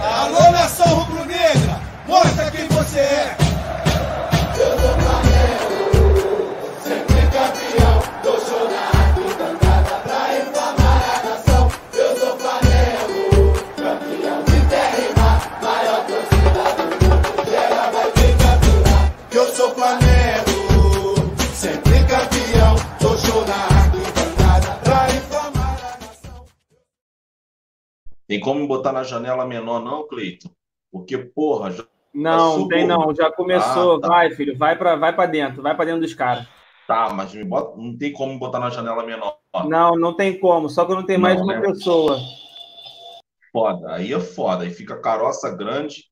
Alô, nação rubro-negra, mostra quem você é. Tem como botar na janela menor, não, Cleiton? Porque, porra, já Não, tem não. Já começou. Ah, tá. Vai, filho. Vai pra, vai pra dentro. Vai pra dentro dos caras. tá, mas me bota- não tem como botar na janela menor. Não, não tem como. Só que não tem mais Não, uma né? pessoa. Foda, aí é foda. Aí fica caroça grande,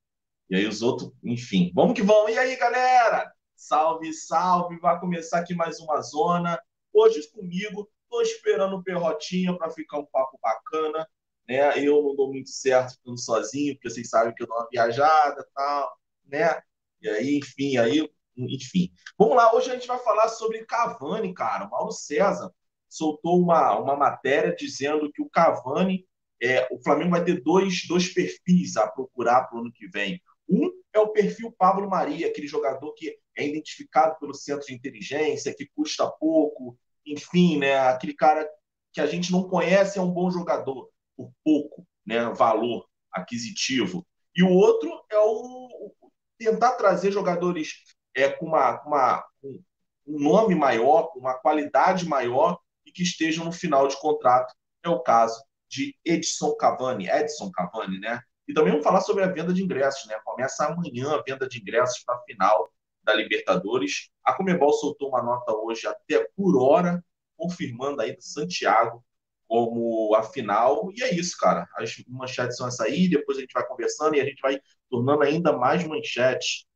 e aí os outros, enfim. Vamos que vamos. E aí, galera? Salve, salve! Vai começar aqui mais uma zona. Hoje comigo, tô esperando o Perrotinha para ficar um papo bacana, né? Eu não dou muito certo ficando sozinho, porque vocês sabem que eu dou uma viajada tal, né? E aí, enfim, aí, enfim. Vamos lá, hoje a gente vai falar sobre Cavani, cara. O Mauro César soltou uma, uma matéria dizendo que o Cavani é, o Flamengo vai ter dois, dois perfis a procurar para o ano que vem. Um é o perfil Pablo Maria, aquele jogador que é identificado pelo centro de inteligência, que custa pouco, enfim, né? Aquele cara que a gente não conhece é um bom jogador, por pouco, né? Valor aquisitivo. E o outro é o tentar trazer jogadores é, com, uma, uma, um nome maior, com uma qualidade maior e que estejam no final de contrato. É o caso de Edson Cavani, Edson Cavani, né? E também vamos falar sobre a venda de ingressos, né? Começa amanhã a venda de ingressos para a final da Libertadores. A Comebol soltou uma nota hoje até por hora, confirmando aí do Santiago como a final. E é isso, cara. As manchetes são essa aí, depois a gente vai conversando e a gente vai tornando ainda mais manchetes.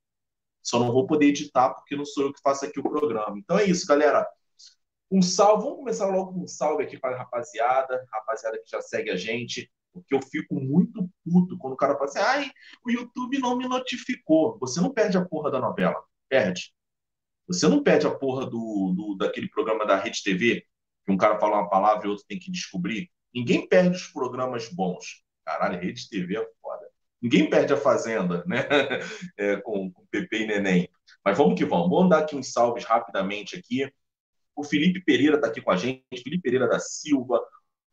Só não vou poder editar porque não sou eu que faço aqui o programa. Então é isso, galera. Um salve, vamos começar logo com um salve aqui para a rapaziada, rapaziada que já segue a gente, porque eu fico muito puto quando o cara fala assim, ai, o YouTube não me notificou. Você não perde a porra da novela, perde. Você não perde a porra do, do daquele programa da Rede TV, que um cara fala uma palavra e outro tem que descobrir. Ninguém perde os programas bons. Caralho, Rede TV é foda. Ninguém perde a Fazenda, né? É, com, com Pepe e Neném. Mas vamos que vamos. Vamos dar aqui uns salves rapidamente aqui. O Felipe Pereira está aqui com a gente, Felipe Pereira da Silva,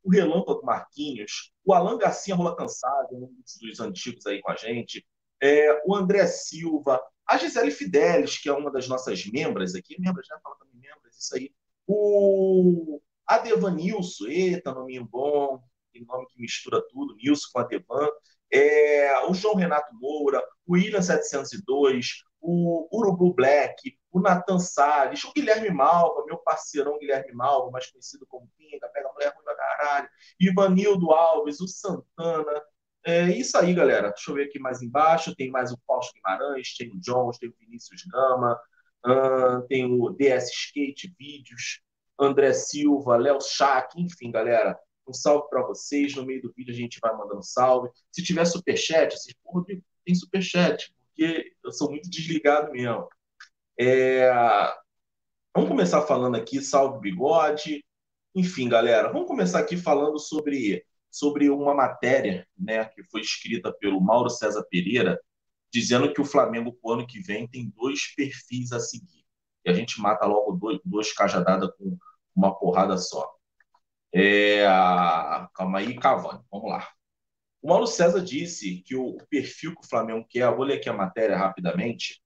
o Relâmpago Marquinhos, o Alan Garcia Rola Cansado, um dos antigos aí com a gente, é, o André Silva, a Gisele Fidelis, que é uma das nossas membras aqui, membras, já fala também membras, isso aí, o Adevan Nilson, eita, nominho bom, tem nome que mistura tudo, Nilson com Adevan, é, o João Renato Moura, o William 702, o Urubu Black, o Nathan Salles, o Guilherme Malva, meu parceirão Guilherme Malva, mais conhecido como Pinga, pega mulher ruim pra caralho, Ivanildo Alves, o Santana. É isso aí, galera. Deixa eu ver aqui mais embaixo. Tem mais o Fausto Guimarães, tem o Jones, tem o Vinícius Gama, ah, tem o DS Skate Vídeos, André Silva, Léo Schack, enfim, galera. Um salve para vocês. No meio do vídeo a gente vai mandando salve. Se tiver superchat, vocês, Rodrigo, tem superchat, porque eu sou muito desligado mesmo. É, Vamos começar falando aqui, salve bigode. Enfim, galera, vamos começar aqui falando sobre, sobre uma matéria né, que foi escrita pelo Mauro César Pereira, dizendo que o Flamengo, pro ano que vem, tem dois perfis a seguir. E a gente mata logo dois, duas cajadadas com uma porrada só. É, calma aí, Cavani, vamos lá. O Mauro César disse que o, o perfil que o Flamengo quer, vou ler aqui a matéria rapidamente,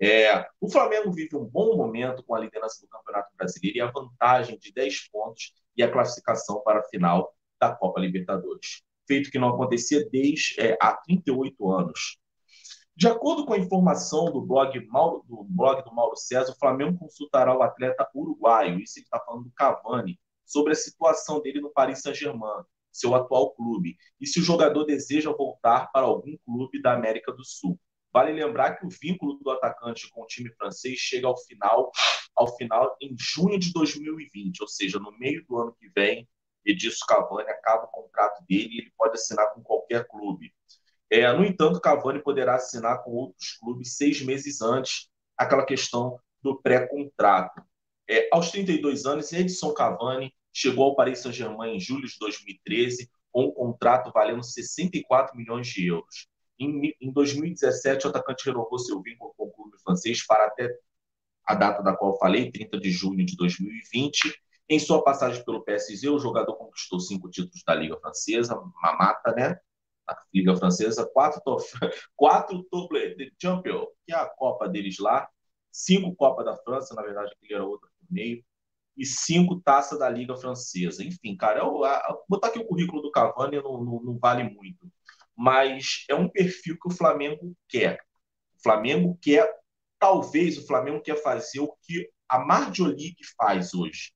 é, o Flamengo vive um bom momento com a liderança do Campeonato Brasileiro e a vantagem de 10 pontos e a classificação para a final da Copa Libertadores, feito que não acontecia desde é, há 38 anos. De acordo com a informação do blog, Mauro, do blog do Mauro César, o Flamengo consultará o atleta uruguaio, isso ele está falando do Cavani, sobre a situação dele no Paris Saint-Germain, seu atual clube, e se o jogador deseja voltar para algum clube da América do Sul. Vale lembrar que o vínculo do atacante com o time francês chega ao final, ao final em junho de 2020, ou seja, no meio do ano que vem, Edilson Cavani acaba o contrato dele e ele pode assinar com qualquer clube. É, no entanto, Cavani poderá assinar com outros clubes seis meses antes, aquela questão do pré-contrato. É, aos 32 anos, Edson Cavani chegou ao Paris Saint-Germain em julho de 2013, com um contrato valendo 64 milhões de euros. Em, em 2017, o atacante renovou seu vínculo com o clube francês para até a data da qual falei, 30 de junho de 2020. Em sua passagem pelo PSG, o jogador conquistou cinco títulos da Liga Francesa, uma mata, né? A Liga Francesa, quatro, quatro Double de Champion, que é a Copa deles lá, cinco Copa da França, na verdade, que era outra por meio, e cinco taças da Liga Francesa. Enfim, cara, eu, botar aqui o currículo do Cavani não, não, não vale muito, mas é um perfil que o Flamengo quer. O Flamengo quer, talvez o Flamengo quer fazer o que a Marjolie faz hoje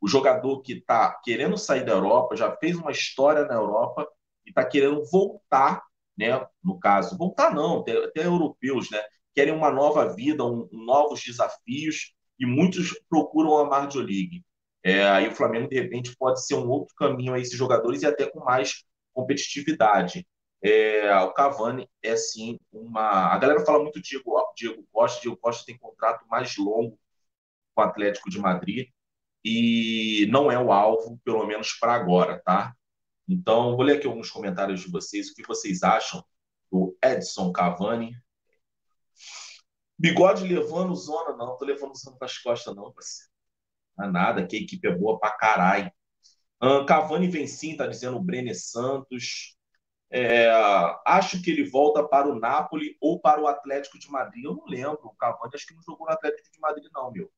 o jogador que está querendo sair da Europa, já fez uma história na Europa e está querendo voltar, né? No caso, voltar não, até, até europeus, né? Querem uma nova vida, um, novos desafios e muitos procuram a Marjo League. É, aí o Flamengo, de repente, pode ser um outro caminho a esses jogadores e até com mais competitividade. É, o Cavani é sim uma. A galera fala muito Diego, Diego Costa. Diego Costa tem contrato mais longo com o Atlético de Madrid e não é o alvo, pelo menos para agora, tá? Então, vou ler aqui alguns comentários de vocês, o que vocês acham do Edson Cavani. Bigode levando zona, não, tô levando zona para as costas, não, parceiro. Não é nada, que a equipe é boa pra caralho. Um, Cavani vem sim, tá dizendo o Brenner Santos. É, acho que ele volta para o Napoli ou para o Atlético de Madrid. Eu não lembro. O Cavani acho que não jogou no Atlético de Madrid, não, meu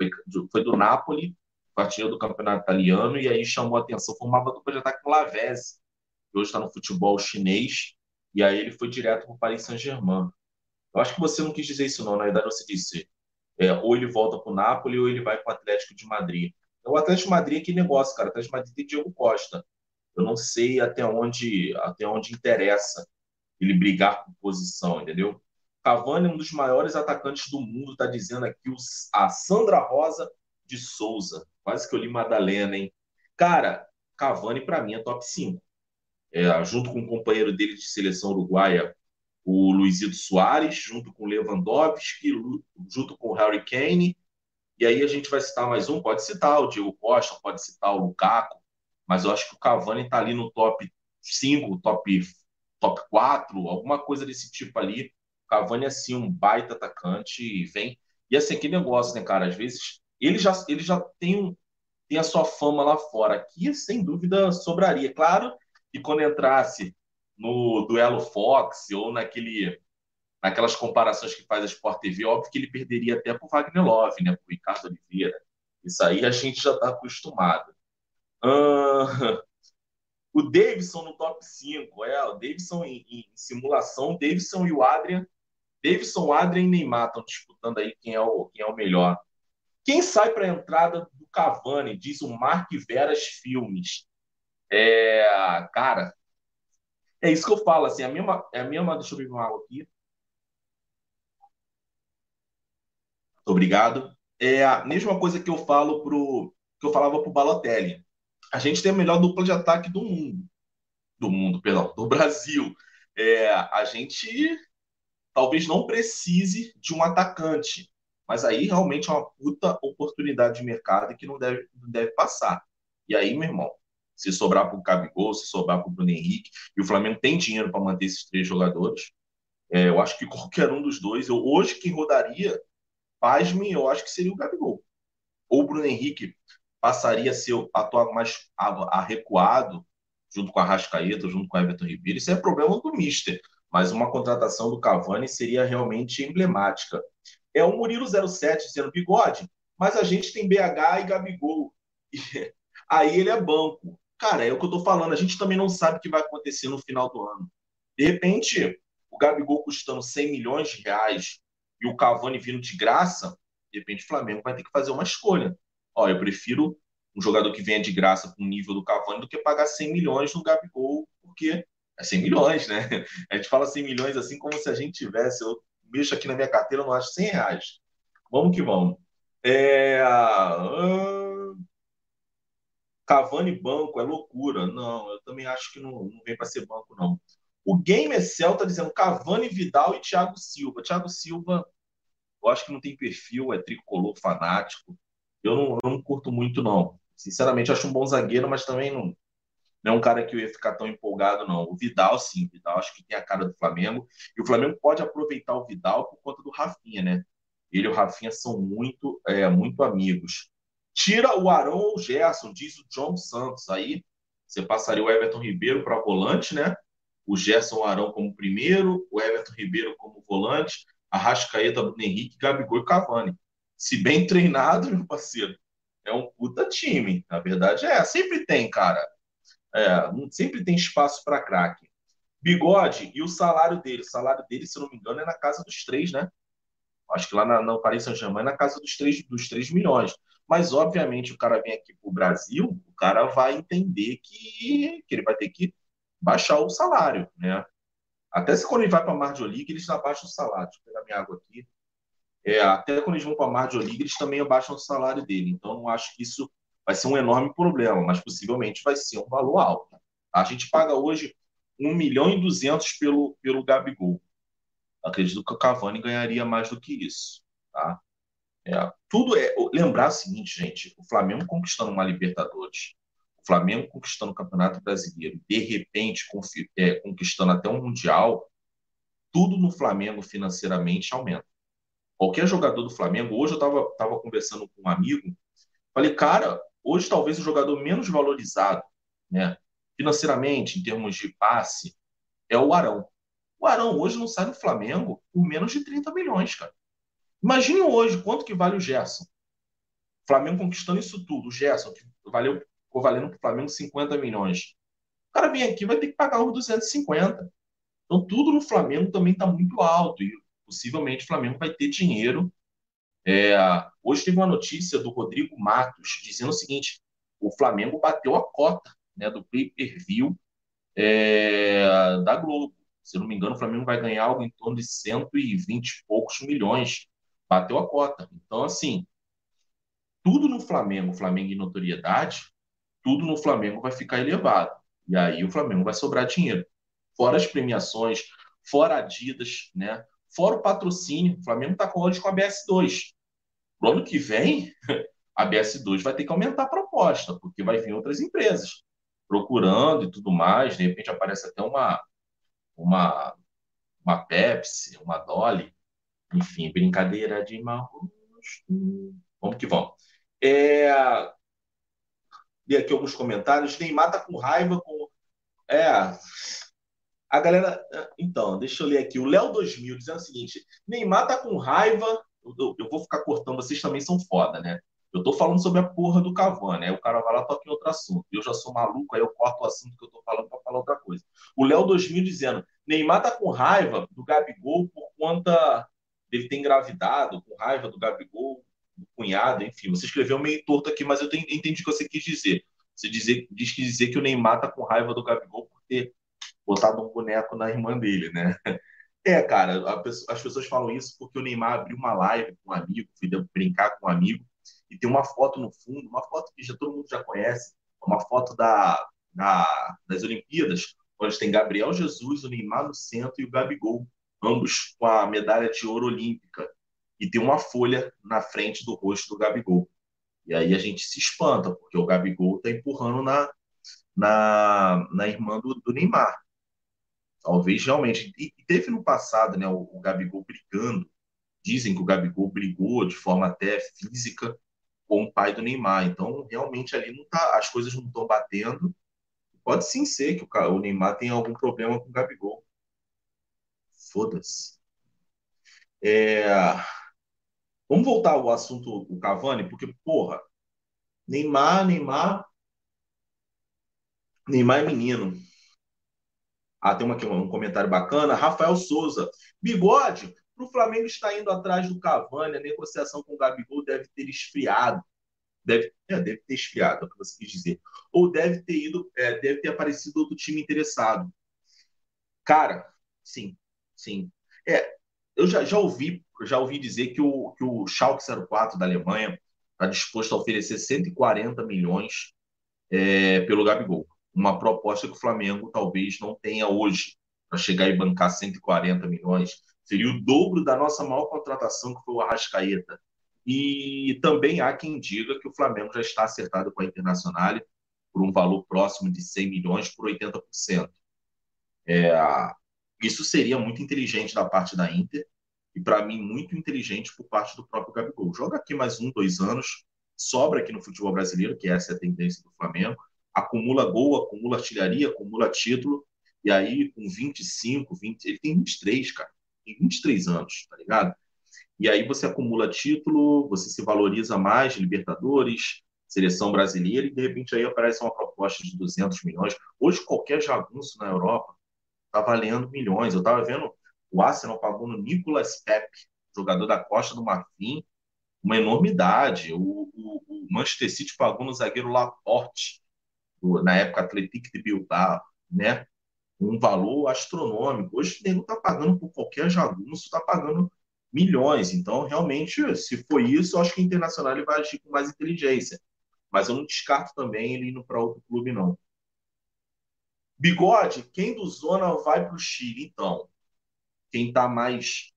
foi, foi do Napoli, partiu do campeonato italiano, e aí chamou a atenção, formava dupla de ataque com Lavezzi, que hoje está no futebol chinês, e aí ele foi direto para o Paris Saint-Germain. Eu acho que você não quis dizer isso, não. Na verdade, você disse é, ou ele volta para o Napoli ou ele vai para o Atlético de Madrid. Então, o Atlético de Madrid é que negócio, cara. O Atlético de Madrid tem Diego Costa. Eu não sei até onde, até onde interessa ele brigar por posição, entendeu? Cavani é um dos maiores atacantes do mundo, tá dizendo aqui a Sandra Rosa de Souza. Quase que eu li Madalena, hein? Cara, Cavani para mim é top 5. É, junto com o companheiro dele de seleção uruguaia, o Luizito Soares, junto com Lewandowski, junto com Harry Kane. E aí a gente vai citar mais um, pode citar o Diego Costa, pode citar o Lukaku, mas eu acho que o Cavani está ali no top 5, top, top 4, alguma coisa desse tipo ali Cavani é assim um baita atacante e vem. E assim, que negócio, né, cara? Às vezes ele já, ele já tem, um, tem a sua fama lá fora. Aqui, sem dúvida, sobraria. Claro que quando entrasse no duelo Fox ou naquele, naquelas comparações que faz a Sport TV, óbvio que ele perderia até pro Wagner Love, né? Pro Ricardo Oliveira. Isso aí a gente já está acostumado. Uh, o Davidson no top 5. É, o Davidson em, em simulação, o Davidson e o Adrian Davidson, Adrian e Neymar estão disputando aí quem é o, quem é o melhor. Quem sai para a entrada Cavani, diz o Mark Veras Filmes. É, cara, é isso que eu falo, assim, a mesma, é a mesma, deixa eu beber uma água aqui. Obrigado. É a mesma coisa que eu falo pro, que eu falava pro Balotelli. A gente tem a melhor dupla de ataque do mundo. Do mundo, perdão, do Brasil. É, a gente talvez não precise de um atacante. Mas aí realmente é uma puta oportunidade de mercado que não deve, não deve passar. E aí, meu irmão, se sobrar para o Gabigol, se sobrar para o Bruno Henrique, e o Flamengo tem dinheiro para manter esses três jogadores, é, eu acho que qualquer um dos dois, eu, hoje quem rodaria, pasme, eu acho que seria o Gabigol. Ou o Bruno Henrique passaria a ser atuar mais arrecuado, junto com a Rascaeta, junto com o Everton Ribeiro. Isso é problema do Mister mas uma contratação do Cavani seria realmente emblemática. É o Murilo 07 dizendo bigode, mas a gente tem BH e Gabigol. aí ele é banco. Cara, é o que eu tô falando. A gente também não sabe o que vai acontecer no final do ano. De repente, o Gabigol custando 100 milhões de reais e o Cavani vindo de graça, de repente o Flamengo vai ter que fazer uma escolha. Ó, eu prefiro um jogador que venha de graça com o nível do Cavani do que pagar 100 milhões no Gabigol, porque é 100 milhões, né? A gente fala 100 milhões assim como se a gente tivesse. Eu mexo aqui na minha carteira, eu não acho 100 reais. Vamos que vamos. É... Uh... Cavani banco é loucura. Não, eu também acho que não, não vem para ser banco, não. O Game Excel tá dizendo Cavani, Vidal e Thiago Silva. Thiago Silva, eu acho que não tem perfil, é tricolor fanático. Eu não, eu não curto muito, não. Sinceramente, acho um bom zagueiro, mas também não, não é um cara que eu ia ficar tão empolgado, não. O Vidal, sim, o Vidal acho que tem a cara do Flamengo. E o Flamengo pode aproveitar o Vidal por conta do Rafinha, né? Ele e o Rafinha são muito, é, muito amigos. Tira o Arão ou o Gerson, diz o John Santos. Aí você passaria o Everton Ribeiro para volante, né? O Gerson Arão como primeiro, o Everton Ribeiro como volante, a Rascaeta, Bruno Henrique, Gabigol e Cavani. Se bem treinado, meu parceiro, é um puta time. Na verdade, é. Sempre tem, cara. É, sempre tem espaço para craque. Bigode e o salário dele. O salário dele, se não me engano, é na casa dos três, né? Acho que lá na, no Paris Saint-Germain é na casa dos três dos 3 milhões. Mas, obviamente, o cara vem aqui para o Brasil, o cara vai entender que, que ele vai ter que baixar o salário, né? Até se quando ele vai para a Marjolie, eles abaixam o salário. Deixa eu pegar minha água aqui. É, até quando eles vão para a Marjolie, eles também abaixam o salário dele. Então, não acho que isso vai ser um enorme problema, mas possivelmente vai ser um valor alto. A gente paga hoje 1 milhão e 200 pelo, pelo Gabigol. Acredito que o Cavani ganharia mais do que isso. Tá? É, tudo é. Lembrar o seguinte, gente: o Flamengo conquistando uma Libertadores, o Flamengo conquistando o Campeonato Brasileiro, de repente é, conquistando até um Mundial, tudo no Flamengo financeiramente aumenta. Qualquer jogador do Flamengo, hoje eu estava tava conversando com um amigo, falei, cara, hoje talvez o jogador menos valorizado, né, financeiramente, em termos de passe, é o Arão. O Arão hoje não sai do Flamengo por menos de 30 milhões, cara. Imagine hoje quanto que vale o Gerson. O Flamengo conquistando isso tudo. O Gerson, que valeu, ficou valendo para o Flamengo 50 milhões. O cara vem aqui vai ter que pagar os 250. Então tudo no Flamengo também está muito alto. E possivelmente o Flamengo vai ter dinheiro. É, hoje teve uma notícia do Rodrigo Matos dizendo o seguinte: o Flamengo bateu a cota né, do pay-per-view é, da Globo. Se não me engano, o Flamengo vai ganhar algo em torno de 120 e poucos milhões bateu a cota. Então, assim, tudo no Flamengo, Flamengo em notoriedade, tudo no Flamengo vai ficar elevado. E aí o Flamengo vai sobrar dinheiro. Fora as premiações, fora Adidas, né? Fora o patrocínio. O Flamengo está hoje com a BS2. Pro ano que vem, a BS2 vai ter que aumentar a proposta, porque vai vir outras empresas procurando e tudo mais. De repente aparece até uma, uma, uma Pepsi, uma Dolly, enfim, brincadeira de mau gosto. Vamos que vamos. É... Li aqui alguns comentários. Neymar tá com raiva com. É. A galera. Então, deixa eu ler aqui. O Léo 2000 dizendo o seguinte: Neymar tá com raiva. Eu, eu vou ficar cortando, vocês também são foda, né? Eu tô falando sobre a porra do Cavani, aí o cara vai lá toca em outro assunto. Eu já sou maluco, aí eu corto o assunto que eu tô falando para falar outra coisa. O Léo 2000 dizendo: Neymar tá com raiva do Gabigol por conta dele ter engravidado, com raiva do Gabigol, do cunhado, enfim. Você escreveu meio torto aqui, mas eu entendi o que você quis dizer. Você dizer, diz que dizer que o Neymar tá com raiva do Gabigol por ter botado um boneco na irmã dele, né? É, cara, as pessoas falam isso porque o Neymar abriu uma live com um amigo, foi brincar com um amigo, e tem uma foto no fundo, uma foto que já todo mundo já conhece, uma foto da, da das Olimpíadas, onde tem Gabriel Jesus, o Neymar no centro e o Gabigol ambos com a medalha de ouro olímpica, e tem uma folha na frente do rosto do Gabigol. E aí a gente se espanta, porque o Gabigol está empurrando na, na, na irmã do, do, Neymar. Talvez realmente. E, teve no passado né, o, o Gabigol brigando. Dizem que o Gabigol brigou de forma até física com o pai do Neymar. Então, realmente ali não tá, as coisas não estão batendo. Pode sim ser que o, o Neymar tenha algum problema com o Gabigol. Foda-se. É... Vamos voltar ao assunto do Cavani, porque, porra, Neymar, Neymar. Neymar é menino. Ah, tem uma aqui, um comentário bacana. Rafael Souza. Bigode, o Flamengo está indo atrás do Cavani, a negociação com o Gabigol deve ter esfriado. Deve, é, deve ter esfriado, é o que você quis dizer. Ou deve ter ido, é, deve ter aparecido outro time interessado. Cara, sim, Sim. É, eu já, já ouvi já ouvi dizer que o, que o Schalke 04 da Alemanha está disposto a oferecer 140 milhões é, pelo Gabigol. Uma proposta que o Flamengo talvez não tenha hoje para chegar e bancar 140 milhões. Seria o dobro da nossa maior contratação, que foi o Arrascaeta. E também há quem diga que o Flamengo já está acertado com a Internacional por um valor próximo de 100 milhões por 80%. É, isso seria muito inteligente da parte da Inter e, para mim, muito inteligente por parte do próprio Gabigol. Joga aqui mais um, dois anos, sobra aqui no futebol brasileiro, que essa é a tendência do Flamengo, acumula gol, acumula artilharia, acumula título, e aí com 25, 20, ele tem 23, cara, tem 23 anos, tá ligado? E aí você acumula título, você se valoriza mais, Libertadores, seleção brasileira, e de repente aí aparece uma proposta de 200 milhões. Hoje qualquer jagunço na Europa tá valendo milhões. Eu tava vendo o Arsenal pagou no Nicolas Pepe, jogador da Costa do Marfim, uma enormidade. O, o, o Manchester City pagou no zagueiro Laporte, na época Atlético de Bilbao, né? Um valor astronômico. Hoje nego está pagando por qualquer jagunço, está pagando milhões. Então, realmente, se for isso, eu acho que o Internacional ele vai agir com mais inteligência. Mas eu não descarto também ele indo para outro clube, não. Bigode, quem do Zona vai para o Chile? Então, quem está mais,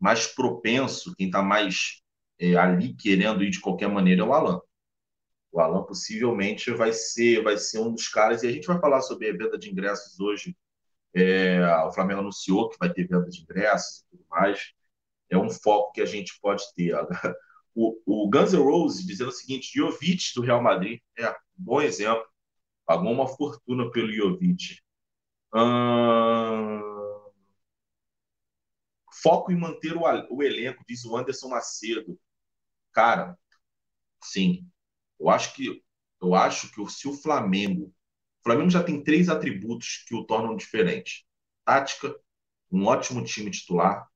mais propenso, quem está mais é, ali querendo ir de qualquer maneira é o Alan. O Alan possivelmente vai ser, vai ser um dos caras, e a gente vai falar sobre a venda de ingressos hoje. É, o Flamengo anunciou que vai ter venda de ingressos e tudo mais. É um foco que a gente pode ter. O, o Guns N' Roses dizendo o seguinte: Jovic do Real Madrid é um bom exemplo. Pagou uma fortuna pelo Jovic. Hum... Foco em manter o, o elenco, diz o Anderson Macedo. Cara, sim. Eu acho que eu acho que se o Flamengo, o Flamengo já tem três atributos que o tornam diferente: tática, um ótimo time titular,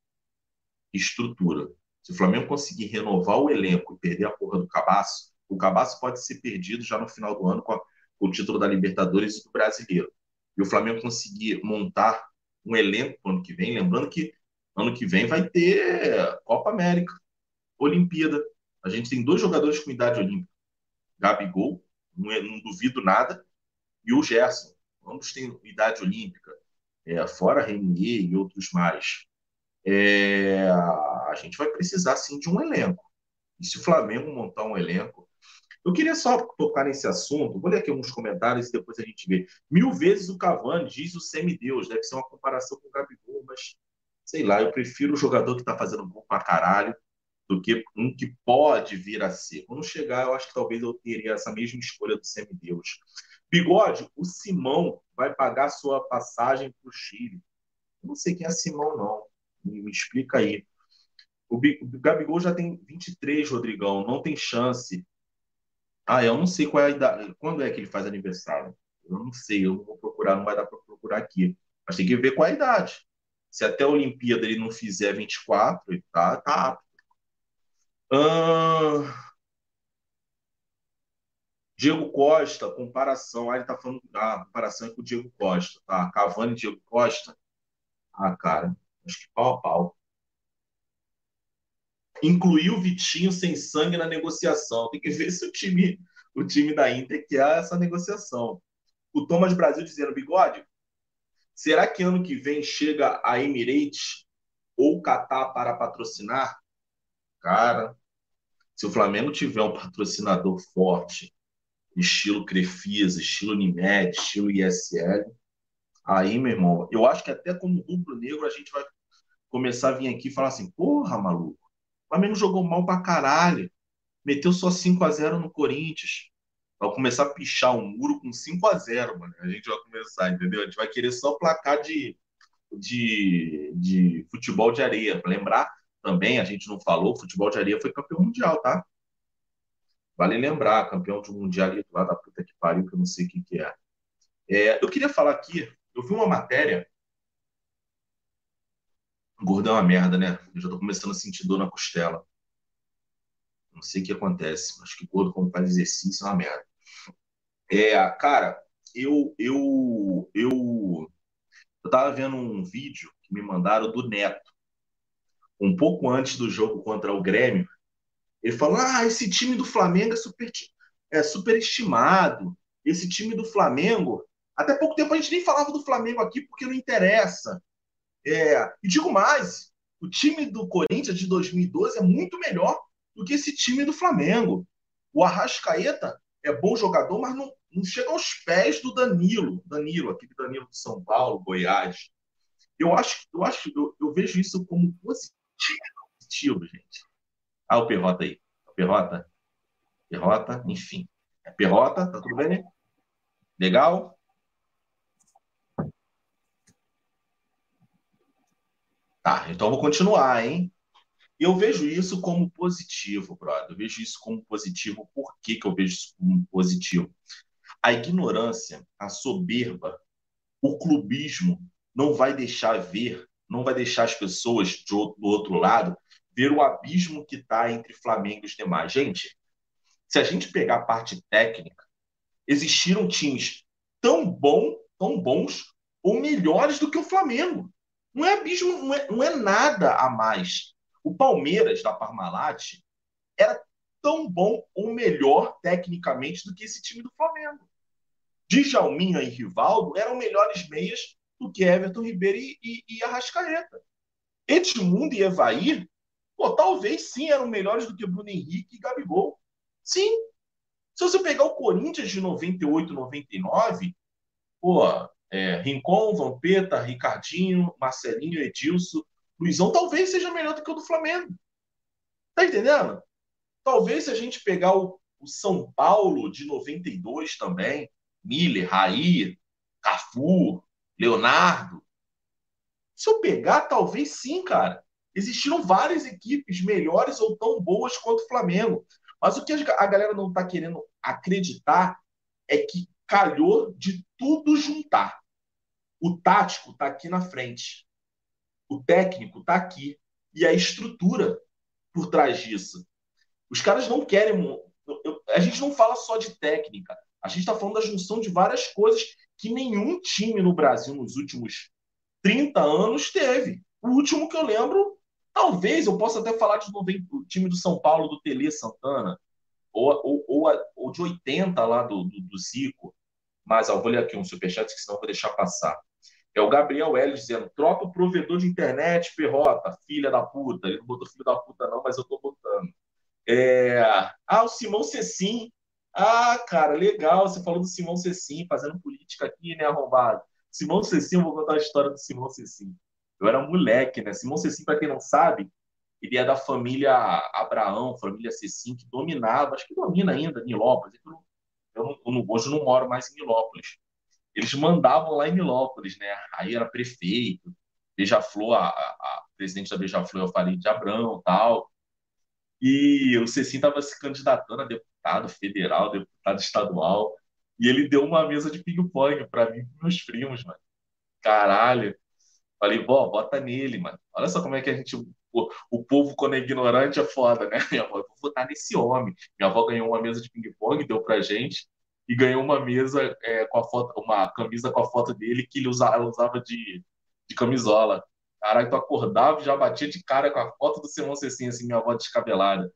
estrutura. Se o Flamengo conseguir renovar o elenco e perder a porra do Cabaço, o Cabaço pode ser perdido já no final do ano com, a, com o título da Libertadores e do Brasileiro. E o Flamengo conseguir montar um elenco no ano que vem, lembrando que ano que vem vai ter Copa América, Olimpíada. A gente tem dois jogadores com idade olímpica. Gabigol, não, é, não duvido nada, e o Gerson. Ambos têm idade olímpica, é, fora Renier e outros mais. É, a gente vai precisar sim de um elenco. E se o Flamengo montar um elenco. Eu queria só tocar nesse assunto, vou ler aqui alguns comentários e depois a gente vê. Mil vezes o Cavani diz o semideus, deve ser uma comparação com o Gabigol, mas sei lá, eu prefiro o jogador que está fazendo gol pra caralho do que um que pode vir a ser. Quando chegar, eu acho que talvez eu teria essa mesma escolha do semideus. Bigode, o Simão vai pagar sua passagem para o Chile. Eu não sei quem é Simão, não. Me, me explica aí. O, o Gabigol já tem 23, Rodrigão. Não tem chance. Ah, eu não sei qual é a idade. Quando é que ele faz aniversário? Eu não sei, eu não vou procurar, não vai dar para procurar aqui. Mas tem que ver qual é a idade. Se até a Olimpíada ele não fizer 24, ele tá, tá Diego Costa, comparação. Ah, ele tá falando. Ah, comparação é com o Diego Costa, tá? Cavani e Diego Costa. Ah, cara, acho que pau a pau. Incluiu o Vitinho sem sangue na negociação. Tem que ver se o time, o time da Inter quer essa negociação. O Thomas Brasil dizendo, bigode, Será que ano que vem chega a Emirates ou Qatar para patrocinar? Cara, se o Flamengo tiver um patrocinador forte, estilo Crefisa, estilo Unimed, estilo ISL, aí, meu irmão, eu acho que até como rubro-negro a gente vai começar a vir aqui e falar assim: porra, maluco, o Flamengo jogou mal pra caralho, meteu só 5 a 0 no Corinthians vai começar a pichar um muro com 5 a 0 mano. A gente vai começar, entendeu? A gente vai querer só placar de, de, de futebol de areia. Para lembrar também, a gente não falou, futebol de areia foi campeão mundial, tá? Vale lembrar, campeão de mundial lá da puta que pariu, que eu não sei o que, é. é. Eu queria falar aqui, eu vi uma matéria. Gordão é uma merda, né? Eu já tô começando a sentir dor na costela. Não sei o que acontece. Acho que gordo, quando faz exercício, é uma merda. É, cara, eu, eu, eu, eu tava vendo um vídeo que me mandaram do Neto, um pouco antes do jogo contra o Grêmio. Ele falou: Ah, esse time do Flamengo é, super, é superestimado. Esse time do Flamengo. Até pouco tempo a gente nem falava do Flamengo aqui porque não interessa. É, e digo mais: o time do Corinthians de 2012 é muito melhor do que esse time do Flamengo. O Arrascaeta é bom jogador, mas não, não chega aos pés do Danilo, Danilo, aquele Danilo de São Paulo, Goiás. Eu acho, eu acho, eu, eu vejo isso como positivo, gente. Ah, o Perrota aí. O Perrota? Perrota, enfim. É Perrota, tá tudo bem? Legal? Tá, então vou continuar, hein? Eu vejo isso como positivo, brother. Eu vejo isso como positivo. Por que, que eu vejo isso como positivo? A ignorância, a soberba, o clubismo não vai deixar ver, não vai deixar as pessoas do outro lado ver o abismo que está entre Flamengo e os demais. Gente, se a gente pegar a parte técnica, existiram times tão bom, tão bons ou melhores do que o Flamengo. Não é abismo, não é, não é nada a mais. O Palmeiras da Parmalat era tão bom ou melhor tecnicamente do que esse time do Flamengo. Djalminha e Rivaldo eram melhores meias do que Everton Ribeiro e, e, e Arrascaeta. Edmundo e Evair, pô, talvez sim eram melhores do que Bruno Henrique e Gabigol. Sim. Se você pegar o Corinthians de 98, 99, pô, é, Rincon, Vampeta, Ricardinho, Marcelinho, Edilson, Luizão, talvez seja melhor do que o do Flamengo. Tá entendendo? Talvez se a gente pegar o, o São Paulo de 92 também, Miller, Raí, Cafu, Leonardo. Se eu pegar, talvez sim, cara. Existiram várias equipes melhores ou tão boas quanto o Flamengo. Mas o que a galera não está querendo acreditar é que calhou de tudo juntar. O tático está aqui na frente. O técnico está aqui. E a estrutura por trás disso. Os caras não querem. A gente não fala só de técnica. A gente está falando da junção de várias coisas que nenhum time no Brasil nos últimos 30 anos teve. O último que eu lembro, talvez eu possa até falar de o time do São Paulo, do Tele Santana, ou, ou, ou, ou de 80 lá do, do, do Zico. Mas ó, vou ler aqui um superchat, que senão eu vou deixar passar. É o Gabriel L dizendo: troca o provedor de internet, perrota, filha da puta. Ele não botou filho da puta, não, mas eu tô botando. É... Ah, o Simão Cecim ah, cara, legal, você falou do Simão Cecim, fazendo política aqui, né, arrombado. Simão Cecim, eu vou contar a história do Simão Cecim. Eu era moleque, né? Simão Cecim, para quem não sabe, ele é da família Abraão, família Cecim, que dominava, acho que domina ainda Nilópolis. Eu, eu, eu, hoje não moro mais em Nilópolis. Eles mandavam lá em Nilópolis, né? Aí era prefeito, Beija-Flor, a, a, a, presidente da Beija-Flor é o Farid de Abrão tal. E o Cecim estava se candidatando a deputado federal, deputado estadual. E ele deu uma mesa de ping-pong para mim e meus primos, mano. Caralho. Falei, vó, bota nele, mano. Olha só como é que a gente. O, o povo, quando é ignorante, é foda, né? Minha avó, vou votar nesse homem. Minha avó ganhou uma mesa de ping-pong, deu pra gente, e ganhou uma mesa é, com a foto, uma camisa com a foto dele que ele usava, ela usava de, de camisola. Caralho, tu acordava e já batia de cara com a foto do Simão Cecinha, assim, minha avó descabelada.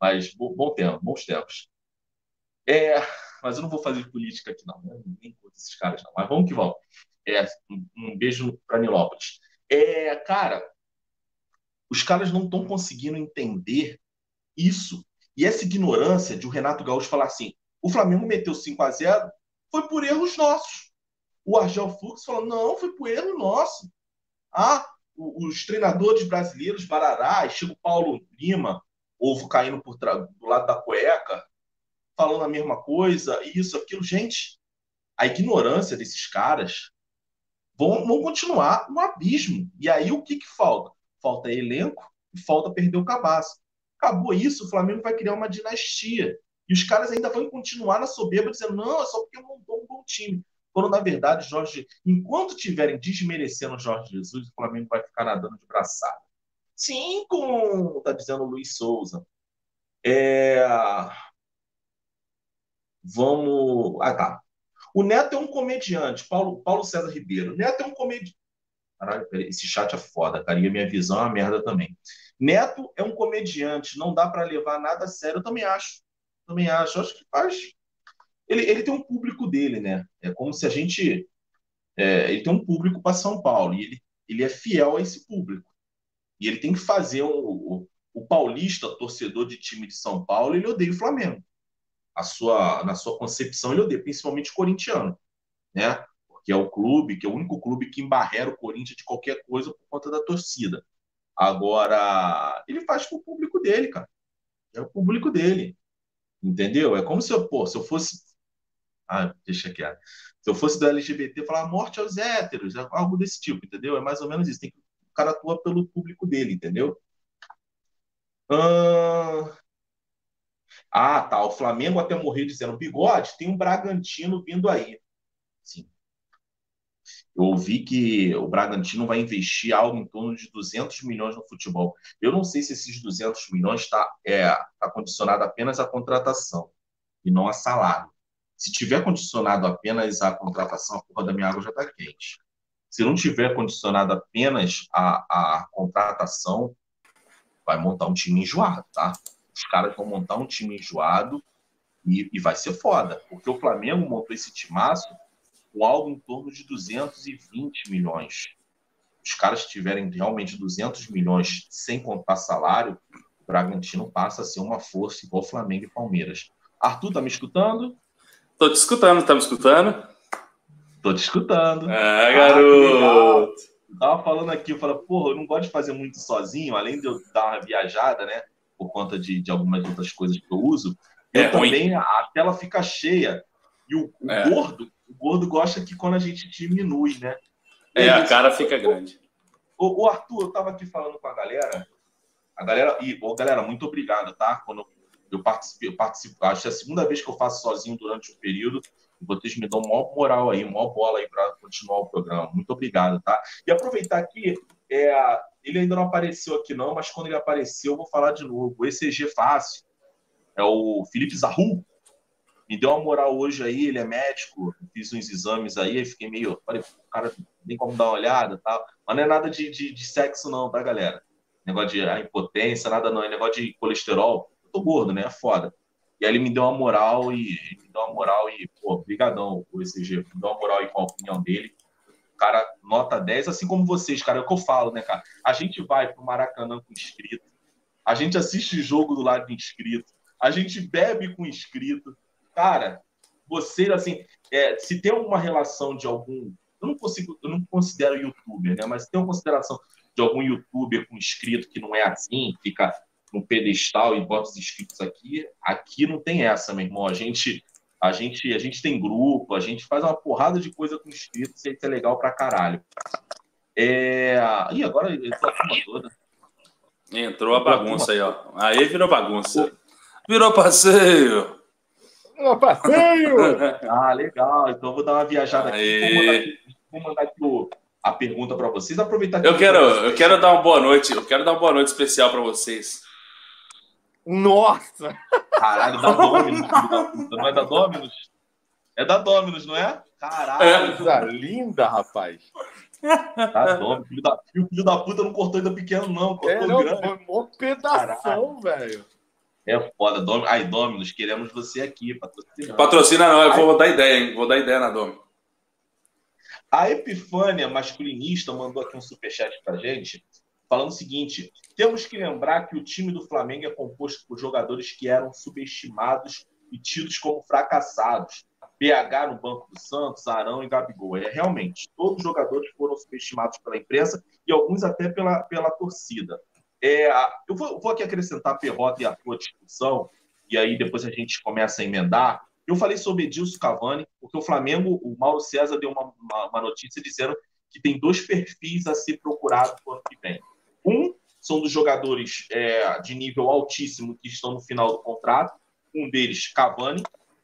Mas bom, bom tempo, bons tempos. É, mas eu não vou fazer política aqui, não. Né? Nem com esses caras, não. Mas vamos que vamos. É, um, um beijo para Nilópolis. É, cara, os caras não estão conseguindo entender isso. E essa ignorância de o Renato Gaúcho falar assim: o Flamengo meteu 5 a 0 foi por erros nossos. O Argel Fux falou: não, foi por erro nosso. Ah, os treinadores brasileiros, Barará, Chico Paulo Lima, ovo caindo por do lado da cueca, falando a mesma coisa, isso, aquilo. Gente, a ignorância desses caras vão, vão continuar no abismo. E aí o que, que falta? Falta elenco e falta perder o cabaço. Acabou isso, o Flamengo vai criar uma dinastia. E os caras ainda vão continuar na soberba dizendo: não, é só porque montou um bom time. Quando, na verdade, Jorge, enquanto tiverem desmerecendo o Jorge Jesus, o Flamengo vai ficar nadando de braçada. Como está dizendo o Luiz Souza. É... Vamos. Ah, tá. O Neto é um comediante, Paulo, Paulo César Ribeiro. Neto é um comediante. Caralho, esse chat é foda, cara. E a minha visão é uma merda também. Neto é um comediante, não dá para levar nada a sério. Eu também acho. Também acho. Acho que faz ele, ele tem um público dele, né? É como se a gente. É, ele tem um público para São Paulo e ele, ele é fiel a esse público. E ele tem que fazer o, o, o paulista, torcedor de time de São Paulo, ele odeia o Flamengo. a sua, na sua concepção, ele odeia, principalmente o corintiano, né? Porque é o clube, que é o único clube que embarrera o Corinthians de qualquer coisa por conta da torcida. Agora, ele faz pro público dele, cara. É o público dele. Entendeu? É como se eu, pô, se eu fosse. Ah, deixa quieto. Se eu fosse do LGBT, falar morte aos héteros, algo desse tipo, entendeu? É mais ou menos isso. Tem que... Cara atua pelo público dele, entendeu? Ah, ah, tá. O Flamengo até morrer dizendo bigode, tem um Bragantino vindo aí. Sim. Eu ouvi que o Bragantino vai investir algo em torno de 200 milhões no futebol. Eu não sei se esses 200 milhões está é, tá condicionado apenas à contratação e não a salário. Se tiver condicionado apenas à contratação, a porra da minha água já está quente. Se não tiver condicionado apenas à, contratação, vai montar um time enjoado, tá? Os caras vão montar um time enjoado e, e vai ser foda. Porque o Flamengo montou esse timaço com algo em torno de 220 milhões. Os caras tiverem realmente 200 milhões sem contar salário, o Bragantino passa a ser uma força igual Flamengo e Palmeiras. Arthur, tá me escutando? Tô te escutando, tá me escutando? Tô te escutando. É, garoto. Ah, tava falando aqui, eu falei, porra, eu não gosto de fazer muito sozinho, além de eu dar uma viajada, né? Por conta de, de algumas outras coisas que eu uso. É eu ruim. também, a tela fica cheia. E o, o É. gordo, o gordo gosta que quando a gente diminui, né? É, a cara fica grande. O, o Arthur, eu tava aqui falando com a galera. A galera, e, ô, galera, muito obrigado, tá? Quando eu participo, eu participo, acho que é a segunda vez que eu faço sozinho durante o período. Vocês me dão maior moral aí, maior bola aí para continuar o programa. Muito obrigado, tá? E aproveitar aqui, é, ele ainda não apareceu aqui não, mas quando ele apareceu, eu vou falar de novo. O ECG fácil é o Felipe Zarru. Me deu uma moral hoje aí, ele é médico, fiz uns exames aí, fiquei meio. Falei, cara tem como dar uma olhada tal. Mas não é nada de, de, de sexo, não, tá, galera? Negócio de a impotência, nada não, é negócio de colesterol. Eu tô gordo, né? É foda. E aí ele me deu uma moral e me deu uma moral e, pô, brigadão, o ECG, me deu uma moral aí com a opinião dele. Cara, nota 10, assim como vocês, cara, é o que eu falo, né, cara? A gente vai pro Maracanã com inscrito, a gente assiste jogo do lado de inscrito, a gente bebe com inscrito. Cara, você, assim, é, se tem alguma relação de algum. Eu não consigo, eu não considero youtuber, né? Mas se tem uma consideração de algum youtuber com inscrito que não é assim, fica no pedestal e bota os inscritos aqui, aqui não tem essa, meu irmão. A gente, a gente, a gente tem grupo, a gente faz uma porrada de coisa com inscritos, isso é legal pra caralho. É... Ih, agora eu tô a turma toda. Entrou a bagunça aí, ó. Aí virou bagunça. Virou passeio. Ô, passeio! Ah, legal. Então eu vou dar uma viajada aqui. Vou mandar aqui, vou mandar aqui o- a pergunta para vocês. Aproveitar que Eu quero, eu quero dar uma boa noite. Eu quero dar uma boa noite especial pra vocês. Nossa! Caralho, da Dominus, filho da puta. Não é da Dominus? É da Dominus, não é? Caralho, Coisa linda, rapaz. da Dominus. Filho da... E o filho da puta não cortou ainda pequeno, não. Cortou É, não, grande. foi um pedação, velho. É foda. Dom... Ai, Dominus, queremos você aqui. patrocinando. Patrocina não, eu vou dar ideia, hein? Vou dar ideia na Domi. A Epifânia Masculinista mandou aqui um superchat pra gente, falando o seguinte: temos que lembrar que o time do Flamengo é composto por jogadores que eram subestimados e tidos como fracassados. BH no Banco do Santos, Arão e Gabigol. É, realmente, todos os jogadores foram subestimados pela imprensa e alguns até pela, pela torcida. É, eu vou, vou aqui acrescentar Perrota e a tua discussão, e aí depois a gente começa a emendar. Eu falei sobre Edilson Cavani, porque o Flamengo, o Mauro César deu uma, uma, uma notícia dizendo que tem dois perfis a ser procurado no ano que vem. Um são dos jogadores é, de nível altíssimo que estão no final do contrato, um deles Cavani,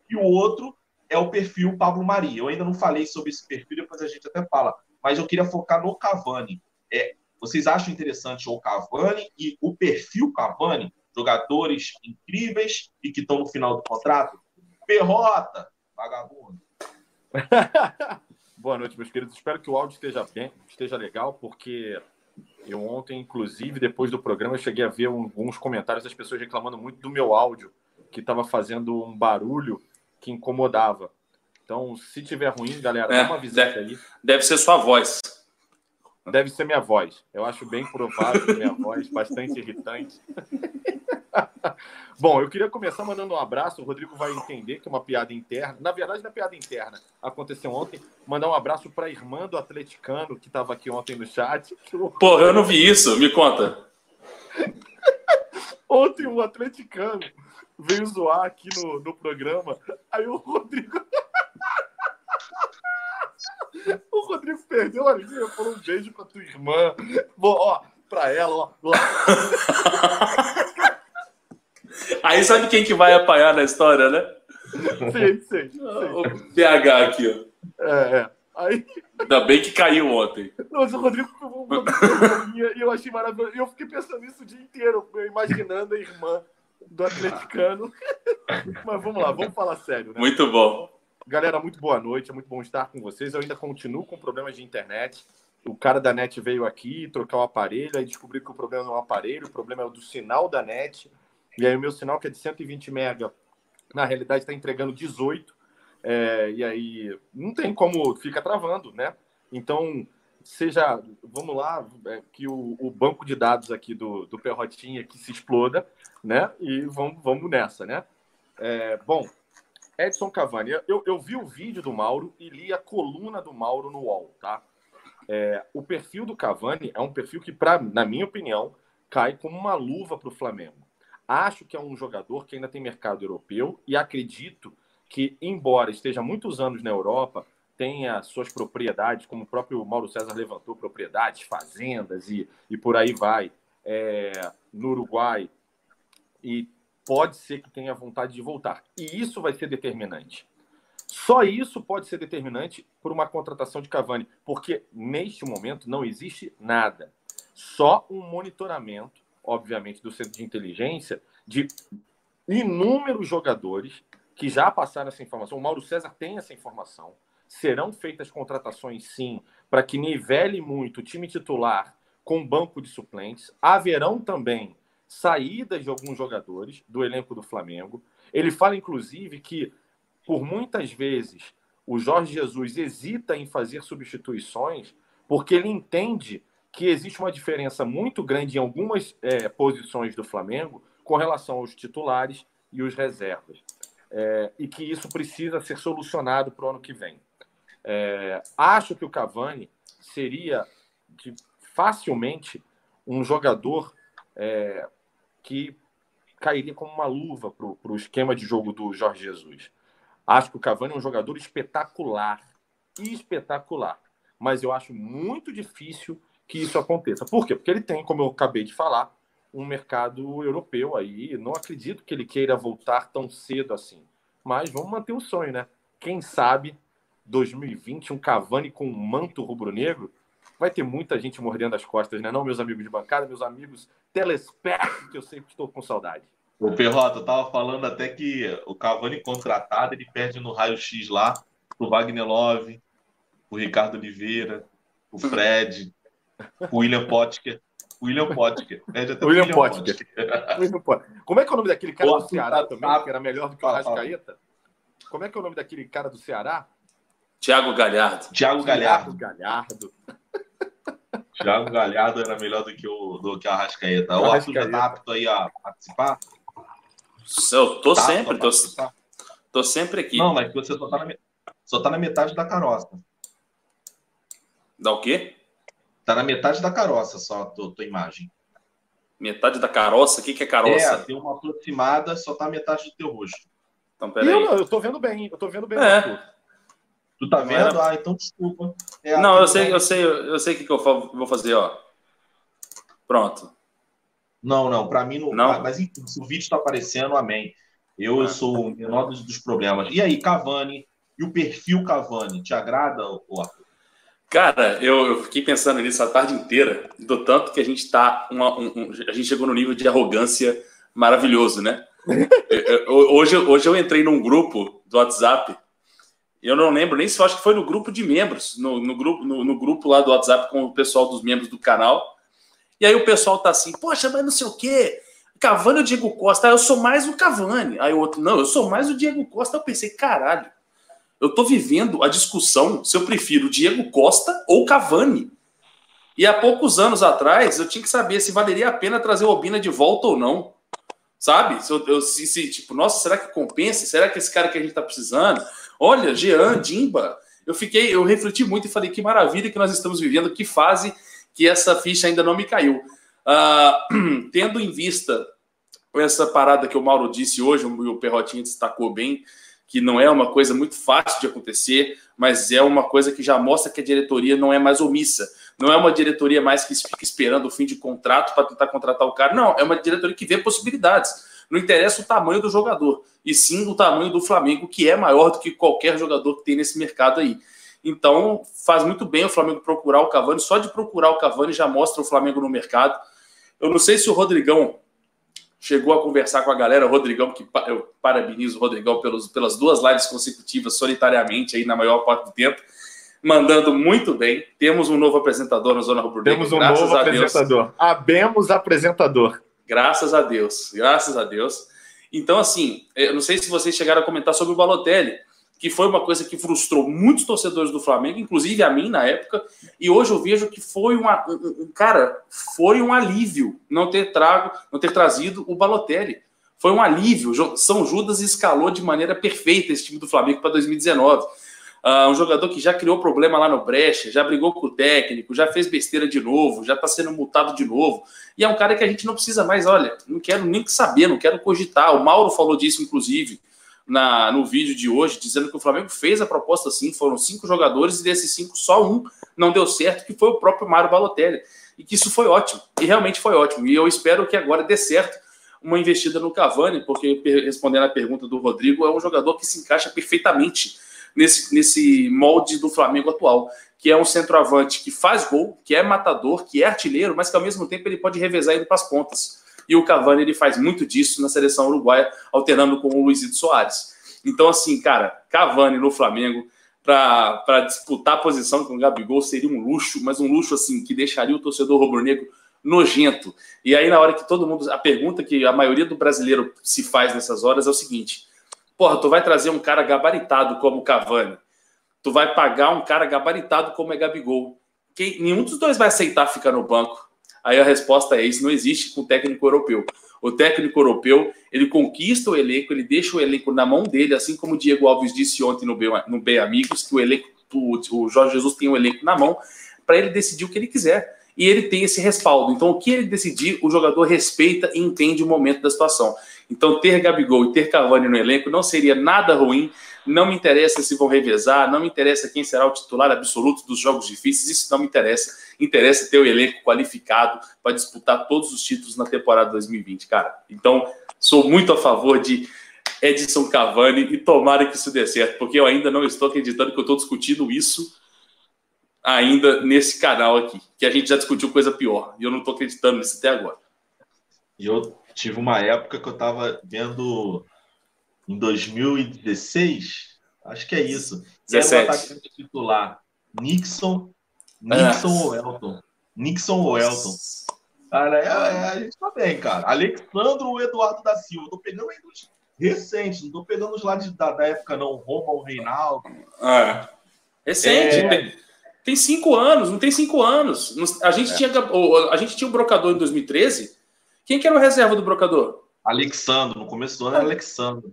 e o outro é o perfil Pablo Mari. Eu ainda não falei sobre esse perfil, depois a gente até fala, mas eu queria focar no Cavani. É, vocês acham interessante o Cavani e o perfil Cavani, jogadores incríveis e que estão no final do contrato? Perrota, vagabundo. Boa noite, meus queridos. Espero que o áudio esteja bem, esteja legal, porque eu ontem, inclusive, depois do programa, eu cheguei a ver alguns comentários das pessoas reclamando muito do meu áudio, que estava fazendo um barulho que incomodava. Então, se tiver ruim, galera, É, dá uma visita aí. Deve ser sua voz. Deve ser minha voz. Eu acho bem provável que minha voz, bastante irritante. Bom, eu queria começar mandando um abraço. O Rodrigo vai entender que é uma piada interna. Na verdade, não é piada interna. Aconteceu ontem. Mandar um abraço para a irmã do atleticano que estava aqui ontem no chat. Porra, eu não vi isso. Me conta. Ontem o atleticano veio zoar aqui no, no programa. Aí o Rodrigo. o Rodrigo perdeu a linha. Falou um beijo pra tua irmã. Bom, ó, pra ela, ó. Lá. Aí sabe quem que vai apanhar na história, né? Sei, sei, sei. O PH aqui, ó. É, é. Aí, Ainda bem que caiu ontem. nossa, o Rodrigo e eu achei maravilhoso. Eu fiquei pensando nisso o dia inteiro, imaginando a irmã do atleticano. Mas vamos lá, vamos falar sério, né? Muito bom. Galera, muito boa noite, é muito bom estar com vocês. Eu ainda continuo com problemas de internet. O cara da net veio aqui trocar o aparelho, aí descobriu que o problema não é o aparelho, o problema é o do sinal da net. E aí o meu sinal, que é de 120 mega, na realidade está entregando 18. É, e aí não tem como, fica travando, né? Então, seja, vamos lá, é, que o, o banco de dados aqui do, do Perrotinha que se exploda, né? E vamos, vamos nessa, né? É, bom, Edson Cavani, eu, eu vi o vídeo do Mauro e li a coluna do Mauro no UOL, tá? É, o perfil do Cavani é um perfil que, pra, na minha opinião, cai como uma luva para o Flamengo. Acho que é um jogador que ainda tem mercado europeu e acredito que, embora esteja muitos anos na Europa, tenha suas propriedades, como o próprio Mauro César levantou, propriedades, fazendas e, e por aí vai, é, no Uruguai, e pode ser que tenha vontade de voltar. E isso vai ser determinante. Só isso pode ser determinante por uma contratação de Cavani, porque neste momento não existe nada. Só um monitoramento, obviamente, do centro de inteligência de inúmeros jogadores que já passaram essa informação. O Mauro César tem essa informação. Serão feitas contratações, sim, para que nivele muito o time titular com banco de suplentes. Haverão também saídas de alguns jogadores do elenco do Flamengo. Ele fala, inclusive, que por muitas vezes o Jorge Jesus hesita em fazer substituições porque ele entende que existe uma diferença muito grande em algumas é, posições do Flamengo com relação aos titulares e os reservas. É, e que isso precisa ser solucionado para o ano que vem. É, acho que o Cavani seria de, facilmente um jogador é, que cairia como uma luva para o esquema de jogo do Jorge Jesus. Acho que o Cavani é um jogador espetacular. Espetacular. Mas eu acho muito difícil que isso aconteça. Por quê? Porque ele tem, como eu acabei de falar, um mercado europeu aí. Não acredito que ele queira voltar tão cedo assim. Mas vamos manter o sonho, né? Quem sabe 2020, um Cavani com um manto rubro-negro, vai ter muita gente mordendo as costas, né? Não, meus amigos de bancada, meus amigos telespectos, que eu sempre estou com saudade. O Perrota tava falando até que o Cavani contratado, ele perde no raio-x lá pro Wagner Love, pro Ricardo Oliveira, o Fred, o William Potker. William Potker. Até pro William Potker. William Potker. Como é que é o nome daquele cara do Ceará tá- também, que era melhor do que o. Arrascaeta? Como é que é o nome daquele cara do Ceará? Thiago Galhardo. Thiago Galhardo. Galhardo. Thiago Galhardo era melhor do que o, do que o Arrascaeta. O Arthur já tá apto aí a participar? Eu tô Tá, sempre, tô, tô sempre aqui. Não, mas você só tá, na, só tá na metade da caroça. Dá o quê? Tá na metade da caroça só a tua, tua imagem. Metade da caroça? O que, que é É, caroça? deu uma aproximada, só tá metade do teu rosto. Então, peraí. eu, não, eu tô vendo bem, eu tô vendo bem. É. Tu tá vendo? era- Ah, então desculpa. É, Não, eu sei, eu sei, eu sei o que, que eu vou fazer, ó. Pronto. Não, não, pra mim não. Não? Mas enfim, se o vídeo tá aparecendo, amém. Eu Ah. sou o menor dos, dos problemas. E aí, Cavani? E o perfil Cavani? Te agrada, ô Arthur? Cara, eu, eu fiquei pensando nisso a tarde inteira, do tanto que a gente tá. uma- um- um- a gente chegou no nível de arrogância maravilhoso, né? Hoje, hoje eu entrei num grupo do WhatsApp. Eu não lembro nem se eu acho que foi no grupo de membros, no, no grupo, no, no grupo lá do WhatsApp com o pessoal dos membros do canal. E aí o pessoal tá assim, poxa, mas não sei o quê. Cavani ou Diego Costa? Ah, eu sou mais o Cavani. Aí o outro, não, eu sou mais o Diego Costa. Eu pensei, caralho, eu tô vivendo a discussão se eu prefiro Diego Costa ou Cavani. E há poucos anos atrás eu tinha que saber se valeria a pena trazer o Obina de volta ou não. Sabe? Se, eu, se, se, tipo, nossa, será que compensa? Será que esse cara que a gente tá precisando? Olha, Jean, Dimba. Eu fiquei, eu refleti muito e falei que maravilha que nós estamos vivendo, que fase que essa ficha ainda não me caiu. Uh, tendo em vista essa parada que o Mauro disse hoje, o Perrotinho destacou bem, que não é uma coisa muito fácil de acontecer, mas é uma coisa que já mostra que a diretoria não é mais omissa. Não é uma diretoria mais que fica esperando o fim de contrato para tentar contratar o cara. Não, é uma diretoria que vê possibilidades. Não interessa o tamanho do jogador, e sim o tamanho do Flamengo, que é maior do que qualquer jogador que tem nesse mercado aí. Então, faz muito bem o Flamengo procurar o Cavani. Só de procurar o Cavani já mostra o Flamengo no mercado. Eu não sei se o Rodrigão chegou a conversar com a galera. O Rodrigão, que eu parabenizo o Rodrigão pelos, pelas duas lives consecutivas, solitariamente, aí na maior parte do tempo mandando muito bem. Temos um novo apresentador na Zona Rubro Temos um novo apresentador. Deus. Abemos apresentador. Graças a Deus. Graças a Deus. Então, assim, eu não sei se vocês chegaram a comentar sobre o Balotelli, que foi uma coisa que frustrou muitos torcedores do Flamengo, inclusive a mim na época, e hoje eu vejo que foi uma, um, cara, foi um alívio não ter trago, não ter trazido o Balotelli. Foi um alívio. São Judas escalou de maneira perfeita esse time do Flamengo para 2019 Uh, um jogador que já criou problema lá no Brecha, já brigou com o técnico, já fez besteira de novo, já está sendo multado de novo. E é um cara que a gente não precisa mais, olha, não quero nem saber, não quero cogitar. O Mauro falou disso, inclusive, na, no vídeo de hoje, dizendo que o Flamengo fez a proposta sim, foram cinco jogadores, e desses cinco, só um não deu certo, que foi o próprio Mário Balotelli. E que isso foi ótimo, e realmente foi ótimo. E eu espero que agora dê certo uma investida no Cavani, porque, respondendo a pergunta do Rodrigo, é um jogador que se encaixa perfeitamente nesse, nesse molde do Flamengo atual, que é um centroavante que faz gol, que é matador, que é artilheiro, mas que ao mesmo tempo ele pode revezar indo para as pontas. E o Cavani ele faz muito disso na seleção uruguaia, alternando com o Luizito Soares. Então, assim, cara, Cavani no Flamengo para disputar a posição com o Gabigol seria um luxo, mas um luxo assim que deixaria o torcedor rubro-negro nojento. E aí, na hora que todo mundo. A pergunta que a maioria do brasileiro se faz nessas horas é o seguinte: Porra, tu vai trazer um cara gabaritado como Cavani. Tu vai pagar um cara gabaritado como é Gabigol. Que nenhum dos dois vai aceitar ficar no banco. Aí a resposta é: isso não existe com o técnico europeu. O técnico europeu, ele conquista o elenco, ele deixa o elenco na mão dele, assim como o Diego Alves disse ontem no Bem, no Bem Amigos, que o elenco, o, Jorge Jesus tem o elenco na mão para ele decidir o que ele quiser. E ele tem esse respaldo. Então, o que ele decidir, o jogador respeita e entende o momento da situação. Então, ter Gabigol e ter Cavani no elenco não seria nada ruim. Não me interessa se vão revezar, não me interessa quem será o titular absoluto dos jogos difíceis, isso não me interessa. Interessa ter o elenco qualificado para disputar todos os títulos na temporada 2020, cara. Então, sou muito a favor de Edson Cavani e tomara que isso dê certo, porque eu ainda não estou acreditando que eu estou discutindo isso ainda nesse canal aqui, que a gente já discutiu coisa pior, e eu não estou acreditando nisso até agora. E eu tive uma época que eu estava vendo em 2016, acho que é isso. 17. Era o atacante titular Nixon, Nixon ah. ou Elton. Nixon ou Elton. Cara, é, é, a gente tá bem, cara. Alexandro ou Eduardo da Silva. tô pegando aí dos recentes, não tô pegando os lados da, da época, não. Roma ou Reinaldo. É. Recente. É. Tem, tem, cinco anos, não tem cinco anos. A gente, é. tinha, a gente tinha um brocador em 2013 quem que era o reserva do Brocador? Alexandre, no começo do ano era Alexandre.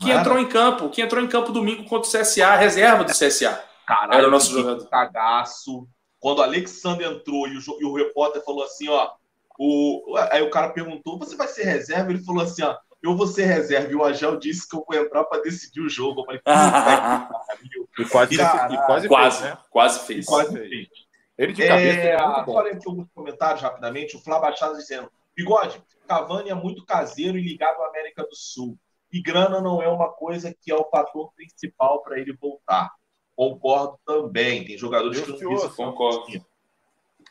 Que entrou em campo, que entrou em campo domingo contra o CSA, reserva do CSA. Caralho, era o nosso jogador. Cagaço. Quando o Alexandre entrou e o, e o repórter falou assim, ó, o, aí o cara perguntou: você vai ser reserva? Ele falou assim: ó, eu vou ser reserva. E o Agel disse que eu vou entrar para decidir o jogo. Eu falei, e quase, e quase, quase, fez, né? quase fez. E quase fez. Ele de cabeça. É, é agora aqui alguns comentários rapidamente. O Flávio Machado dizendo: Bigode, Cavani é muito caseiro e ligado à América do Sul. E grana não é uma coisa que é o fator principal para ele voltar. Concordo também. Tem jogadores que não visam concordo.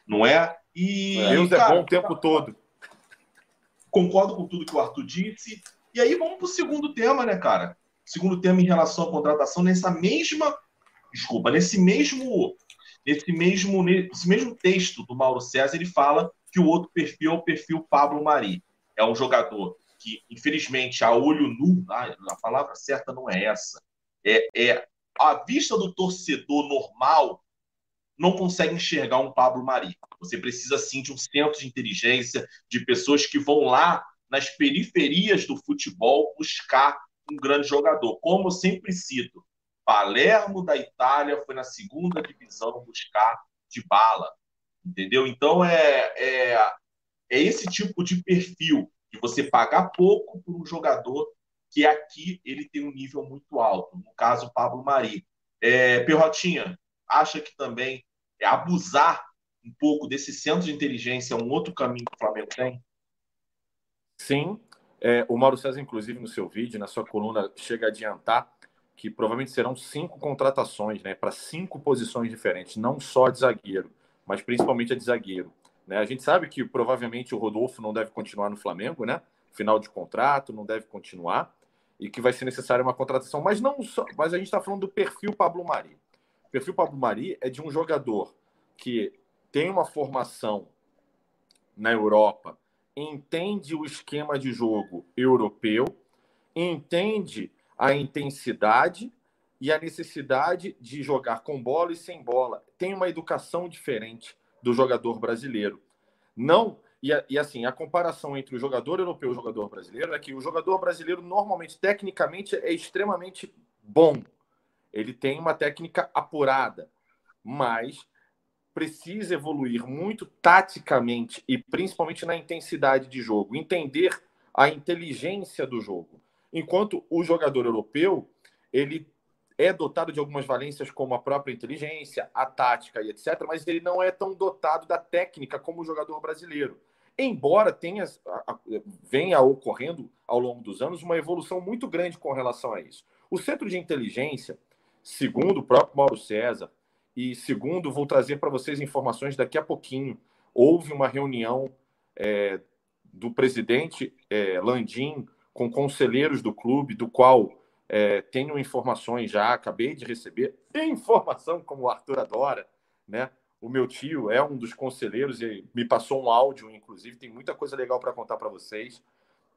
Não é? E, é. Deus cara, é bom o tempo todo. Concordo com tudo que o Arthur disse. E aí vamos para o segundo tema, né, cara? Segundo tema em relação à contratação, nessa mesma. Desculpa, nesse mesmo. Nesse mesmo, nesse mesmo texto do Mauro César, ele fala que o outro perfil é o perfil Pablo Mari. É um jogador que, infelizmente, a olho nu, a palavra certa não é essa, é, é a vista do torcedor normal não consegue enxergar um Pablo Mari. Você precisa, sim, de um centro de inteligência, de pessoas que vão lá nas periferias do futebol buscar um grande jogador. Como eu sempre cito, Palermo da Itália foi na segunda divisão buscar de bala, entendeu? Então é, é, é esse tipo de perfil de você pagar pouco por um jogador que aqui ele tem um nível muito alto. No caso, Pablo Mari. É, Perrotinha, acha que também é abusar um pouco desse centro de inteligência é um outro caminho que o Flamengo tem? Sim. É, o Mauro César, inclusive, no seu vídeo, na sua coluna, chega a adiantar que provavelmente serão cinco contratações, né, para cinco posições diferentes, não só de zagueiro, mas principalmente a de zagueiro. Né? A gente sabe que provavelmente o Rodolfo não deve continuar no Flamengo, né? Final de contrato, não deve continuar, e que vai ser necessária uma contratação. Mas não só, mas a gente está falando do perfil Pablo Mari. O perfil Pablo Mari é de um jogador que tem uma formação na Europa, entende o esquema de jogo europeu, entende a intensidade e a necessidade de jogar com bola e sem bola. Tem uma educação diferente do jogador brasileiro. Não e, e, assim, a comparação entre o jogador europeu e o jogador brasileiro é que o jogador brasileiro, normalmente, tecnicamente, é extremamente bom. Ele tem uma técnica apurada, mas precisa evoluir muito taticamente e principalmente na intensidade de jogo, entender a inteligência do jogo. Enquanto o jogador europeu, ele é dotado de algumas valências como a própria inteligência, a tática e etc, mas ele não é tão dotado da técnica como o jogador brasileiro. Embora tenha venha ocorrendo ao longo dos anos uma evolução muito grande com relação a isso. O centro de inteligência, segundo o próprio Mauro César, e segundo, vou trazer para vocês informações daqui a pouquinho. Houve uma reunião é, do presidente é, Landim com conselheiros do clube, do qual é, tenho informações já, acabei de receber informação, como o Arthur adora, né? O meu tio é um dos conselheiros e me passou um áudio, inclusive, tem muita coisa legal para contar para vocês.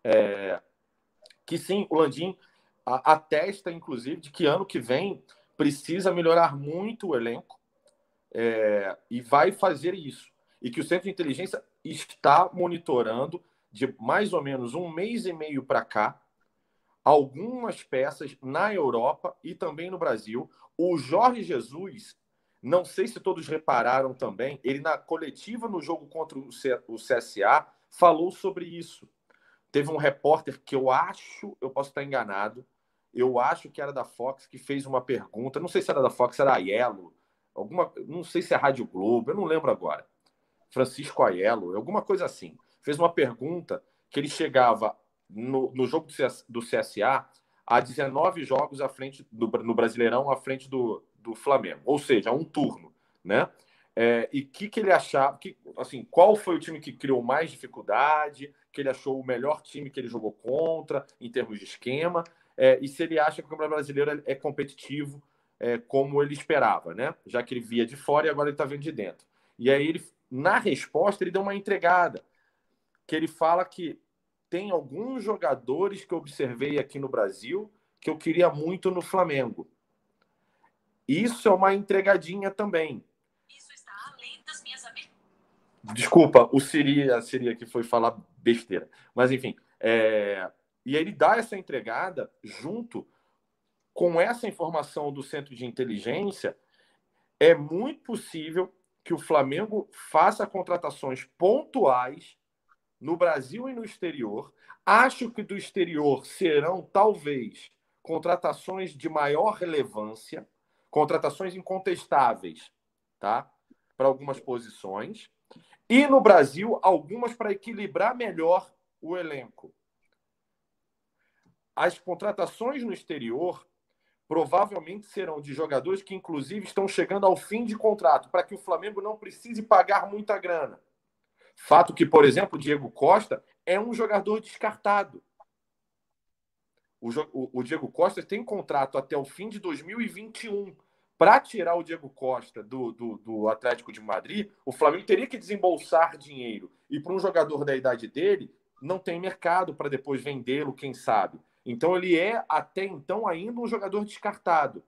É, que sim, o Landim atesta, inclusive, de que ano que vem precisa melhorar muito o elenco é, e vai fazer isso. E que o Centro de Inteligência está monitorando de mais ou menos um mês e meio para cá algumas peças na Europa e também no Brasil. O Jorge Jesus, não sei se todos repararam também, ele na coletiva no jogo contra o CSA falou sobre isso. Teve um repórter que eu acho, eu posso estar enganado, eu acho que era da Fox que fez uma pergunta, não sei se era da Fox, era a Yellow, alguma, não sei se é Rádio Globo, eu não lembro agora. Francisco Aiello, alguma coisa assim. Fez uma pergunta que ele chegava no, no jogo do CSA a 19 jogos à frente do, no Brasileirão à frente do, do Flamengo, ou seja, um turno, né? É, e que que ele achava, que, assim, qual foi o time que criou mais dificuldade, que ele achou o melhor time que ele jogou contra em termos de esquema, é, e se ele acha que o Campeonato Brasileiro é competitivo é, como ele esperava, né? Já que ele via de fora e agora ele está vendo de dentro. E aí ele, na resposta, ele deu uma entregada, que ele fala que tem alguns jogadores que eu observei aqui no Brasil que eu queria muito no Flamengo. Isso é uma entregadinha também. Isso está além das minhas Desculpa, o Siri, a Siri aqui foi falar besteira. Mas, enfim, é... e ele dá essa entregada junto com essa informação do centro de inteligência. É muito possível que o Flamengo faça contratações pontuais no Brasil e no exterior. Acho que do exterior serão, talvez, contratações de maior relevância, contratações incontestáveis, tá? Para algumas posições. E no Brasil, algumas para equilibrar melhor o elenco. As contratações no exterior provavelmente serão de jogadores que, inclusive, estão chegando ao fim de contrato, para que o Flamengo não precise pagar muita grana. Fato que, por exemplo, o Diego Costa é um jogador descartado. O, o, o Diego Costa tem contrato até o fim de 2021. Para tirar o Diego Costa do, do, do, Atlético de Madrid, o Flamengo teria que desembolsar dinheiro. E para um jogador da idade dele, não tem mercado para depois vendê-lo, quem sabe. Então ele é, até então, ainda um jogador descartado.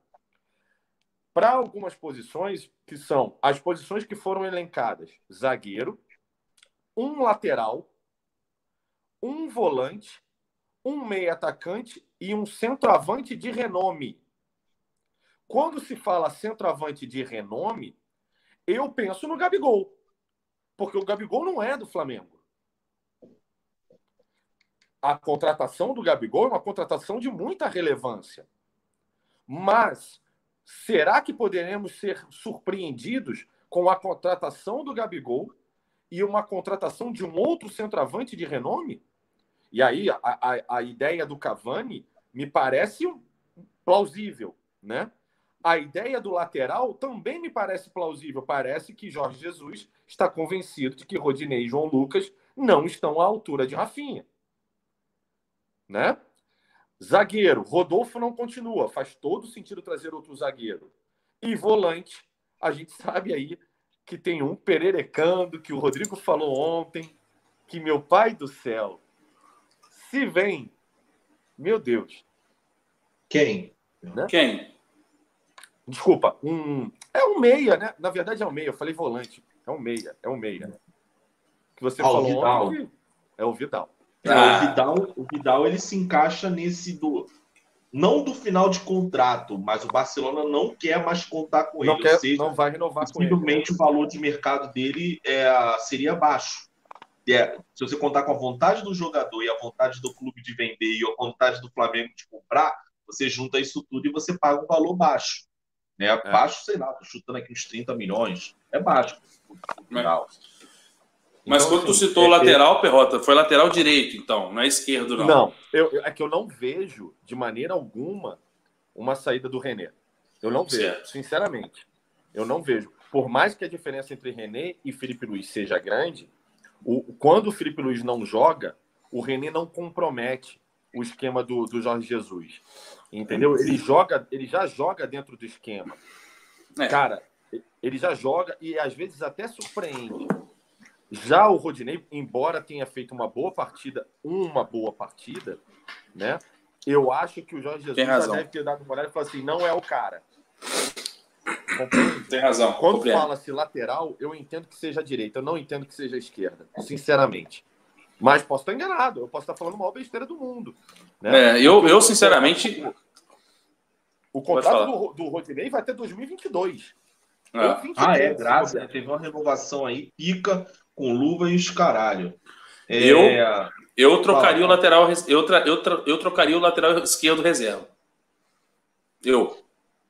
Para algumas posições, que são as posições que foram elencadas: zagueiro, um lateral, um volante, um meia atacante e um centroavante de renome. Quando se fala centroavante de renome, eu penso no Gabigol. Porque o Gabigol não é do Flamengo. A contratação do Gabigol é uma contratação de muita relevância. Mas será que poderemos ser surpreendidos com a contratação do Gabigol e uma contratação de um outro centroavante de renome? E aí a, a, a ideia do Cavani me parece plausível, né? A ideia do lateral também me parece plausível. Parece que Jorge Jesus está convencido de que Rodinei e João Lucas não estão à altura de Rafinha. Né? Zagueiro, Rodolfo não continua. Faz todo sentido trazer outro zagueiro. E volante, a gente sabe aí que tem um pererecando, que o Rodrigo falou ontem, que meu pai do céu, se vem, meu Deus. Quem? Né? Quem? Desculpa, um. É um meia, né? Na verdade é um meia, eu falei volante. É um meia, é um meia. Que você Ah, o falou Vidal. ontem. É o Vidal. É, Ah. o, Vidal, o Vidal ele se encaixa nesse do. Não do final de contrato, mas o Barcelona não quer mais contar com Não, ele. quer, ou seja, não vai renovar com ele. possivelmente o valor de mercado dele é, seria baixo. É, se você contar com a vontade do jogador e a vontade do clube de vender e a vontade do Flamengo de comprar, você junta isso tudo e você paga um valor baixo. Né? Baixo, sei lá, tô chutando aqui uns 30 milhões. É baixo. Vidal. Mas Então, quando tu assim, citou é- lateral, Perrota, foi lateral direito, então, não é esquerdo, não. Não, eu- é que eu não vejo de maneira alguma uma saída do René. Eu não vejo, Certo. sinceramente. Eu não vejo. Por mais que a diferença entre René e Felipe Luiz seja grande, o, quando o Felipe Luiz não joga, o René não compromete o esquema do, do Jorge Jesus. Entendeu? Ele joga, ele já joga dentro do esquema. É. Cara, ele já joga e às vezes até surpreende. Já o Rodinei, embora tenha feito uma boa partida, uma boa partida, né? Eu acho que o Jorge Jesus já deve ter dado uma olhada e falado assim, não é o cara. Tem razão. Quando fala-se lateral, eu entendo que seja direita, eu não entendo que seja esquerda, sinceramente. Mas posso estar enganado, eu posso estar falando a maior besteira do mundo. né? É, eu, eu, sinceramente. O contrato do, do Rodinei vai até 2022. é, 23, Ah, é, graças. teve uma renovação aí, pica, com luva e os caralho. É, Eu? eu trocaria Fala, o lateral. Eu, tra- eu, tra- eu trocaria o lateral esquerdo reserva. Eu.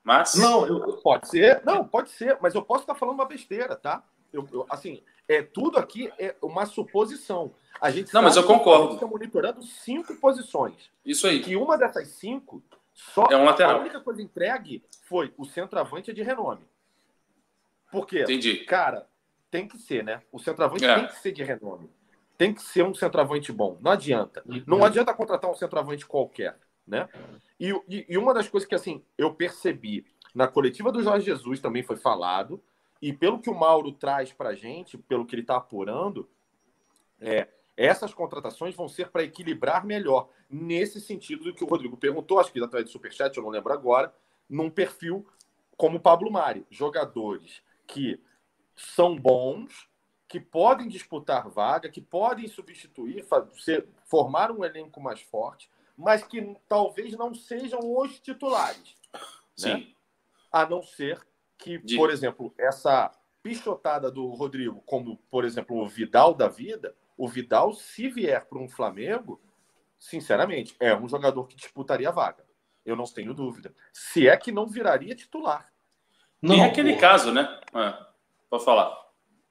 Mas. Não, eu, Pode ser, não, pode ser, mas eu posso estar falando uma besteira, tá? Eu, eu- assim, é tudo aqui é uma suposição. A gente Não, mas eu concordo. A gente está monitorando cinco posições. Isso aí. Que uma dessas cinco só É um lateral. a única coisa entregue foi o centroavante de renome. Por quê? Entendi. Cara, tem que ser, né? O centroavante É. tem que ser de renome. Tem que ser um centroavante bom. Não adianta. Não adianta contratar um centroavante qualquer, né? E, e- e uma das coisas que, assim, eu percebi na coletiva do Jorge Jesus também foi falado, e pelo que o Mauro traz pra gente, pelo que ele tá apurando, é, essas contratações vão ser para equilibrar melhor, nesse sentido do que o Rodrigo perguntou, acho que através do Superchat, eu não lembro agora, num perfil como o Pablo Mari, jogadores que são bons, que podem disputar vaga, que podem substituir, fa- ser- formar um elenco mais forte, mas que talvez não sejam os titulares. Sim. A não ser que, De- por exemplo, essa pichotada do Rodrigo, como, por exemplo, o Vidal da vida, o Vidal, se vier para um Flamengo, sinceramente, é um jogador que disputaria a vaga. Eu não tenho dúvida. Se é que não viraria titular. Tem não, aquele caso, né? É, pode falar.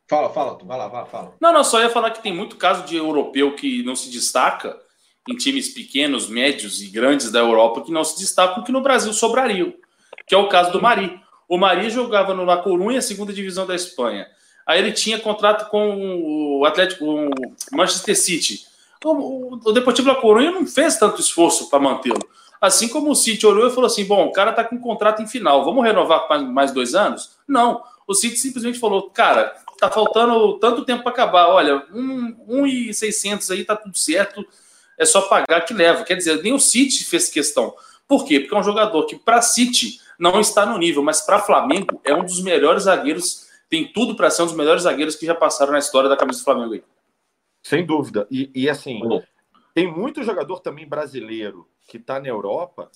Fala, fala, vai lá, vai, fala. Não, não, só ia falar que tem muito caso de europeu que não se destaca em times pequenos, médios e grandes da Europa que não se destacam, que no Brasil sobrariam. Que é o caso do Mari. O Mari jogava no La Corunha, segunda divisão da Espanha. Aí ele tinha contrato com o Atlético, com o Manchester City. O, o, o Deportivo La Corunha não fez tanto esforço para mantê-lo. Assim como o City olhou e falou assim: bom, o cara tá com contrato em final, vamos renovar por mais dois anos? Não. O City simplesmente falou: cara, tá faltando tanto tempo para acabar. Olha, um, um e 600 aí tá tudo certo, é só pagar que leva. Quer dizer, nem o City fez questão. Por quê? Porque é um jogador que para City não está no nível, mas para Flamengo é um dos melhores zagueiros, tem tudo para ser um dos melhores zagueiros que já passaram na história da camisa do Flamengo aí. Sem dúvida. E, e, assim, Tem muito jogador também brasileiro que está na Europa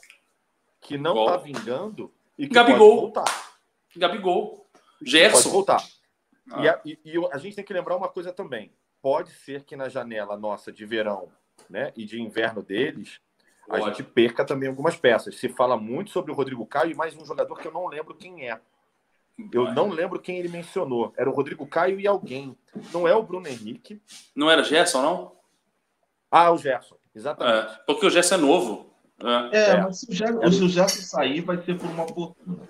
que não está vingando e que Gabigol. pode voltar. Gabigol. Pode Gerson. voltar. Ah. E, a, e- e a gente tem que lembrar uma coisa também. Pode ser que na janela nossa de verão né, e de inverno deles, a Pode. gente perca também algumas peças. Se fala muito sobre o Rodrigo Caio e mais um jogador que eu não lembro quem é. Eu não lembro quem ele mencionou. Era o Rodrigo Caio e alguém. Não é o Bruno Henrique. Não era Gerson, não? Ah, o Gerson. Exatamente. É, porque o Gerson é novo. É. É, É. mas se o Gerson, se o Gerson sair, vai ser por uma fortuna.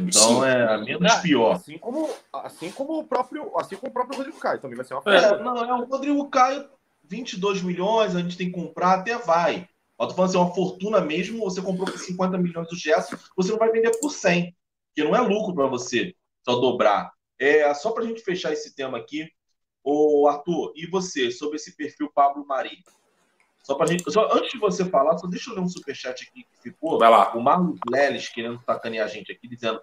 Então Sim. é menos Ah, pior. Assim como, assim como o próprio, assim como o próprio Rodrigo Caio também vai ser uma É. festa. É, não, é o Rodrigo Caio, 22 milhões, a gente tem que comprar, até vai. Eu tô falando assim, uma fortuna mesmo, você comprou por 50 milhões do Gerson, você não vai vender por 100, porque não é lucro para você só dobrar. É, só para a gente fechar esse tema aqui, o Arthur, e você, sobre esse perfil Pablo Mari? Só pra gente, só antes de você falar, só deixa eu ler um superchat aqui que ficou. Vai lá. O Marlon Leles querendo sacanear a gente aqui, dizendo: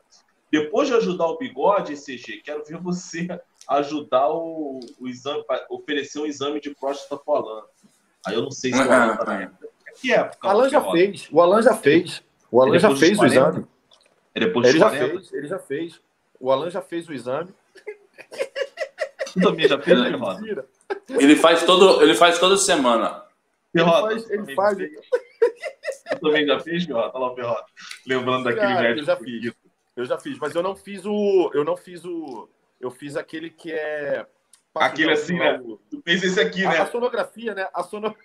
depois de ajudar o bigode, CG, quero ver você ajudar o, o exame, oferecer um exame de próstata pro Alan. Aí eu não sei se o Alan tá na Que época? O Alan já fez. O Alan já fez. O Alan Ele já fez o 40? exame. É depois Ele dos já 40? fez, ele já fez. O Alan já fez o exame. Também já fez, né, Roda? Ele faz todo, ele faz toda semana. Perrota, faz- ele também faz- já fez? Tu também já fez, Perrota? Olha lá Perrota. Lembrando daquele Cara, médico. eu já fiz. Eu já fiz, mas eu não fiz o. Eu não fiz o. Eu fiz aquele que é. Aquele assim, né? O- Tu fez esse aqui, A, a né? sonografia, né? A, sono...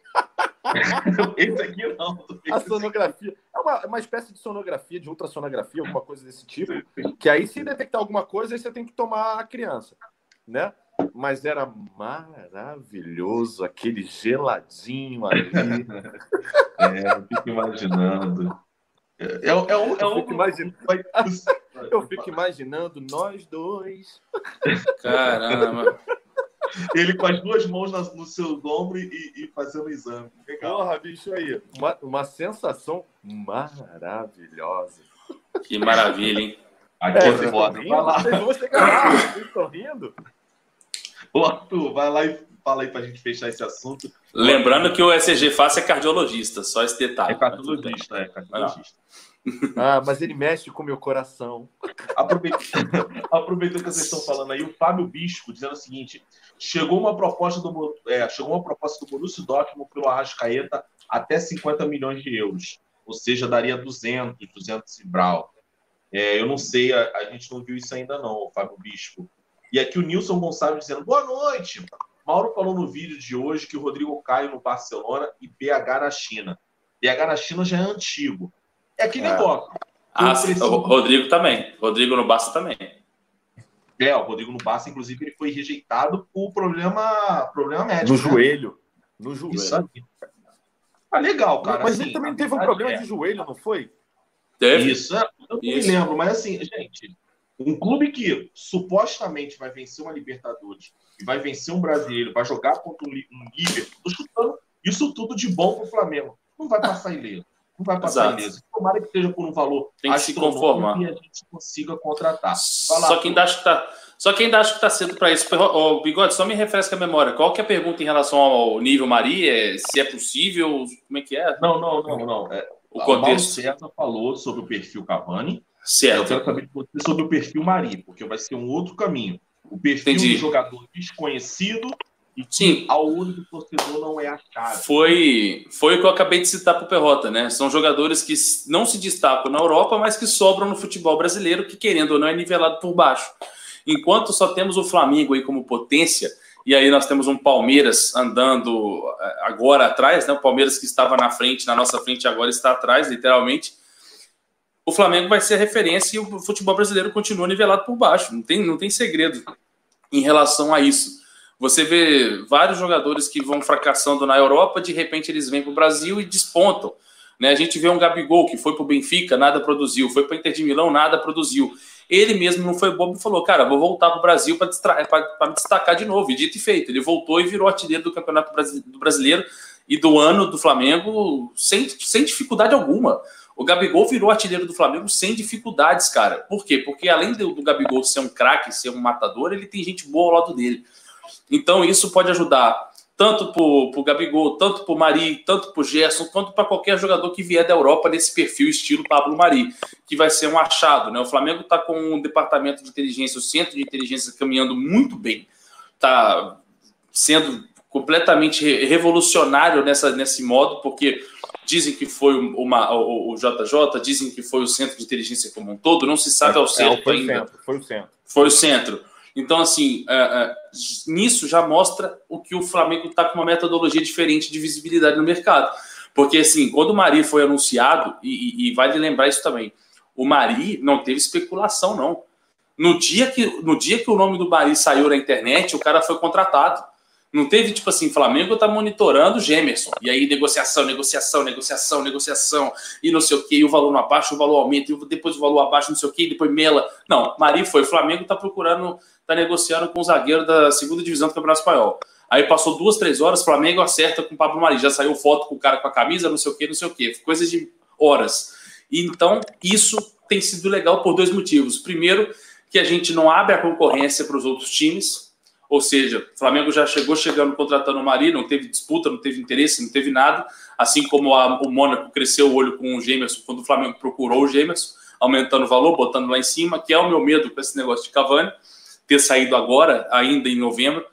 Esse aqui não. A sonografia. É uma, uma espécie de sonografia, de ultrassonografia, alguma coisa desse tipo. Que aí, se detectar alguma coisa, aí você tem que tomar a criança, né? Mas era maravilhoso, aquele geladinho ali. É, eu fico imaginando. É, é, é, um- é Eu um. fico imaginando, eu fico imaginando nós dois. Caramba. Ele com as duas mãos no seu ombro e, e fazendo o exame. Legal. Porra, bicho aí. Uma, uma sensação maravilhosa. Que maravilha, hein? Aqui É, vocês foda. estão rindo? Vai lá. Vocês vão chegar lá. Vocês estão rindo? Ô, Arthur, vai lá e fala aí pra gente fechar esse assunto. Lembrando que o SG Fácil é cardiologista, só esse detalhe. É cardiologista, é cardiologista. Ah, mas ele mexe com o meu coração. Aproveitando, aproveitando que vocês estão falando aí, o Fábio Bisco dizendo o seguinte: chegou uma proposta do é, chegou uma proposta do Borussia Dortmund pelo Arrascaeta até 50 milhões de euros, ou seja, daria 200, 200 e brau. É, eu não sei, a, a gente não viu isso ainda não, o Fábio Bispo. E aqui o Nilson Gonçalves dizendo: boa noite. Mauro falou no vídeo de hoje que o Rodrigo Caio no Barcelona e BH na China. BH na China já é antigo. É aquele É. negócio. Ah, preciso- o Rodrigo também. Rodrigo no Barça também. É, o Rodrigo no Barça, inclusive, ele foi rejeitado por problema, problema médico. No né? joelho. No joelho. Isso aí. Ah, legal, cara. Mas assim, ele também teve um problema é- de joelho, não foi? Teve? Isso, é, eu não Isso. me lembro, mas assim, gente, um clube que supostamente vai vencer uma Libertadores e vai vencer um brasileiro, vai jogar contra um, um Liverpool, tô chutando isso tudo de bom pro Flamengo. Não vai passar ileso. Não vai passar Exato. ileso. Tomara que seja por um valor Tem que se conformar. e a gente consiga contratar. Lá, Só quem ainda acha que tá, só quem ainda acha que tá cedo para isso. Ô, Bigode, só me refresca a memória. Qual que é a pergunta em relação ao nível Maria? É Se é possível? Como é que é? Não, não, não, não. É, O o contexto. César falou sobre o perfil Cavani. Eu Certo. quero saber de você sobre o perfil Mari, porque vai ser um outro caminho. O perfil Entendi. do jogador desconhecido e que Sim. ao olho do torcedor não é a chave. Foi, foi o que eu acabei de citar para o Perrota, né? São jogadores que não se destacam na Europa, mas que sobram no futebol brasileiro, que querendo ou não é nivelado por baixo. Enquanto só temos o Flamengo aí como potência, e aí nós temos um Palmeiras andando eh, agora atrás, né? O Palmeiras que estava na frente, na nossa frente agora está atrás, literalmente. O Flamengo vai ser a referência e o futebol brasileiro continua nivelado por baixo. Não tem, não tem segredo em relação a isso. Você vê vários jogadores que vão fracassando na Europa, de repente eles vêm para o Brasil e despontam. Né? A gente vê um Gabigol que foi para o Benfica, nada produziu, foi para o Inter de Milão, nada produziu. Ele mesmo não foi bobo e falou: Cara, vou voltar para o Brasil para me destacar de novo. E dito e feito, ele voltou e virou artilheiro do Campeonato Brasileiro e do ano do Flamengo sem, sem dificuldade alguma. O Gabigol virou artilheiro do Flamengo sem dificuldades, cara. Por quê? Porque além do, do Gabigol ser um craque, ser um matador, ele tem gente boa ao lado dele. Então, isso pode ajudar tanto para o Gabigol, tanto para o Mari, tanto para o Gerson, quanto para qualquer jogador que vier da Europa nesse perfil estilo Pablo Mari, que vai ser um achado. Né? O Flamengo está com um departamento de inteligência, o centro de inteligência caminhando muito bem, está sendo completamente revolucionário nessa, nesse modo, porque dizem que foi uma, o, o, JJ, dizem que foi o centro de inteligência como um todo, não se sabe ao é, certo foi ainda. O centro, foi o centro. Foi o centro. Então, assim, é, é, nisso já mostra o que o Flamengo está com uma metodologia diferente de visibilidade no mercado. Porque, assim, quando o Mari foi anunciado, e, e, e vale lembrar isso também, o Mari não teve especulação, não. No dia que, no dia que o nome do Mari saiu na internet, o cara foi contratado. Não teve, tipo assim, Flamengo tá monitorando o Gemerson. E aí, negociação, negociação, negociação, negociação, e não sei o quê, e o valor não abaixa, o valor aumenta, e depois o valor abaixa, não sei o quê, e depois mela. Não, Mari foi. Flamengo tá procurando, tá negociando com o zagueiro da segunda divisão do Campeonato Espanhol. Aí passou duas, três horas, Flamengo acerta com o Pablo Mari. Já saiu foto com o cara com a camisa, não sei o quê, não sei o quê. Coisa de horas. Então, isso tem sido legal por dois motivos. Primeiro, que a gente não abre a concorrência para os outros times, ou seja, o Flamengo já chegou chegando contratando o Mari, não teve disputa, não teve interesse, não teve nada. Assim como a, o Mônaco cresceu o olho com o Gemerson quando o Flamengo procurou o Gemerson, aumentando o valor, botando lá em cima, que é o meu medo com esse negócio de Cavani, ter saído agora, ainda em novembro,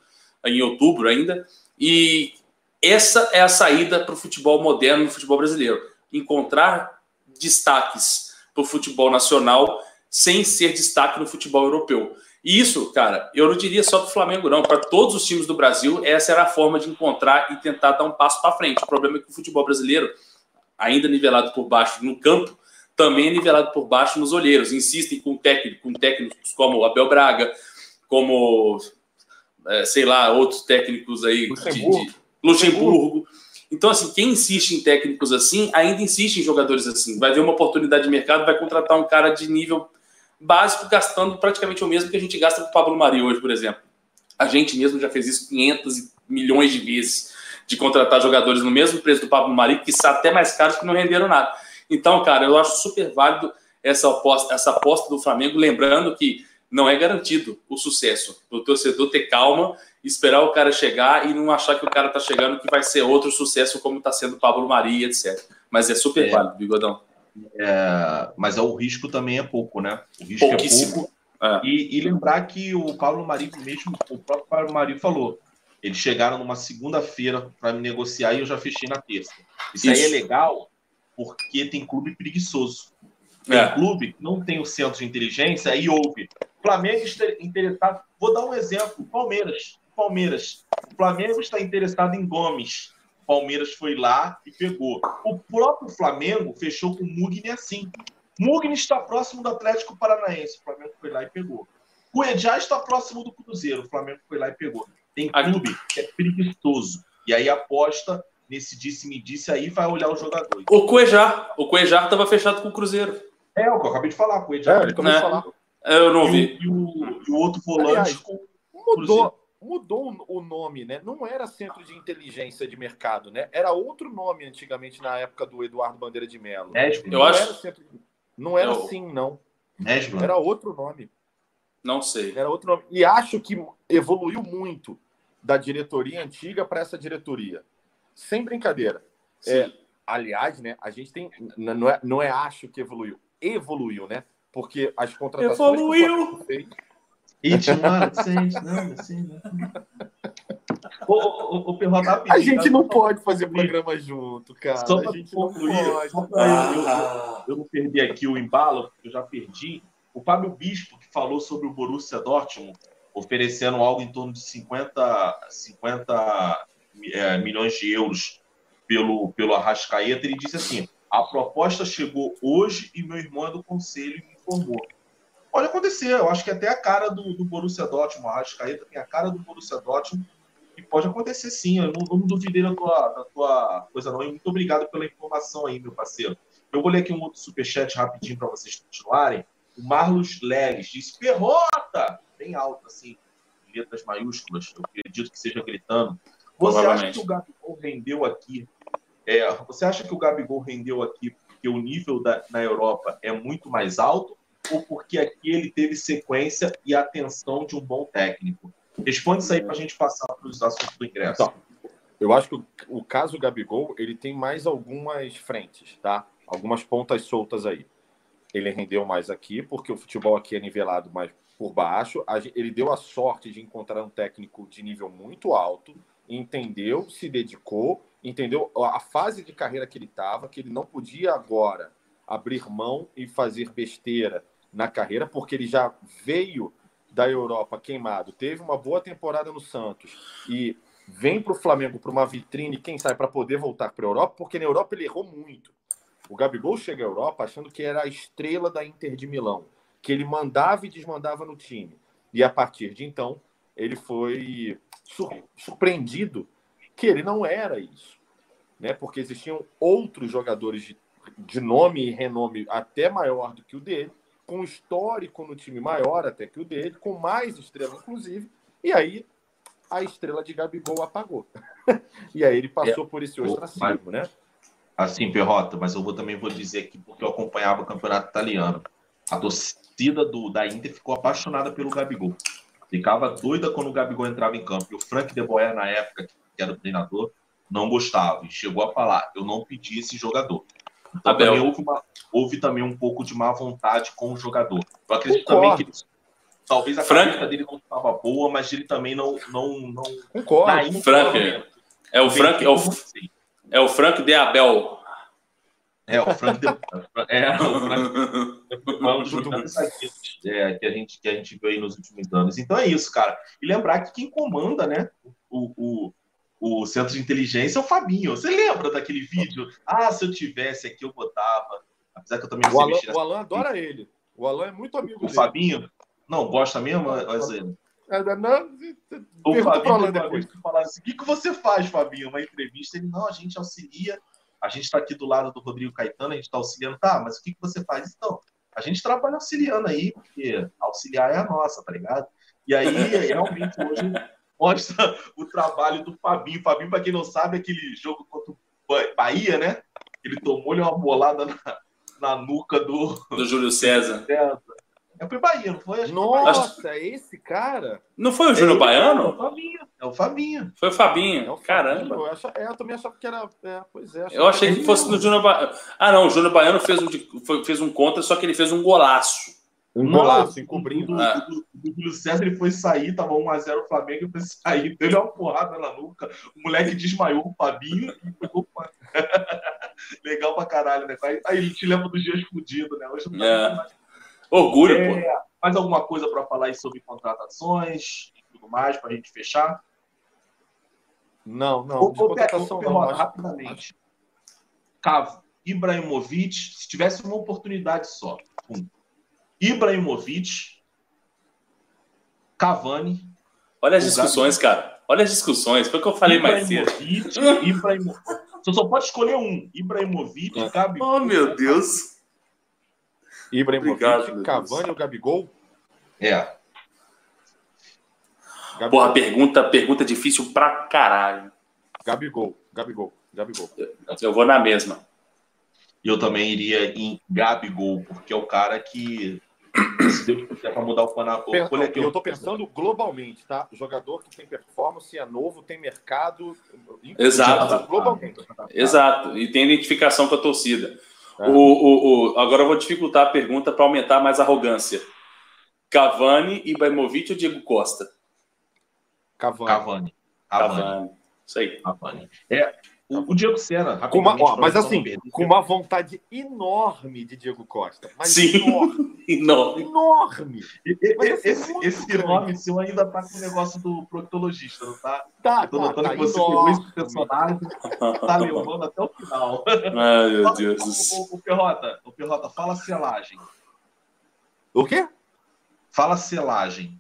em outubro ainda. E essa é a saída para o futebol moderno, no futebol brasileiro. Encontrar destaques para o futebol nacional sem ser destaque no futebol europeu. E isso, cara, eu não diria só para o Flamengo, não. Para todos os times do Brasil, essa era a forma de encontrar e tentar dar um passo para frente. O problema é que o futebol brasileiro, ainda nivelado por baixo no campo, também é nivelado por baixo nos olheiros. Insistem com, técnico, com técnicos como Abel Braga, como, é, sei lá, outros técnicos aí Luxemburgo. de, de Luxemburgo. Então, assim, quem insiste em técnicos assim, ainda insiste em jogadores assim. Vai ver uma oportunidade de mercado, vai contratar um cara de nível básico, gastando praticamente o mesmo que a gente gasta com o Pablo Mari hoje, por exemplo. A gente mesmo já fez isso 500 milhões de vezes, de contratar jogadores no mesmo preço do Pablo Mari, que são até mais caros que não renderam nada. Então, cara, eu acho super válido essa aposta, essa aposta do Flamengo, lembrando que não é garantido o sucesso. O torcedor ter calma, esperar o cara chegar e não achar que o cara tá chegando que vai ser outro sucesso como está sendo o Pablo Mari, etc. Mas é super é. válido, Bigodão. É, mas é, o risco também é pouco, né? O risco é pouco. É. E, e, lembrar que o Paulo Mari, mesmo, o próprio Paulo Mari falou, eles chegaram numa segunda-feira para me negociar e eu já fechei na terça. Isso, Isso, aí é legal porque tem clube preguiçoso. Tem é. clube que não tem o centro de inteligência, aí houve. Flamengo está interessado. Vou dar um exemplo: Palmeiras. Palmeiras. O Flamengo está interessado em Gomes. Palmeiras foi lá e pegou. O próprio Flamengo fechou com o Mugni assim. Mugni está próximo do Atlético Paranaense. O Flamengo foi lá e pegou. O Edjá está próximo do Cruzeiro. O Flamengo foi lá e pegou. Tem clube que é preguiçoso. E aí aposta nesse disse-me-disse aí vai olhar os jogadores. O Cuejar. O Cuejar estava fechado com o Cruzeiro. É, o que eu acabei de falar. O Cuejar. É, ele começou é. a falar. Eu não e vi. O, e, o, e o outro volante Aliás, mudou mudou o nome, né? Não era Centro de Inteligência de Mercado, né? Era outro nome antigamente na época do Eduardo Bandeira de Mello. Nesbla. Eu acho. Era centro... Não era Eu- assim, não. Nesbla. Era outro nome. Não sei. Era outro nome. E acho que evoluiu muito da diretoria antiga para essa diretoria. Sem brincadeira. É, Sim. aliás, né? A gente tem. Não é, não é acho que evoluiu. Evoluiu, né? Porque as contratações. que o Evoluiu! E tinha uma adolescente, não, assim? Ô, ô, ô, ô, Perro, rapidinho, A gente tá? não pode fazer programa junto, cara. Só A pra gente não concluir, pode. só pra eu, eu- Ah, eu não perder aqui o embalo, porque eu já perdi. O Fábio Bispo, que falou sobre o Borussia Dortmund, oferecendo algo em torno de 50, 50 é, milhões de euros pelo, pelo Arrascaeta, ele disse assim: a proposta chegou hoje e meu irmão é do conselho e me informou. Pode acontecer, eu acho que até a cara do, do Borussia Dortmund, o Arrascaeta tem a cara do Borussia Dortmund, e pode acontecer sim, eu não, não duvidei da tua, da tua coisa não, e muito obrigado pela informação aí, meu parceiro. Eu vou ler aqui um outro superchat rapidinho para vocês continuarem. O Marlos Leles diz: Perrota! Bem alto, assim, em letras maiúsculas. Eu acredito que seja gritando. Você acha que o Gabigol rendeu aqui? é, você acha que o Gabigol rendeu aqui porque o nível da, na Europa é muito mais alto ou porque aqui ele teve sequência e atenção de um bom técnico? Responde isso aí para a gente passar para os assuntos do ingresso. Então, Eu acho que o, o caso Gabigol, ele tem mais algumas frentes, tá? Algumas pontas soltas aí. Ele rendeu mais aqui, porque o futebol aqui é nivelado mais por baixo. Ele deu a sorte de encontrar um técnico de nível muito alto, entendeu, se dedicou, entendeu a fase de carreira que ele estava, que ele não podia agora abrir mão e fazer besteira na carreira, porque ele já veio da Europa queimado, teve uma boa temporada no Santos e vem para o Flamengo para uma vitrine, quem sabe, para poder voltar para a Europa, porque na Europa ele errou muito. O Gabigol chega à Europa achando que era a estrela da Inter de Milão, que ele mandava e desmandava no time. E a partir de então, ele foi sur- surpreendido que ele não era isso. Né? Porque existiam outros jogadores de, de nome e renome até maior do que o dele, com histórico no time maior até que o dele, com mais estrela, inclusive. E aí a estrela de Gabigol apagou. e aí ele passou por esse ostracismo, né? Assim, Perrota, mas eu vou, também vou dizer aqui porque eu acompanhava o campeonato italiano. A torcida do, da Inter ficou apaixonada pelo Gabigol. Ficava doida quando o Gabigol entrava em campo. E o Frank de Boer, na época, que era o treinador, não gostava. E chegou a falar: eu não pedi esse jogador. Então Abel. também houve, uma- houve também um pouco de má vontade com o jogador. Eu acredito Concordo. também que ele- talvez a Frank- cabeça dele não estava boa, mas ele também não. não, não Concordo. Frank, menos. É o Frank, é o, é o Frank de Abel. É, o Frank de... é, o Frank zagueiros é, que, a gente, que a gente viu aí nos últimos anos. Então é isso, cara. E lembrar que quem comanda, né, o, o, o centro de inteligência é o Fabinho. Você lembra daquele vídeo? Ah, se eu tivesse aqui, eu botava. Apesar que eu também não O sei Alan, mexer o Alan adora ele. O Alan é muito amigo O dele. Fabinho? Não, gosta mesmo? Azevedo? É, não, O Fabinho, depois. que falaram assim, o que, que você faz, Fabinho? Uma entrevista, ele, não, a gente auxilia, a gente está aqui do lado do Rodrigo Caetano, a gente está auxiliando, tá, mas o que, que você faz? Então, a gente trabalha auxiliando aí, porque auxiliar é a nossa, tá ligado? E aí, realmente, hoje mostra o trabalho do Fabinho. Fabinho, para quem não sabe, é aquele jogo contra o Ba- Bahia, né? Ele tomou-lhe uma bolada na, na nuca do Do Júlio César. César. É foi Bahia, não foi? Acho que foi. Nossa, esse cara. Não foi o Júnior É o Baiano? Fabinho. É o Fabinho. Foi o Fabinho. É o Caramba. Eu, é, eu também achava que era. É, pois é. Eu achei que fosse no Júnior Baiano. Ah, não, o Júnior Baiano fez um, fez um contra, só que ele fez um golaço. Um Não, golaço o encobrindo. do- Ah. Júlio César ele foi sair, tava 1x0 o Flamengo, ele foi sair, deu uma porrada na nuca. O moleque desmaiou o Fabinho e pegou o Legal pra caralho, né? Aí, aí ele te lembra dos dias fudidos, né? Hoje não tá É. mais. Orgulho, pô. É, mais alguma coisa pra falar aí sobre contratações e tudo mais, pra gente fechar? Não, não. Ô, de Pe- contratação ô, não. Rapidamente. Cavo, Ibrahimovic, se tivesse uma oportunidade só. Um. Ibrahimovic, Cavani, Olha as discussões, cara. Olha as discussões. Foi o que eu falei mais cedo. Ibrahimovic, Ibrahimo... Você só pode escolher um. Ibrahimovic, Gabigol. Oh, meu Deus. Ibrahimovic, Obrigado, Cavani ou Gabigol? É. Gabigol. Porra, pergunta, pergunta difícil pra caralho. Gabigol. Gabigol. Gabigol. Eu vou na mesma. E eu também iria em Gabigol, porque é o cara que. Se Deus quiser pra mudar o o- eu tô pensando globalmente, tá? Jogador que tem performance, é novo, tem mercado. Exato. Globalmente. Exato. E tem identificação com a torcida. É. O, o, o- agora eu vou dificultar a pergunta para aumentar mais a arrogância. Cavani, Ibrahimovic ou Diego Costa? Cavani. Cavani. Cavani. Cavani. Isso aí. Cavani. É. O, o Diego Senna, Com uma- ó, mas assim, com uma vontade enorme de Diego Costa. Mas Sim. enorme. Enorme. E- e- Mas assim, esse, esse nome seu ainda tá com o negócio do proctologista, não tá? Tá, Eu tô tá, notando tá que você pegou enorme. esse personagem, tá levando até o final. Ai, meu Deus do céu. O, o, o Perrota, o Perrota, fala selagem. O quê? Fala selagem.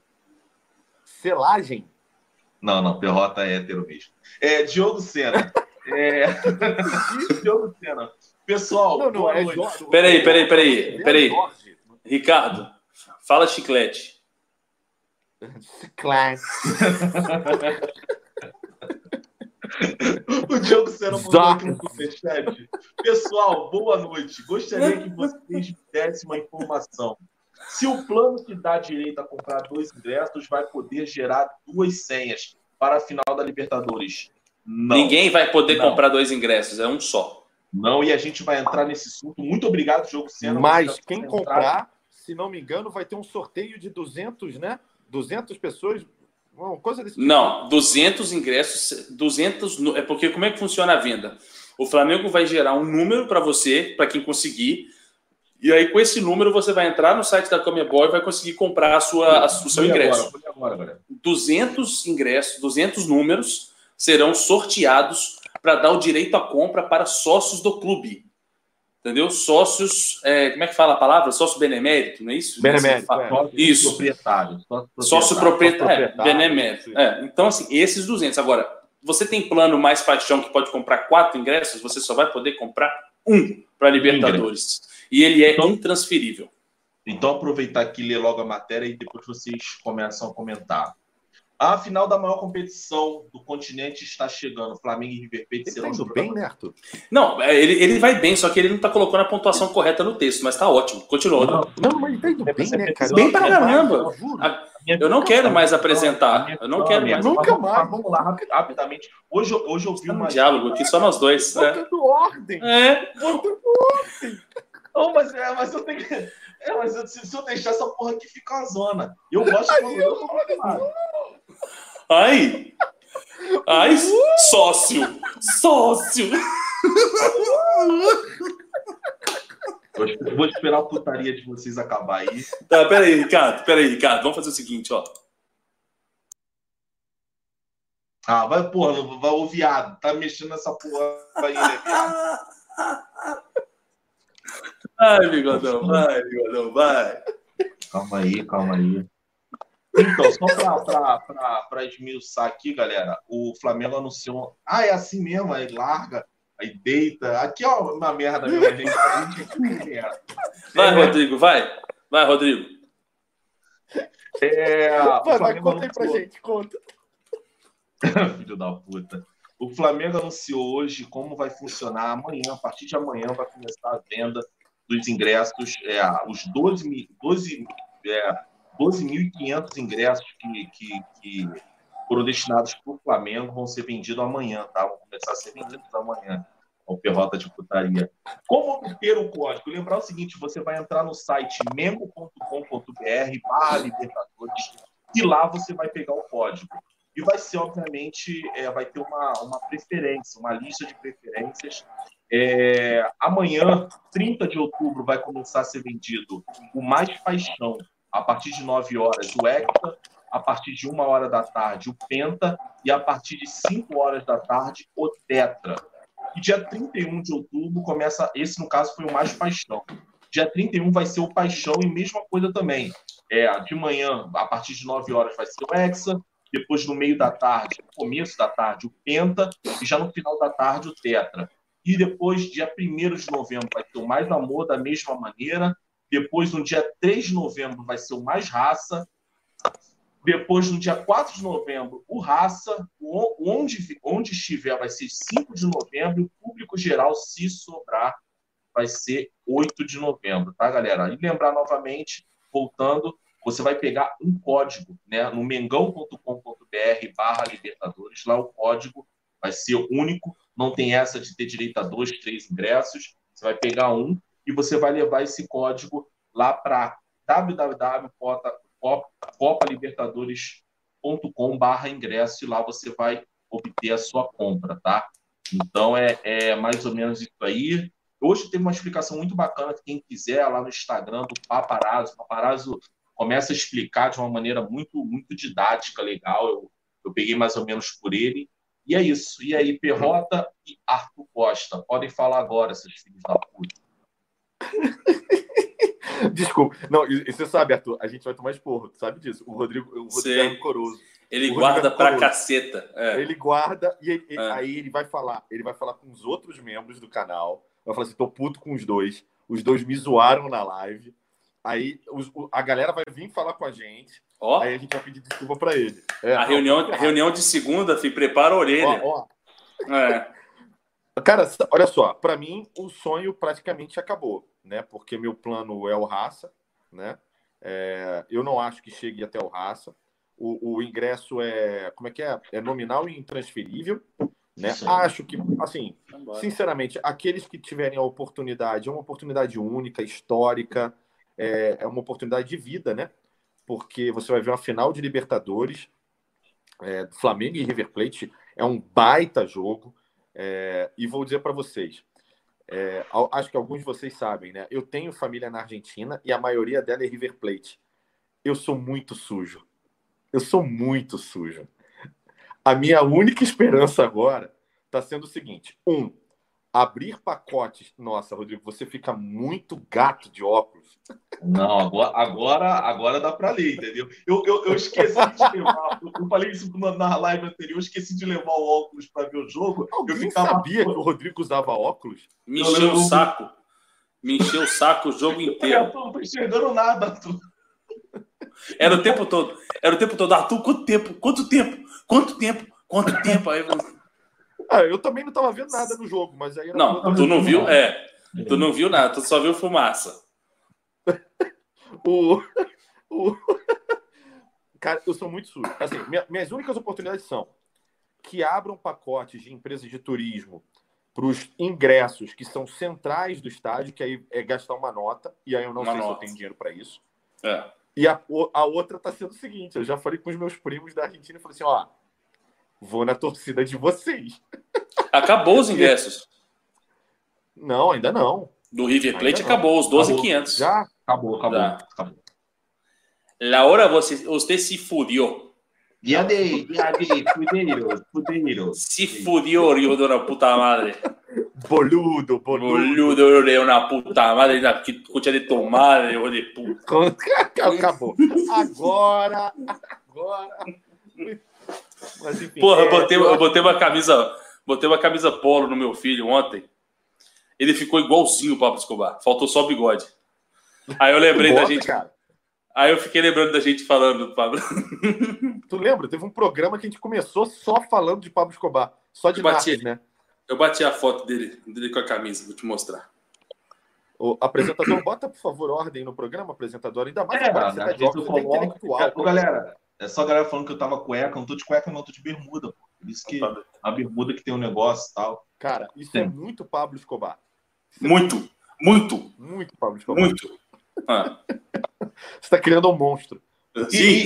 Selagem. Não, não, Perrota é hétero mesmo. É, Diogo Sena. É... Diogo Sena. Pessoal, Não, não, boa é noite. Jorge. Peraí, peraí, peraí, É peraí. Ricardo, fala chiclete. Chiclete. O Diogo Sena mandou aqui no superchat. Pessoal, boa noite. Gostaria que vocês me dessem uma informação. Se o plano que dá direito a comprar dois ingressos vai poder gerar duas senhas para a final da Libertadores, Não. Ninguém vai poder Não. comprar dois ingressos, é um só. Não, e a gente vai entrar nesse assunto. Muito obrigado, Jogo Sena. Mas quem comprar, se não me engano, vai ter um sorteio de 200, né? 200 pessoas, uma coisa desse tipo. Não, 200 ingressos, 200. nu- É porque como é que funciona a venda? O Flamengo vai gerar um número para você, para quem conseguir. E aí, com esse número, você vai entrar no site da Comebol e vai conseguir comprar a sua, a- o seu ingresso. Agora, fui agora, galera. 200 ingressos, 200 números serão sorteados para dar o direito à compra para sócios do clube. Entendeu? Sócios, é, como é que fala a palavra? Sócio benemérito, não é isso? Benemérito, é. Sócio Isso. proprietário. Sócio proprietário. proprietário, é, proprietário, benemérito. É, então, assim, esses 200. Agora, você tem plano mais paixão que pode comprar quatro ingressos, você só vai poder comprar um para Libertadores. E ele é Então- intransferível. Então, aproveitar aqui e ler logo a matéria e depois vocês começam a comentar. A final da maior competição do continente está chegando. Flamengo e River Plate Ele tá serão indo bem, né, Arthur? Não, é, ele, ele vai bem, só que ele não está colocando a pontuação correta no texto, mas tá ótimo. Continua. Não, Não, mas ele tá indo bem, né, cara? Bem pra caramba. eu não quero mais apresentar. Eu não quero mais. Nunca Vamos- mais. Vamos lá, rapi- rapidamente. Hoje, eu- hoje eu vi um diálogo aqui, só nós dois. né? Botando ordem. É. Botando Não, mas, é, mas eu tenho que. É, mas eu- se, se eu deixar essa porra aqui, fica uma zona. Eu gosto quando eu tô. Ai! Ai, sócio! Sócio! Vou, esp- vou esperar a putaria de vocês acabar aí. Tá, peraí, Ricardo, peraí, Ricardo. Vamos fazer o seguinte, ó. Ah, vai, porra, vai o viado. Tá mexendo nessa porra aí, né, viado? Ai, bigodão, vai, bigodão, vai. Calma aí, calma aí. Então, só para esmiuçar aqui, galera, o Flamengo anunciou. Ah, é assim mesmo, aí larga, aí deita. Aqui é uma merda mesmo, a gente. A gente é, Vai, É. Rodrigo, vai. Vai, Rodrigo. é, o Vai, conta aí pra gente, conta. Filho da puta. O Flamengo anunciou hoje como vai funcionar amanhã. A partir de amanhã vai começar a venda dos ingressos. É, os 12 mil- 12, é, 12.500 ingressos que, que, que foram destinados para o Flamengo vão ser vendidos amanhã, tá? Vão começar a ser vendidos amanhã. Ao Perrota de Putaria. Como obter o código? Lembrar o seguinte: você vai entrar no site memo.com.br barra Libertadores e lá você vai pegar o código e vai ser, obviamente, é, vai ter uma, uma preferência, uma lista de preferências. É, amanhã, 30 de outubro, vai começar a ser vendido o Mais Paixão, a partir de 9 horas, o Hecta, a partir de 1 hora da tarde, o Penta, e a partir de 5 horas da tarde, o Tetra. E dia 31 de outubro começa, esse no caso foi o Mais Paixão. Dia 31 vai ser o Paixão e mesma coisa também. É, de manhã, a partir de 9 horas, vai ser o Hexa, depois no meio da tarde, no começo da tarde, o Penta, e já no final da tarde, o Tetra. E depois, dia 1 de novembro, vai ter o Mais Amor da mesma maneira. Depois, no dia 3 de novembro, vai ser o Mais Raça. Depois, no dia 4 de novembro, o Raça. Onde, onde estiver, vai ser 5 de novembro. O público geral, se sobrar, vai ser 8 de novembro, tá, galera? E lembrar novamente, voltando, você vai pegar um código, né, no mengão.com.br barra Libertadores, lá o código vai ser único, não tem essa de ter direito a dois, três ingressos, você vai pegar um e você vai levar esse código lá para www.copalibertadores.com barra ingresso e lá você vai obter a sua compra, tá? Então é, é mais ou menos isso aí. Hoje teve uma explicação muito bacana que quem quiser lá no Instagram do Paparazzo, o Paparazzo começa a explicar de uma maneira muito muito didática, legal. Eu, eu peguei mais ou menos por ele. E é isso. E aí, Perrota e Arthur Costa. Podem falar agora, seus filhos da puta. Desculpa. Não, e, e você sabe, Arthur, a gente vai tomar esporro. Tu sabe disso. O Rodrigo, o Rodrigo é rancoroso. Ele O guarda Rodrigo é pra caceta. É. Ele guarda e ele- É. aí ele vai falar. Ele vai falar com os outros membros do canal. Vai falar assim: tô puto com os dois. Os dois me zoaram na live. Aí os- a galera vai vir falar com a gente. Ó, Aí a gente vai pedir desculpa pra ele. É, a reunião, a reunião de segunda, filho, prepara a orelha. Ó, ó, É. Cara, olha só, para mim o sonho praticamente acabou, né? Porque meu plano é o raça, né? É, eu não acho que chegue até o raça. O, o ingresso é, como é que é? É nominal e intransferível. Né? Aí. Acho que, assim, sinceramente, aqueles que tiverem a oportunidade, é uma oportunidade única, histórica, é, é uma oportunidade de vida, né? Porque você vai ver uma final de Libertadores, é, Flamengo e River Plate, é um baita jogo. É, e vou dizer para vocês, é, acho que alguns de vocês sabem, né? Eu tenho família na Argentina e a maioria dela é River Plate. Eu sou muito sujo. Eu sou muito sujo. A minha única esperança agora está sendo o seguinte: um, abrir pacotes. Nossa, Rodrigo, você fica muito gato de óculos. Não, agora, agora, agora dá pra ler, entendeu? Eu, eu, eu esqueci de levar. Eu falei isso na na live anterior, eu esqueci de levar o óculos para ver o jogo. Eu Alguém ficava. sabia que o Rodrigo usava óculos? Me encheu o saco. Me encheu o saco o jogo Eu inteiro. não tô enxergando nada, Arthur. Era o tempo todo. Era o tempo todo. Arthur, quanto tempo? Quanto tempo? Quanto tempo? Quanto tempo? Aí, eu- Ah, eu também não estava vendo nada no jogo, mas aí não, tu não viu? É. Tu não viu nada, tu só viu fumaça. O, o... Cara, eu sou muito sujo. Assim, minha- minhas únicas oportunidades são que abram pacotes de empresas de turismo para os ingressos que são centrais do estádio, que aí é gastar uma nota, e aí eu não Uma sei se eu nota. tenho dinheiro para isso. É. E a, a outra tá sendo o seguinte: eu já falei com os meus primos da Argentina e falei assim: ó, vou na torcida de vocês. Acabou os ingressos. Não, ainda não. Do River Plate Ainda não. acabou, os 12,500. Já? Acabou, acabou. Já. acabou. La hora você, você se fudió. E aí, e aí, fudeiro, fudeiro. Se fudió, hijo de una puta madre. Boludo, boludo. Boludo de una puta madre. Que escucha de tu madre, hijo de puta. Acabou. Agora, agora. Mas enfim. Porra, eu é, botei, eu botei uma camisa. Botei uma camisa polo no meu filho ontem. Ele ficou igualzinho o Pablo Escobar. Faltou só o bigode. Aí eu lembrei da Bota, gente. cara. Aí eu fiquei lembrando da gente falando do Pablo. Tu lembra? Teve um programa que a gente começou só falando de Pablo Escobar. Só de narcos, né? Eu bati a foto dele, dele com a camisa, vou te mostrar. O apresentador, bota, por favor, ordem no programa, apresentador. Ainda mais É, agora que você né, tá às de óculos, você é intelectual. Ô, galera, é só a galera falando que eu tava cueca, eu não tô de cueca, não, eu tô de bermuda. Pô. Isso que a bermuda que tem um negócio e tal. Cara, isso é Sim. muito Pablo Escobar. Isso é Muito, muito, Muito Pablo Escobar. muito. Ah, Você tá criando um monstro. sim,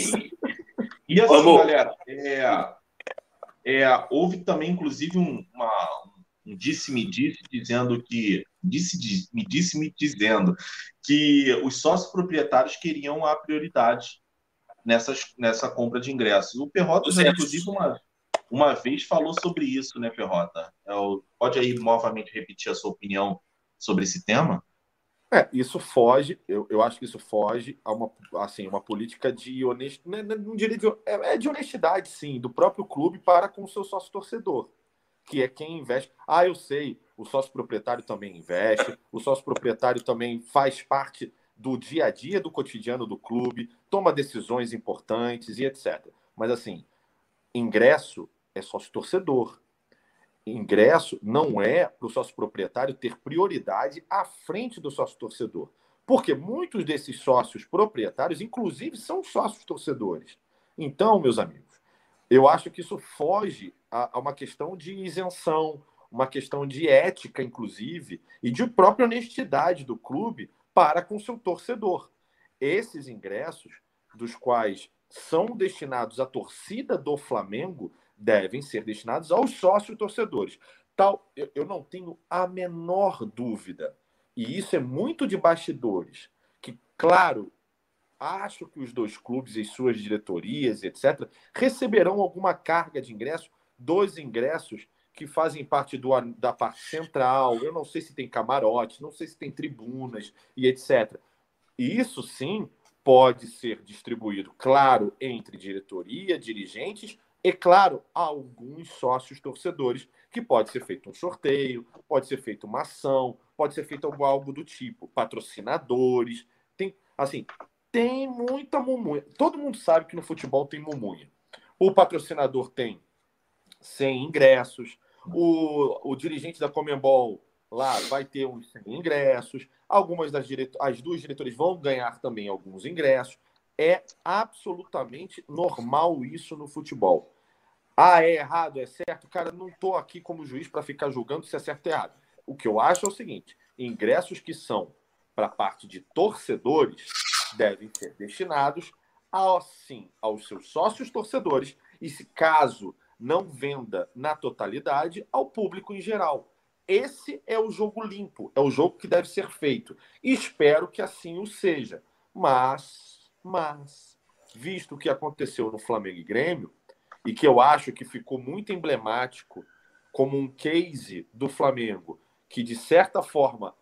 E, e assim, Vamos. galera, é, é, houve também, inclusive, um, uma, um disse-me disse dizendo que. Disse, diz- me disse me dizendo que os sócios proprietários queriam a prioridade nessas, nessa compra de ingressos. O Perrota, já, Certo. inclusive, uma, uma vez falou sobre isso, né, Perrota? É, o- pode aí novamente repetir a sua opinião sobre esse tema? É, isso foge, eu, eu acho que isso foge a uma, assim, uma política de honestidade, não diria de, é, é de honestidade, sim, do próprio clube para com o seu sócio torcedor, que é quem investe. Ah, eu sei, o sócio proprietário também investe, o sócio proprietário também faz parte do dia a dia, do cotidiano do clube, toma decisões importantes e etc. Mas, assim, ingresso é sócio torcedor ingresso não é para o sócio proprietário ter prioridade à frente do sócio torcedor. Porque muitos desses sócios proprietários, inclusive, são sócios torcedores. Então, meus amigos, eu acho que isso foge a, a uma questão de isenção, uma questão de ética, inclusive, e de própria honestidade do clube para com seu torcedor. Esses ingressos, dos quais são destinados à torcida do Flamengo, devem ser destinados aos sócios torcedores. Tal, eu, não tenho a menor dúvida, e isso é muito de bastidores, que, claro, acho que os dois clubes e suas diretorias, etc., receberão alguma carga de ingresso dos ingressos que fazem parte do, da parte central. Eu não sei se tem camarote, não sei se tem tribunas e etc. E isso sim pode ser distribuído, claro, entre diretoria, dirigentes e, claro, alguns sócios torcedores, que pode ser feito um sorteio, pode ser feito uma ação, pode ser feito algo, do tipo, patrocinadores. Tem, assim, tem muita mumunha. Todo mundo sabe que no futebol tem mumunha. O patrocinador tem 100 ingressos, o, o dirigente da Comembol lá vai ter uns 100 ingressos, algumas das direto as duas diretoras vão ganhar também alguns ingressos. É absolutamente normal isso no futebol. Ah, é errado, é certo? Cara, não estou aqui como juiz para ficar julgando se é certo ou errado. O que eu acho é o seguinte: ingressos que são para parte de torcedores devem ser destinados, assim, aos seus sócios torcedores e, se caso não venda na totalidade, ao público em geral. Esse é o jogo limpo, é o jogo que deve ser feito. Espero que assim o seja. Mas, mas, visto o que aconteceu no Flamengo e Grêmio, e que eu acho que ficou muito emblemático como um case do Flamengo, que de certa forma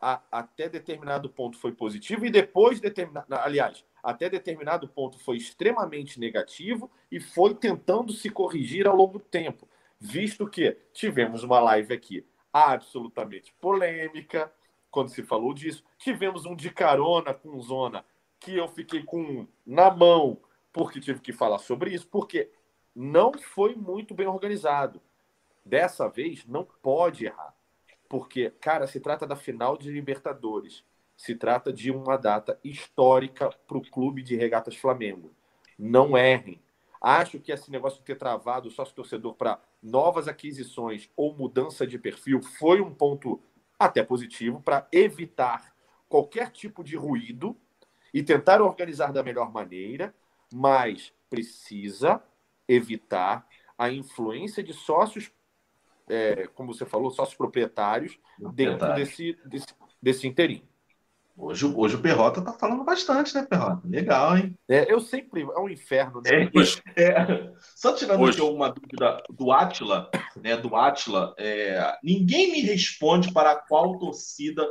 a, até determinado ponto foi positivo e depois determinado, aliás, até determinado ponto foi extremamente negativo e foi tentando se corrigir ao longo do tempo, visto que tivemos uma live aqui absolutamente polêmica quando se falou disso, tivemos um de carona com zona que eu fiquei com na mão porque tive que falar sobre isso, porque não foi muito bem organizado. Dessa vez não pode errar. Porque, cara, se trata da final de Libertadores. Se trata de uma data histórica para o clube de regatas Flamengo. Não errem. Acho que esse negócio de ter travado o sócio-torcedor para novas aquisições ou mudança de perfil foi um ponto até positivo para evitar qualquer tipo de ruído e tentar organizar da melhor maneira, mas precisa evitar a influência de sócios, é, como você falou, sócios proprietários dentro desse, desse, desse inteirinho. Hoje, hoje o Perrota tá falando bastante, né, Perrota? Legal, hein? É, eu sempre. É um inferno, né? É, é, só tirando hoje. aqui uma dúvida do Atila, né? Do Atila, é, ninguém me responde para qual torcida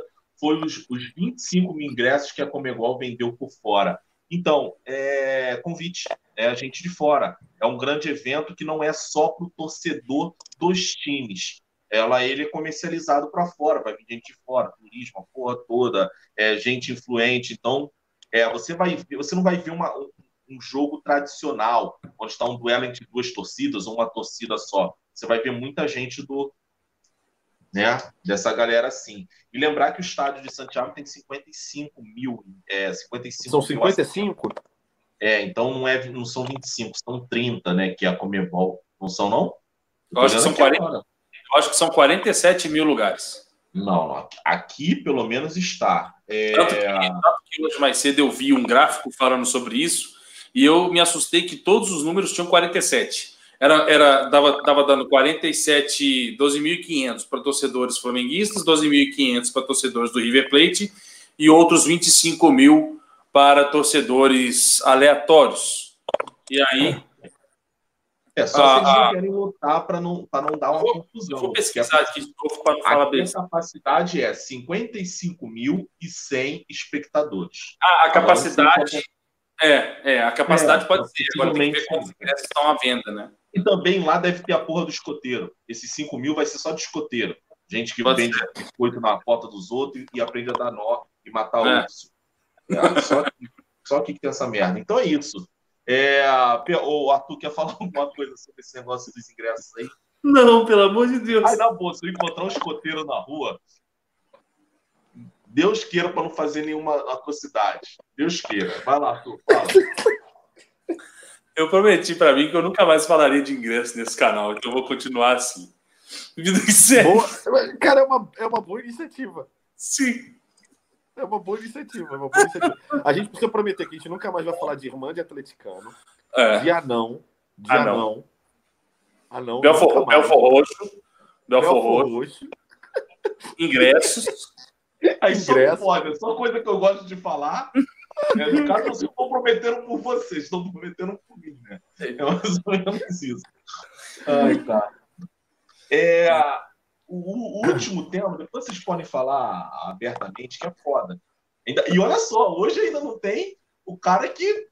foi os, os 25 mil ingressos que a Comegol vendeu por fora. Então, é convite, é a gente de fora. É um grande evento que não é só para o torcedor dos times. Ela, ele é comercializado para fora, vai vir gente de fora, turismo, a porra toda, é, gente influente. Então, é, você, vai, você não vai ver uma, um, um jogo tradicional, onde está um duelo entre duas torcidas ou uma torcida só. Você vai ver muita gente do, né? Dessa galera assim. E lembrar que o estádio de Santiago tem 55 mil. É, 55 são 55? Mil, é, então não, é, não são 25, são 30, né? Que é a Comebol. Não são, não? Eu acho, que são 40, eu acho que são 47 mil lugares. Não, aqui pelo menos está. É... Tanto, que, tanto que hoje mais cedo eu vi um gráfico falando sobre isso e eu me assustei que todos os números tinham 47 era, era dava, dava dando 47, 12.500 para torcedores flamenguistas, 12.500 para torcedores do River Plate e outros 25 mil para torcedores aleatórios. E aí. É só a, vocês não querem lutar para não, não dar uma vou, confusão. Vou pesquisar aqui de novo para não falar bem. A capacidade é 55.100 espectadores. Ah, a capacidade. É, é, a capacidade é, pode ser. Agora tem que ver como ingressos estão à venda, né? E também lá deve ter a porra do escoteiro. Esses 5 mil vai ser só de escoteiro. Gente que Pode vende biscoito na porta dos outros e aprende a dar nó e matar é. urso. É, só, só que tem essa merda. Então é isso. É, o Arthur quer falar alguma coisa sobre esse negócio dos ingressos aí? Não, pelo amor de Deus. Aí, na boa, se eu encontrar um escoteiro na rua, Deus queira para não fazer nenhuma atrocidade. Deus queira. Vai lá, Arthur, fala. Eu prometi para mim que eu nunca mais falaria de ingresso nesse canal, então eu vou continuar assim. Vida boa, cara, é uma, é uma boa iniciativa. Sim. É uma boa iniciativa, é uma boa iniciativa. A gente precisa prometer que a gente nunca mais vai falar de irmã de atleticano, é. de anão, de anão. anão. anão Belfor, Belfor Roxo. Belfor Roxo. Ingressos. Aí Ingresso. só só coisa que eu gosto de falar é, no caso, vocês estão prometendo por vocês, estão prometendo por mim, né? É mais ou menos isso. Ai, tá. É, o, o, último tema, depois vocês podem falar abertamente, que é foda. Ainda, e olha só, hoje ainda não tem o cara que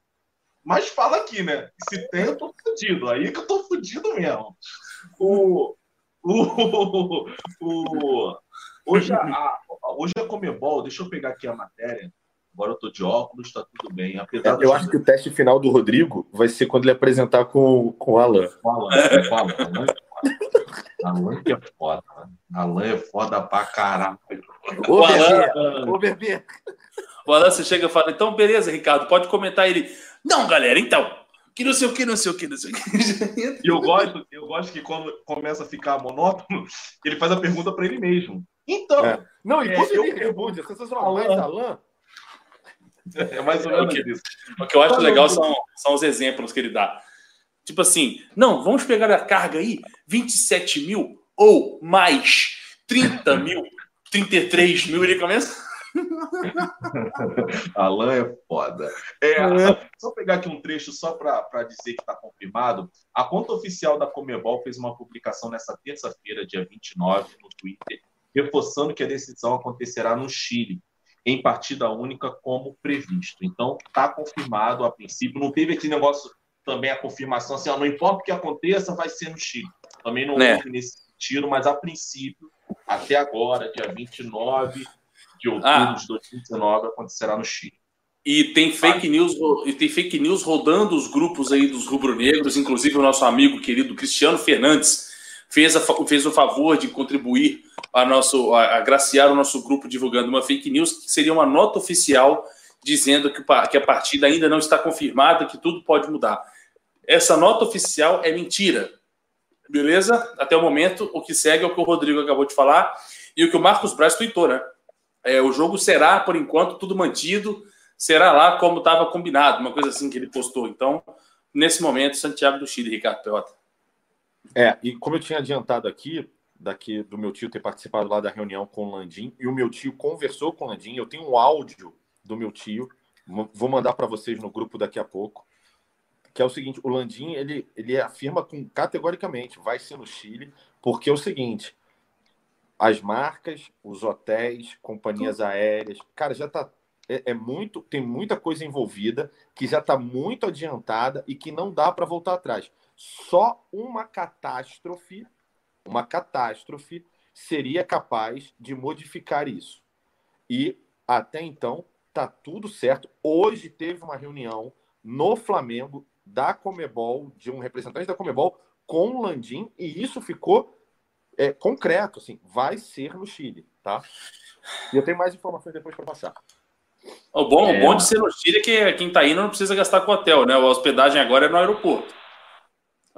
mais fala aqui, né? Se tem, eu tô fudido. Aí que eu tô fudido mesmo. O, o, o, hoje, a, hoje a Comebol, deixa eu pegar aqui a matéria. Agora eu tô de óculos, está tudo bem. Apesar eu acho que o teste final do Rodrigo vai ser quando ele apresentar com, com o Alan. Alan, Alan, Alan, Alan que é foda. Alan é foda pra caralho. Ô, Alan, ô, bebê. O Alan, você chega e fala, então beleza, Ricardo, pode comentar ele. Não, galera, então, que não sei o que, não sei o que, não sei o que. E eu gosto, eu gosto que quando começa a ficar monótono, ele faz a pergunta para ele mesmo. Então, É. Não, e É, quando eu- ele responde, é sensacional. Mas, Alan, é mais ou É o menos quê? isso. O que eu acho Tá legal bom. são, são os exemplos que ele dá. Tipo assim, não, vamos pegar a carga aí, 27 mil ou mais 30 mil, 33 mil, ele começa. Alan é foda. É, Só pegar aqui um trecho só para dizer que está confirmado. A conta oficial da Comebol fez uma publicação nessa terça-feira, dia 29, no Twitter, reforçando que a decisão acontecerá no Chile, em partida única, como previsto. Então, está confirmado a princípio. Não teve aquele negócio também a confirmação assim, ó, não importa o que aconteça, vai ser no Chile. Também não É. houve nesse sentido, mas a princípio, até agora, dia 29 de outubro Ah. de 2019, acontecerá no Chile. E tem fake news, e tem fake news rodando os grupos aí dos rubro-negros, inclusive o nosso amigo querido Cristiano Fernandes fez, a fez o favor de contribuir a nosso a, agraciar o nosso grupo divulgando uma fake news que seria uma nota oficial dizendo que, que a partida ainda não está confirmada, que tudo pode mudar. Essa nota oficial é mentira. Beleza? Até o momento, o que segue é o que o Rodrigo acabou de falar e o que o Marcos Braz tweetou, né? É, o jogo será, por enquanto, tudo mantido será lá como estava combinado, uma coisa assim que ele postou. Então, nesse momento, Santiago do Chile, Ricardo Pelota. É, e como eu tinha adiantado aqui, daqui do meu tio ter participado lá da reunião com o Landim, e o meu tio conversou com o Landim, eu tenho um áudio do meu tio, vou mandar para vocês no grupo daqui a pouco, que é o seguinte, o Landim, ele, ele afirma com, categoricamente, vai ser no Chile, porque é o seguinte, as marcas, os hotéis, companhias aéreas, cara, já tá é, é muito, tem muita coisa envolvida que já está muito adiantada e que não dá para voltar atrás. Só uma catástrofe, uma catástrofe seria capaz de modificar isso. E até então tá tudo certo. Hoje teve uma reunião no Flamengo da Comebol, de um representante da Comebol com o Landim e isso ficou é, concreto, assim, vai ser no Chile, tá? E eu tenho mais informações depois para passar. O bom, É. o bom de ser no Chile é que quem tá indo não precisa gastar com hotel, né? A hospedagem agora é no aeroporto.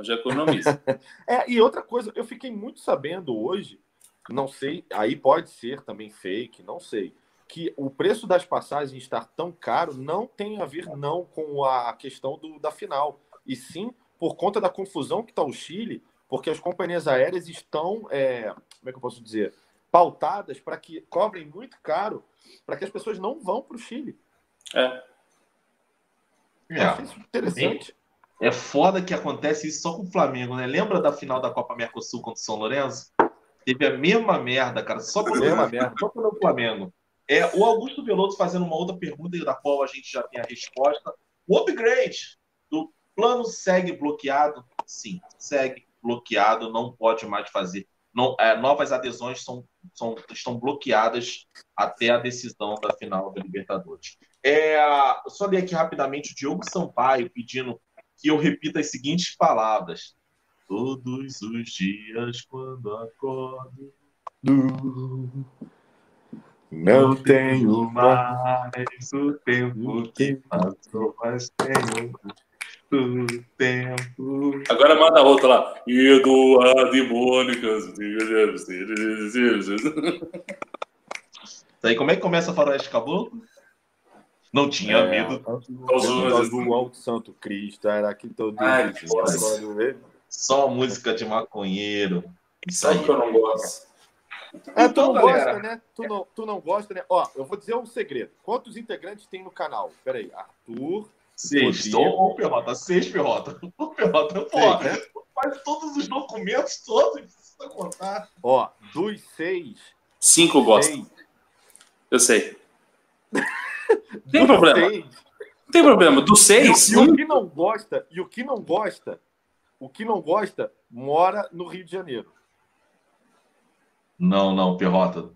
Já economiza. É, e outra coisa, eu fiquei muito sabendo hoje, não sei, aí pode ser também fake, não sei, que o preço das passagens estar tão caro não tem a ver não com a questão do, da final, e sim por conta da confusão que está o Chile, porque as companhias aéreas estão, é, como é que eu posso dizer, pautadas para que cobrem muito caro, para que as pessoas não vão para o Chile. É. Eu isso interessante. É foda que acontece isso só com o Flamengo, né? Lembra da final da Copa Mercosul contra o São Lourenço? Teve a mesma merda, cara, só pelo, Mesma merda. só pelo Flamengo. É, o Augusto Veloso fazendo uma outra pergunta, da qual a gente já tem a resposta. O upgrade do plano segue bloqueado? Sim, segue bloqueado, não pode mais fazer. Não, é, novas adesões são, são, estão bloqueadas até a decisão da final da Libertadores. É, eu só ler aqui rapidamente o Diogo Sampaio pedindo que eu repita as seguintes palavras. Todos os dias quando acordo, Não tenho mais o tempo que passou, mas tenho o tempo. Agora manda outra lá. Eduardo e Mônica. Isso aí, como é que começa a faroeste caboclo? Não tinha É. medo. Deus do Alto Santo Cristo, era aqui todo Ai, dia. Quando vê- Só música de maconheiro. Isso aí. que eu não gosto. É, tu Então, não gosta, né? Tu não, tu não gosta, né? Ó, eu vou dizer um segredo. Quantos integrantes tem no canal? Peraí, Arthur. Seis. Ô, Perrota, seis, Perrota. Ô, Perrota, né? faz todos os documentos todos, precisa contar. Ó, dos seis. Cinco seis Eu sei. Tem problema. seis, Não tem problema. Do e, seis, o- e um o que não gosta, e o que não gosta, o que não gosta, mora no Rio de Janeiro. Não, não, Perrota.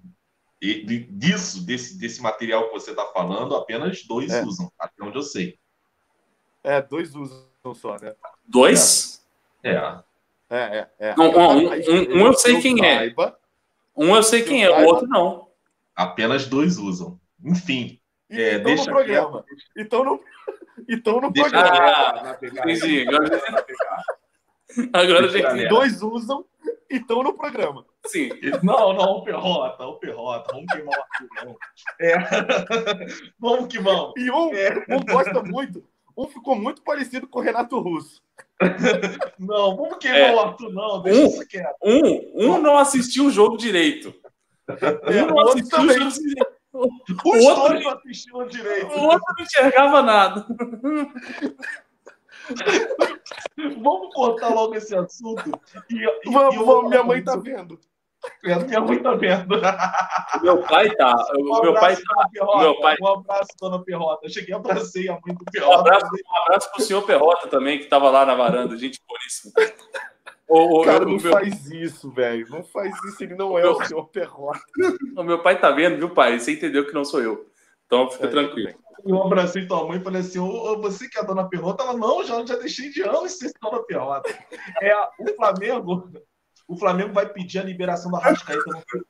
E, de- disso, desse, desse material que você está falando, apenas dois É. usam, até onde eu sei. É, dois usam só, né? dois. É. É, é, é. Não, um- um- um eu sei quem é. Um eu sei quem é, o outro não. Apenas dois usam. Enfim, E É, então deixa no programa. Então no, e estão no Deixa programa. Ah, na pegada. entendi. Agora- Deixa na pegada. Agora Deixa ver. Dois usam e estão no programa. Sim. Não, não, o Perrota, o Perrota. Vamos queimar o Arthur, não. É. Vamos que vamos. E um, É. um gosta muito. Um ficou muito parecido com o Renato Russo. Não, vamos queimar É. o Arthur, não. Deixa Um. isso quieto. Um, um não assistiu o jogo direito. É, Um não assistiu o jogo direito. Os outro- dois não assistiram direito. O outro não enxergava nada. Vamos cortar logo esse assunto. E, e- Vamos, e vamos, minha mãe tá vendo. Minha mãe tá vendo. Meu pai tá. O meu pai tá. Perrota. meu pai- Um abraço, dona Perrota. Eu cheguei, abracei a mãe do Um Perrota. abraço, um abraço pro senhor Perrota também, que estava lá na varanda. Gente boníssima. O, o- Cara, o não meu, faz isso, velho. Não faz isso, ele não é o senhor Perrota. o meu pai tá vendo, viu, pai? Você entendeu que não sou eu. Então fica É, tranquilo. Eu abracei tua mãe e falei assim: ô, você que é a dona Perrota? Ela, não, já, já deixei de anos ser dona Perrota. É, o Flamengo, o Flamengo vai pedir a liberação da Rascaeta. Não sei,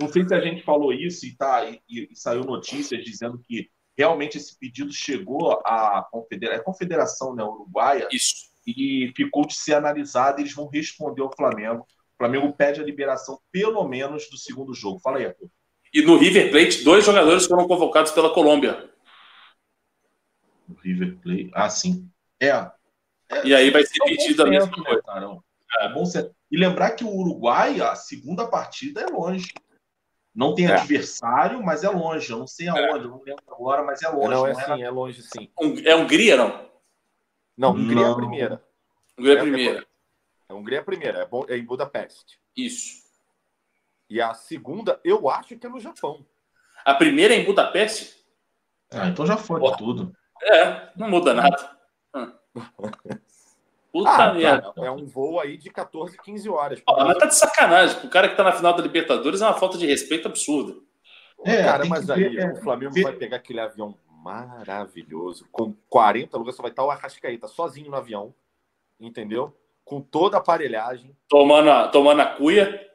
não sei se a gente falou isso e, tá, e, e saiu notícias dizendo que realmente esse pedido chegou à confedera- é confederação né, uruguaia Isso. E ficou de ser analisado. e Eles vão responder ao Flamengo. O Flamengo pede a liberação, pelo menos, do segundo jogo. Fala aí, Arthur. E no River Plate, dois jogadores foram convocados pela Colômbia. O River Plate. Ah, sim. É. É, E aí vai ser é pedido a mesma né, coisa. Carão? É bom ser... E lembrar que o Uruguai, a segunda partida é longe. Não tem É. adversário, mas é longe. Eu não sei aonde, eu não lembro agora, mas é longe. Não, é não assim, é longe sim. É Hungria, não? Não, Hungria é a primeira. Hungria é a É, primeira. A Hungria é a primeira, é, bom, é em Budapeste. Isso. E a segunda, eu acho que é no Japão. A primeira é em Budapeste? Ah, então já foi de tudo. É, não muda nada. Hum. Puta Ah, merda. cara, é um voo aí de 14, 15 horas. Ó, mas tá de sacanagem. O cara que tá na final da Libertadores é uma falta de respeito absurda. É, cara, mas aí ver, é, o Flamengo ver- vai pegar aquele avião maravilhoso, com 40 lugares, só vai estar o Arrascaeta sozinho no avião, entendeu? Com toda a aparelhagem. Tomando a, tomando a cuia,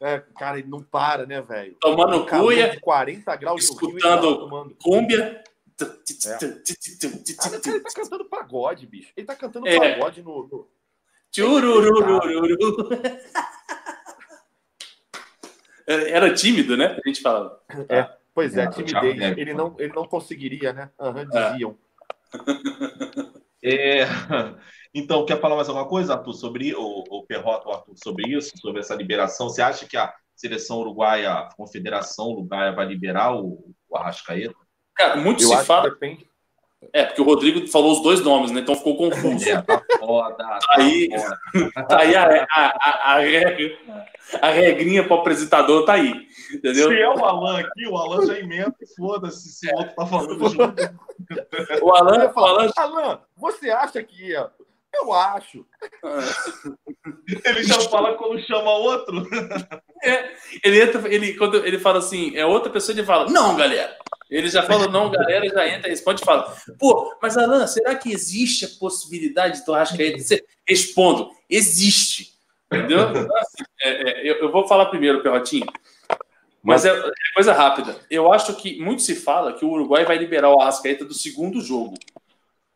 É, cara, ele não para, né, velho? tomando calor cuia, de 40 graus escutando tá cúmbia. Ah, cara, ele tá cantando pagode, bicho. Ele tá cantando É. pagode no. no- Tchurururururu. Era tímido, né? A gente falava. Pois é, timidez. Thiago. Ele não, ele não conseguiria, né? Aham, É. diziam. É, Então, quer falar mais alguma coisa, Arthur, sobre o, o Perrota, o Arthur, sobre isso, sobre essa liberação? Você acha que a seleção uruguaia, a confederação uruguaia vai liberar o, o Arrascaeta? Cara, muito Eu se fala. que depende. É, porque o Rodrigo falou os dois nomes, né? Então ficou confuso. É, tá foda. Tá Aí- foda. Tá aí a, a, a, a, regra, a regrinha pro apresentador tá aí. Entendeu? Se é o Alan aqui, o Alan já emenda e foda-se se o outro tá falando junto. O Alan, o Alan Alan, você acha que? Eu acho. Ele já fala quando chama outro. ele entra, ele, quando ele fala assim, é outra pessoa, ele fala, não, galera. Ele já fala, não, galera, já entra, responde e fala, pô, mas Alan, será que existe a possibilidade do Arrascaeta ser? Respondo, existe. Entendeu? Então, assim, é, é, eu, eu vou falar primeiro, Perrotinho. Mas é, é coisa rápida. Eu acho que muito se fala que o Uruguai vai liberar o Arrascaeta do segundo jogo.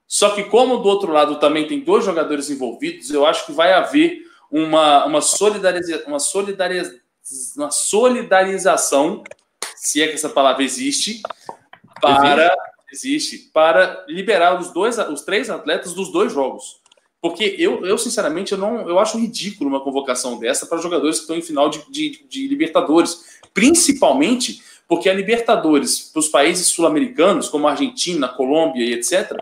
Só que, como do outro lado também tem dois jogadores envolvidos, eu acho que vai haver uma, uma, solidariza, uma, solidariza, uma solidarização, se é que essa palavra existe, para existe, para liberar os dois, os três atletas dos dois jogos. Porque eu, eu sinceramente, eu não, eu acho ridículo uma convocação dessa para jogadores que estão em final de, de, de Libertadores, principalmente porque a Libertadores para os países sul-americanos, como a Argentina, Colômbia e etc.,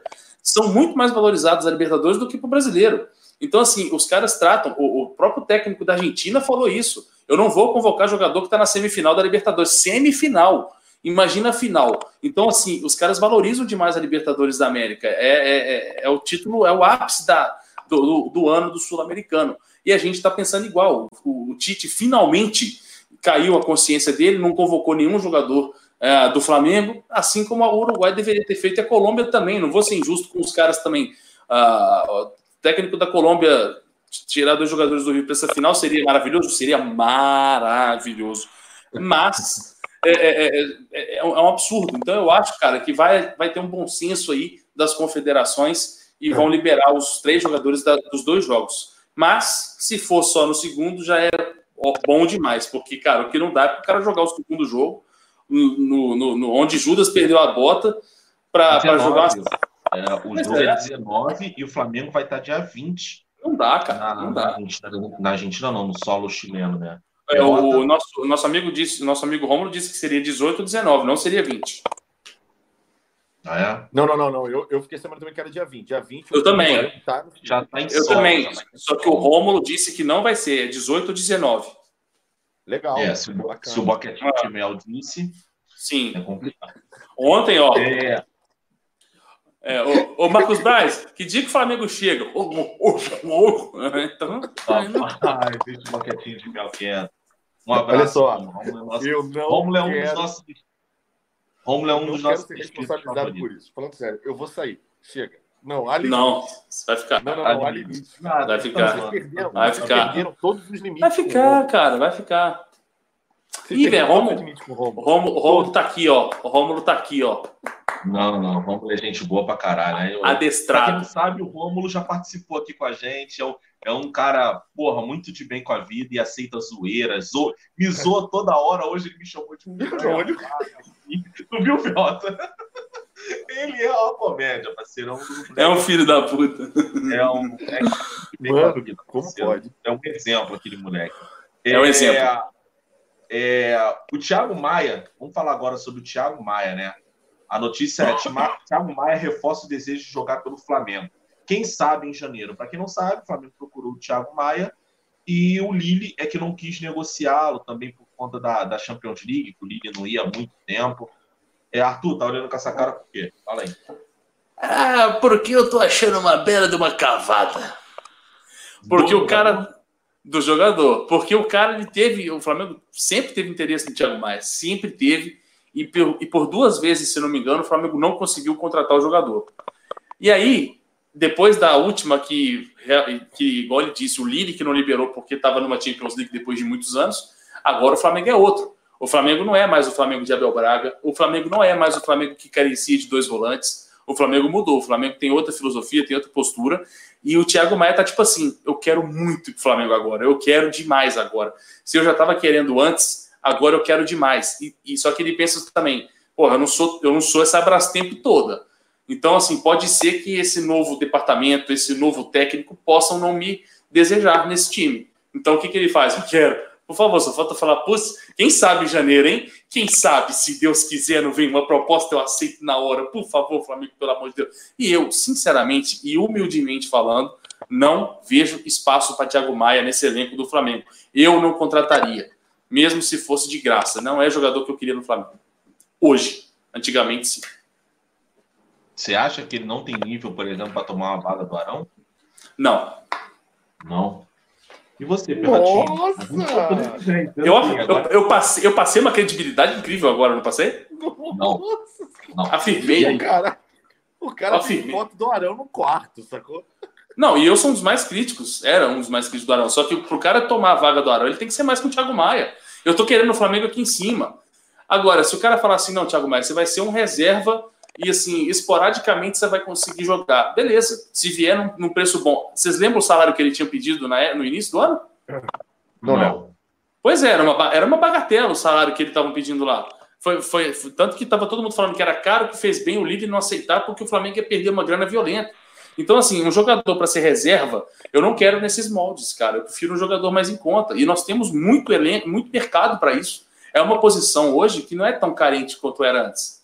são muito mais valorizados a Libertadores do que para o brasileiro. Então, assim, os caras tratam, o, o, próprio técnico da Argentina falou isso. Eu não vou convocar jogador que está na semifinal da Libertadores. Semifinal. Imagina a final. Então, assim, os caras valorizam demais a Libertadores da América. É, é, é, é o título, é o ápice da, do, do, do ano do Sul-Americano. E a gente está pensando igual. O, o, Tite finalmente caiu a consciência dele, não convocou nenhum jogador é, do Flamengo, assim como o Uruguai deveria ter feito e a Colômbia também. Não vou ser injusto com os caras também. Ah, técnico da Colômbia tirar dois jogadores do Rio para essa final seria maravilhoso? Seria maravilhoso. Mas é, é, é, é, um absurdo. Então eu acho, cara, que vai, vai ter um bom senso aí das confederações e vão liberar os três jogadores da, dos dois jogos. Mas, se for só no segundo, já é bom demais, porque, cara, o que não dá é para o cara jogar o segundo jogo, no, no, no, onde Judas perdeu a bota, para jogar. É, o jogo é. é 19 e o Flamengo vai estar dia 20. Não dá, cara. Na, não dá. Na Argentina, na Argentina, não, no solo chileno, né? É, o nosso, nosso amigo disse, nosso amigo Romulo disse que seria 18 ou 19, não seria 20. Ah, é? Não, não, não, não. Eu, eu fiquei sabendo também que era dia 20. Dia 20 eu também. Tá já tá em Eu solo, também. Tá Só que o Rômulo disse que não vai ser, é 18 ou 19. Legal. É, se o, se o Boquetinho ah. Mel disse, Sim. é complicado. Ontem, ó. É, É, ô, ô, Marcos Braz, que dia que o Flamengo chega? Ô, ô, ô, ô. Então, Rapaz, deixa o Boquetinho de Mel quieto. Um abraço. Olha só, Romulo. É nosso- Eu não Romulo é um quero, dos nossos. Romulo é um não dos quero nossos. ser responsabilizado por isso. Falando sério, eu vou sair. Chega. Não, há limite. não, vai ficar. Não, não, não, há limite. Nada, Vai ficar. Perderam, Vai ficar. perderam todos os limites. Vai ficar, Romulo. cara, vai ficar. Vocês Ih, velho, Romulo- limites Romulo. Rômulo, o Rômulo tá aqui, ó. O Rômulo tá aqui, ó. Não, não, Rômulo é gente boa pra caralho, né? Eu- Pra quem Adestrado. não sabe, o Rômulo já participou aqui com a gente. É um, é um cara, porra, muito de bem com a vida e aceita zoeiras. Zo, me zoa toda hora. Hoje ele me chamou de um. Tu viu, Fiota? Ele é uma comédia, parceiro. É um, É um filho da puta. é um moleque Mano, vida, como pode? É um exemplo aquele moleque. É um exemplo. é, o Thiago Maia, vamos falar agora sobre o Thiago Maia, né? A notícia é: Thiago Maia reforça o desejo de jogar pelo Flamengo. Quem sabe em janeiro? Para quem não sabe, o Flamengo procurou o Thiago Maia e o Lille é que não quis negociá-lo também por conta da, da Champions League, que o Lille não ia há muito tempo. É, Arthur, tá olhando com essa cara por quê? Fala aí. Ah, porque eu tô achando uma bela de uma cavada. Porque Do o cara. Do jogador. Porque o cara, ele teve. O Flamengo sempre teve interesse no Thiago Maia. Sempre teve. E por, e por duas vezes, se não me engano, o Flamengo não conseguiu contratar o jogador. E aí, depois da última, que, que igual ele disse, o Lille que não liberou porque estava numa Champions League depois de muitos anos, agora o Flamengo é outro. O Flamengo não é mais o Flamengo de Abel Braga, o Flamengo não é mais o Flamengo que carecia de dois volantes. O Flamengo mudou, o Flamengo tem outra filosofia, tem outra postura. E o Thiago Maia tá tipo assim: eu quero muito pro Flamengo agora, eu quero demais agora. Se eu já tava querendo antes, agora eu quero demais. E, e só que ele pensa também: porra, eu não sou, eu não sou essa Brastemp toda. Então, assim, pode ser que esse novo departamento, esse novo técnico possam não me desejar nesse time. Então, o que, que ele faz? Eu quero. Por favor, só falta falar, putz, quem sabe em janeiro, hein? Quem sabe, se Deus quiser, não vem uma proposta, eu aceito na hora. Por favor, Flamengo, pelo amor de Deus. E eu, sinceramente e humildemente falando, não vejo espaço para Thiago Maia nesse elenco do Flamengo. Eu não contrataria, mesmo se fosse de graça. Não é jogador que eu queria no Flamengo. Hoje. Antigamente, sim. Você acha que ele não tem nível, por exemplo, para tomar uma vaga do Arão? Não. Não. E você, Perratinho? Nossa! Eu, eu, eu passei, eu passei uma credibilidade incrível agora, não passei? Não. Não. Afirmei. O cara, o cara tem Afirme. foto do Arão no quarto, sacou? Não, e eu sou um dos mais críticos. Era um dos mais críticos do Arão. Só que pro cara tomar a vaga do Arão, ele tem que ser mais com o Thiago Maia. Eu tô querendo o Flamengo aqui em cima. Agora, se o cara falar assim, não, Thiago Maia, você vai ser um reserva e assim, esporadicamente você vai conseguir jogar. Beleza, se vier num, num preço bom. Vocês lembram o salário que ele tinha pedido na, no início do ano? Não, não. Pois é, era uma, era uma bagatela o salário que ele estavam pedindo lá. Foi, foi, foi- tanto que estava todo mundo falando que era caro, que fez bem o líder não aceitar, porque o Flamengo ia perder uma grana violenta. Então, assim, um jogador para ser reserva, eu não quero nesses moldes, cara. Eu prefiro um jogador mais em conta. E nós temos muito elenco, muito mercado para isso. É uma posição hoje que não é tão carente quanto era antes.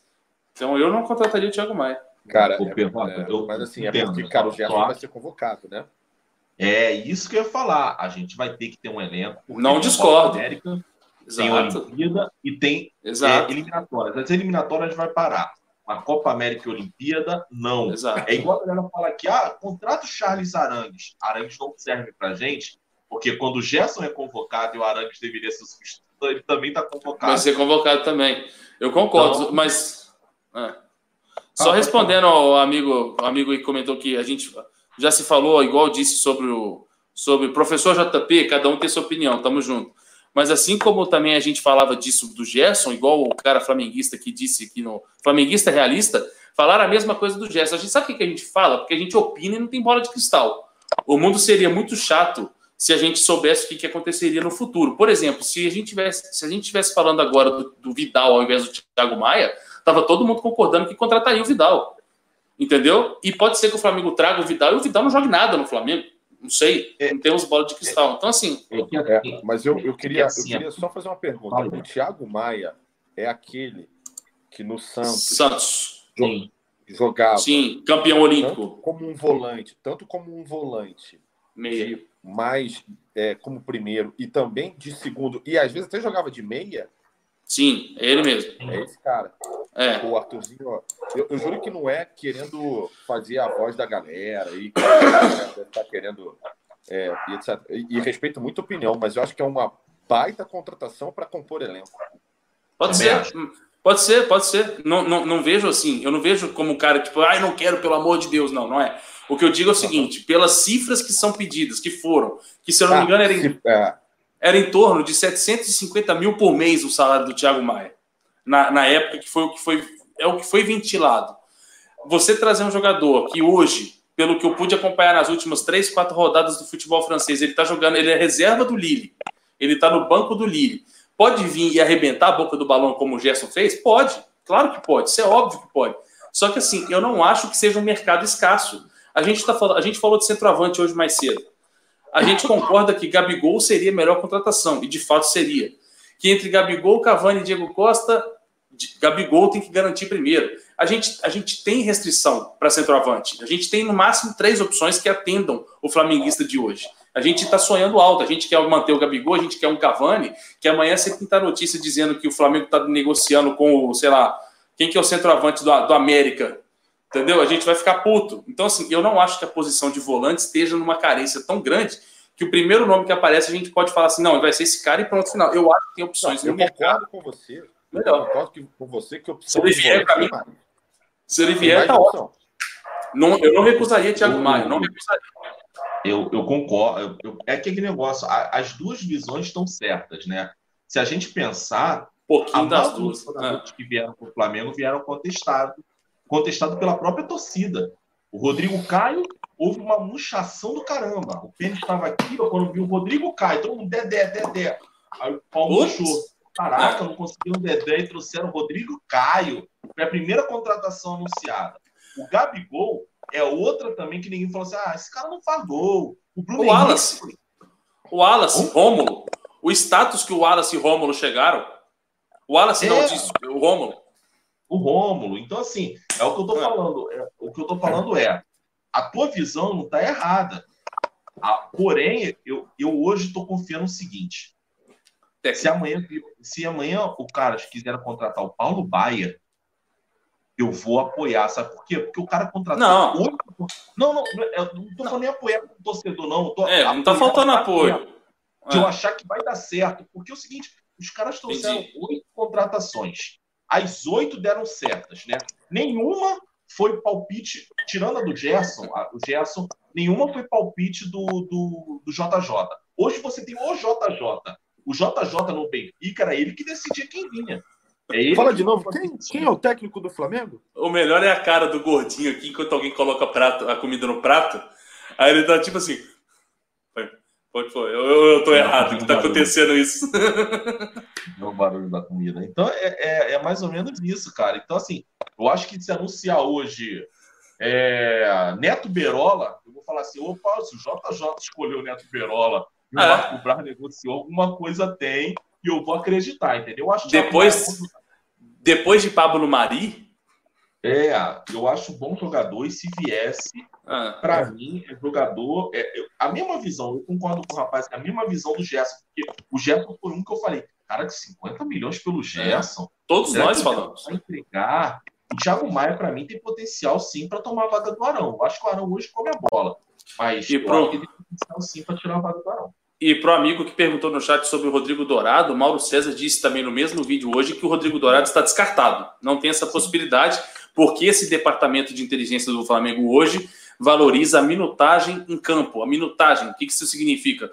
Então, eu não contrataria o Thiago Maia. Cara, Ô, é- é, eu mas assim, é porque, cara, o Gerson vai ser convocado, né? É isso que eu ia falar. A gente vai ter que ter um elenco. Não tem discordo. Copa América, tem. Olimpíada e tem é, Exato. eliminatórias. As eliminatórias vai parar. A Copa América e Olimpíada, não. Exato. É igual a galera fala aqui, ah, contrata o Charles Arangues. Arangues não serve pra gente, porque quando o Gerson é convocado e o Arangues deveria ser substituído, ele também tá convocado. Vai ser convocado também. Eu concordo, Então- mas. É. Ah, Só pode respondendo ao amigo, o amigo que comentou que a gente já se falou, igual disse sobre o sobre o professor JP, cada um tem sua opinião, tamo junto. Mas assim como também a gente falava disso do Gerson, igual o cara flamenguista que disse aqui no. Flamenguista realista, Falaram a mesma coisa do Gerson. A gente sabe o que a gente fala? Porque a gente opina e não tem bola de cristal. O mundo seria muito chato se a gente soubesse o que, que aconteceria no futuro. Por exemplo, se a gente tivesse, se a gente tivesse falando agora do, do Vidal ao invés do Thiago Maia, tava todo mundo concordando que contrataria o Vidal. Entendeu? E pode ser que o Flamengo traga o Vidal e o Vidal não jogue nada no Flamengo. Não sei, É. não temos bola de cristal. Então, assim, É É, assim, mas eu, eu, queria, eu assim, queria só fazer uma pergunta. O Thiago Maia é aquele que no Santos Santos. sim, jogava Sim, campeão olímpico. como um volante, tanto como um volante Meia. de mais é, como primeiro e também de segundo, e às vezes até jogava de meia, Sim, é ele mesmo. é esse cara. É. O Arthurzinho, ó, eu, eu juro que não é querendo fazer a voz da galera e estar querendo. é, e, etc. E- e respeito muito a opinião, mas eu acho que é uma baita contratação para compor elenco. Pode Também ser. acho. Pode ser, pode ser. Não, não, não vejo assim. Eu não vejo como o cara, tipo, ai, não quero, pelo amor de Deus. Não, não é. O que eu digo é o seguinte: pelas cifras que são pedidas, que foram, que se eu não me engano, era em, se- é, era em torno de 750 mil por mês o salário do Thiago Maia. Na, na época que foi o que foi. É o que foi ventilado. Você trazer um jogador que hoje, pelo que eu pude acompanhar nas últimas três, quatro rodadas do futebol francês, ele tá jogando, ele é reserva do Lille. Ele tá no banco do Lille. Pode vir e arrebentar a boca do balão como o Gerson fez? Pode. Claro que pode. Isso é óbvio que pode. Só que assim, eu não acho que seja um mercado escasso. A gente, tá a gente falou de centroavante hoje mais cedo. A gente concorda que Gabigol seria a melhor contratação, e de fato seria. Que entre Gabigol, Cavani e Diego Costa, Gabigol tem que garantir primeiro. A gente, a gente tem restrição para centroavante. A gente tem no máximo três opções que atendam o flamenguista de hoje. A gente está sonhando alto. A gente quer manter o Gabigol, a gente quer um Cavani, que amanhã você pintar notícia dizendo que o Flamengo está negociando com o, sei lá, quem que é o centroavante do, do América. Entendeu? A gente vai ficar puto. Então, assim, eu não acho que a posição de volante esteja numa carência tão grande que o primeiro nome que aparece a gente pode falar assim, não, vai ser esse cara e pronto, final. Eu acho que tem opções eu no mercado. concordo com você. Eu Melhor. concordo que- com você que a Se opção ele vier volante pra mim. Se ele vier, tá opção. ótimo. Não, eu não recusaria Thiago Maia, não recusaria. Eu, eu concordo. Eu- eu- é que aquele negócio, a- as duas visões estão certas, né? Se a gente pensar, Um a pouquinho das maioria duas. É. jogadores que vieram para o Flamengo vieram contestados, contestado pela própria torcida. O Rodrigo Caio, houve uma murchação do caramba. O Pênis estava aqui, ó, quando viu o Rodrigo Caio, todo mundo Dedé, Dedé. Aí o pau Putz. murchou. Caraca, não conseguiram o Dedé e trouxeram o Rodrigo Caio. Foi a primeira contratação anunciada. O Gabigol é outra também que ninguém falou assim: ah, esse cara não faz gol. O Bruno O Wallace. Henrique- O Wallace, Rômulo, o status que o Wallace e o Rômulo chegaram. O Wallace não É. disse, o Rômulo. O Rômulo. Então, assim, é o que eu tô É. falando. É, o que eu tô falando é, a tua visão não tá errada. A- porém, eu, eu hoje estou confiando no seguinte: se amanhã, se amanhã o cara quiser contratar o Paulo Baia, eu vou apoiar. Sabe por quê? Porque o cara contratou Não. oito. Não, não, eu não tô falando nem apoiar como torcedor, não. É, não tá faltando o apoio. de eu É. achar que vai dar certo. Porque é o seguinte, os caras trouxeram oito contratações. As oito deram certas, né? Nenhuma foi palpite, tirando a do Gerson, a- o Gerson, nenhuma foi palpite do, do, do JJ. Hoje você tem o JJ. O JJ no Benfica era ele que decidia quem vinha. É ele Fala de novo, quem, quem é o técnico do Flamengo? O melhor é a cara do gordinho aqui, enquanto alguém coloca prato, a comida no prato. Aí ele tá tipo assim. Foi, foi. Eu, eu, tô Não, errado, que tá não. acontecendo isso. É o barulho da comida. Então é, é, é mais ou menos isso, cara. Então, assim, eu acho que se anunciar hoje é, Neto Berola, eu vou falar assim: opa, se o JJ escolheu Neto Berola e o É. Marco Braz negociou, alguma coisa tem e eu vou acreditar, entendeu? Eu acho que Depois- Depois de Pablo Mari. É, eu acho bom jogador e se viesse, ah, para mim, é jogador. É, eu- a mesma visão, eu concordo com o rapaz, a mesma visão do Gerson, porque o Gerson foi um que eu falei, cara, que 50 milhões pelo Gerson. todos Será nós falamos. Vai entregar. O Thiago Maia, para mim, tem potencial sim para tomar a vaga do Arão. Eu acho que o Arão hoje come a bola. Mas E pro- ele tem potencial sim para tirar a vaga do Arão. E pro amigo que perguntou no chat sobre o Rodrigo Dourado, o Mauro César disse também no mesmo vídeo hoje que o Rodrigo Dourado está descartado. Não tem essa possibilidade, porque esse departamento de inteligência do Flamengo hoje valoriza a minutagem em campo. A minutagem, o que isso significa?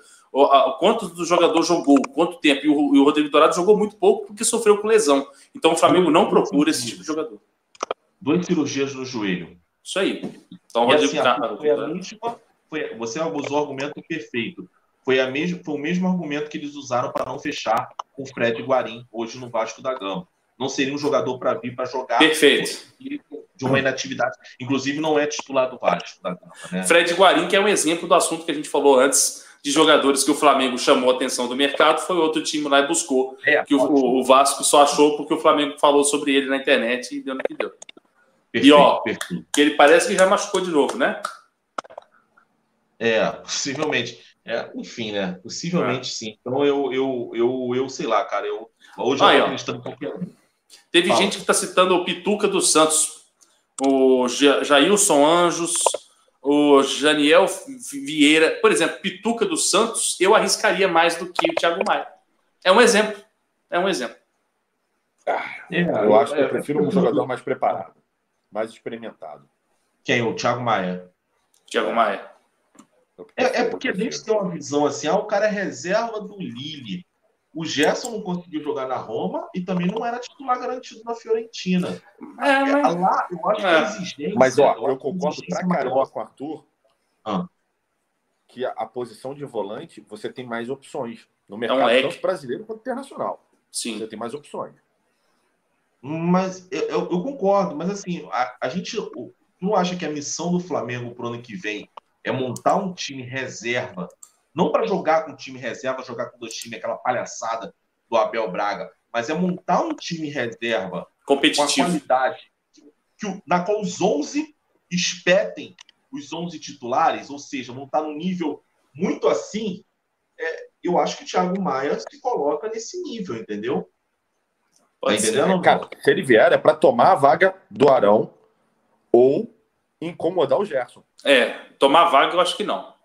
Quanto do jogador jogou, quanto tempo. E o, Rodrigo Dourado jogou muito pouco porque sofreu com lesão. Então o Flamengo não procura esse tipo de jogador. duas cirurgias no joelho. Isso aí. Então, o Rodrigo assim, foi a mesma, foi, você usou o argumento perfeito. Foi, a mesmo, foi o mesmo argumento que eles usaram para não fechar com o Fred Guarim hoje no Vasco da Gama. Não seria um jogador para vir para jogar Perfeito. de uma inatividade. Inclusive, não é titular do Vasco da Gama. Né? Fred Guarim, que é um exemplo do assunto que a gente falou antes, de jogadores que o Flamengo chamou a atenção do mercado, foi outro time lá e buscou. É, Que o, o Vasco só achou porque o Flamengo falou sobre ele na internet e deu no que deu. perfeito, E, ó, perfeito. Que ele parece que já machucou de novo, né? É, possivelmente. É, enfim, né? Possivelmente sim. Então eu, eu, eu, eu sei lá, cara. Eu, hoje eu Aí, tô ó. acreditando qualquer um. Teve Fala. gente que está citando o Pituca dos Santos, o Ja- Jailson Anjos, o Janiel Vieira. Por exemplo, Pituca dos Santos, eu arriscaria mais do que o Thiago Maia. É um exemplo. É um exemplo. É, Eu acho que eu é, prefiro um jogador mais preparado, mais experimentado. Quem? O Thiago Maia. Thiago Maia. É, é porque eu a gente tem uma visão assim, ah, o cara é reserva do Lille. O Gerson não conseguiu jogar na Roma e também não era titular garantido na Fiorentina. É, É, mas... Lá, eu acho que É. a exigência. Mas, ó, eu a concordo pra é maior. caramba com o Arthur Ah. que a, a posição de volante você tem mais opções no um mercado, leque. tanto brasileiro quanto internacional. Sim. Você tem mais opções. Mas eu, eu- eu concordo, mas assim, a, a gente. Tu não acha que a missão do Flamengo pro ano que vem é montar um time reserva? Não para jogar com time reserva, jogar com dois times, aquela palhaçada do Abel Braga, mas é montar um time reserva com a Competitivo. qualidade que, o- na qual os 11 espetem os 11 titulares, ou seja, não está num nível muito assim, é, eu acho que o Thiago Maia se coloca nesse nível, entendeu? Pode tá ser. entendendo? Cara, se ele vier é para tomar a vaga do Arão ou incomodar o Gerson. É, tomar vaga eu acho que não.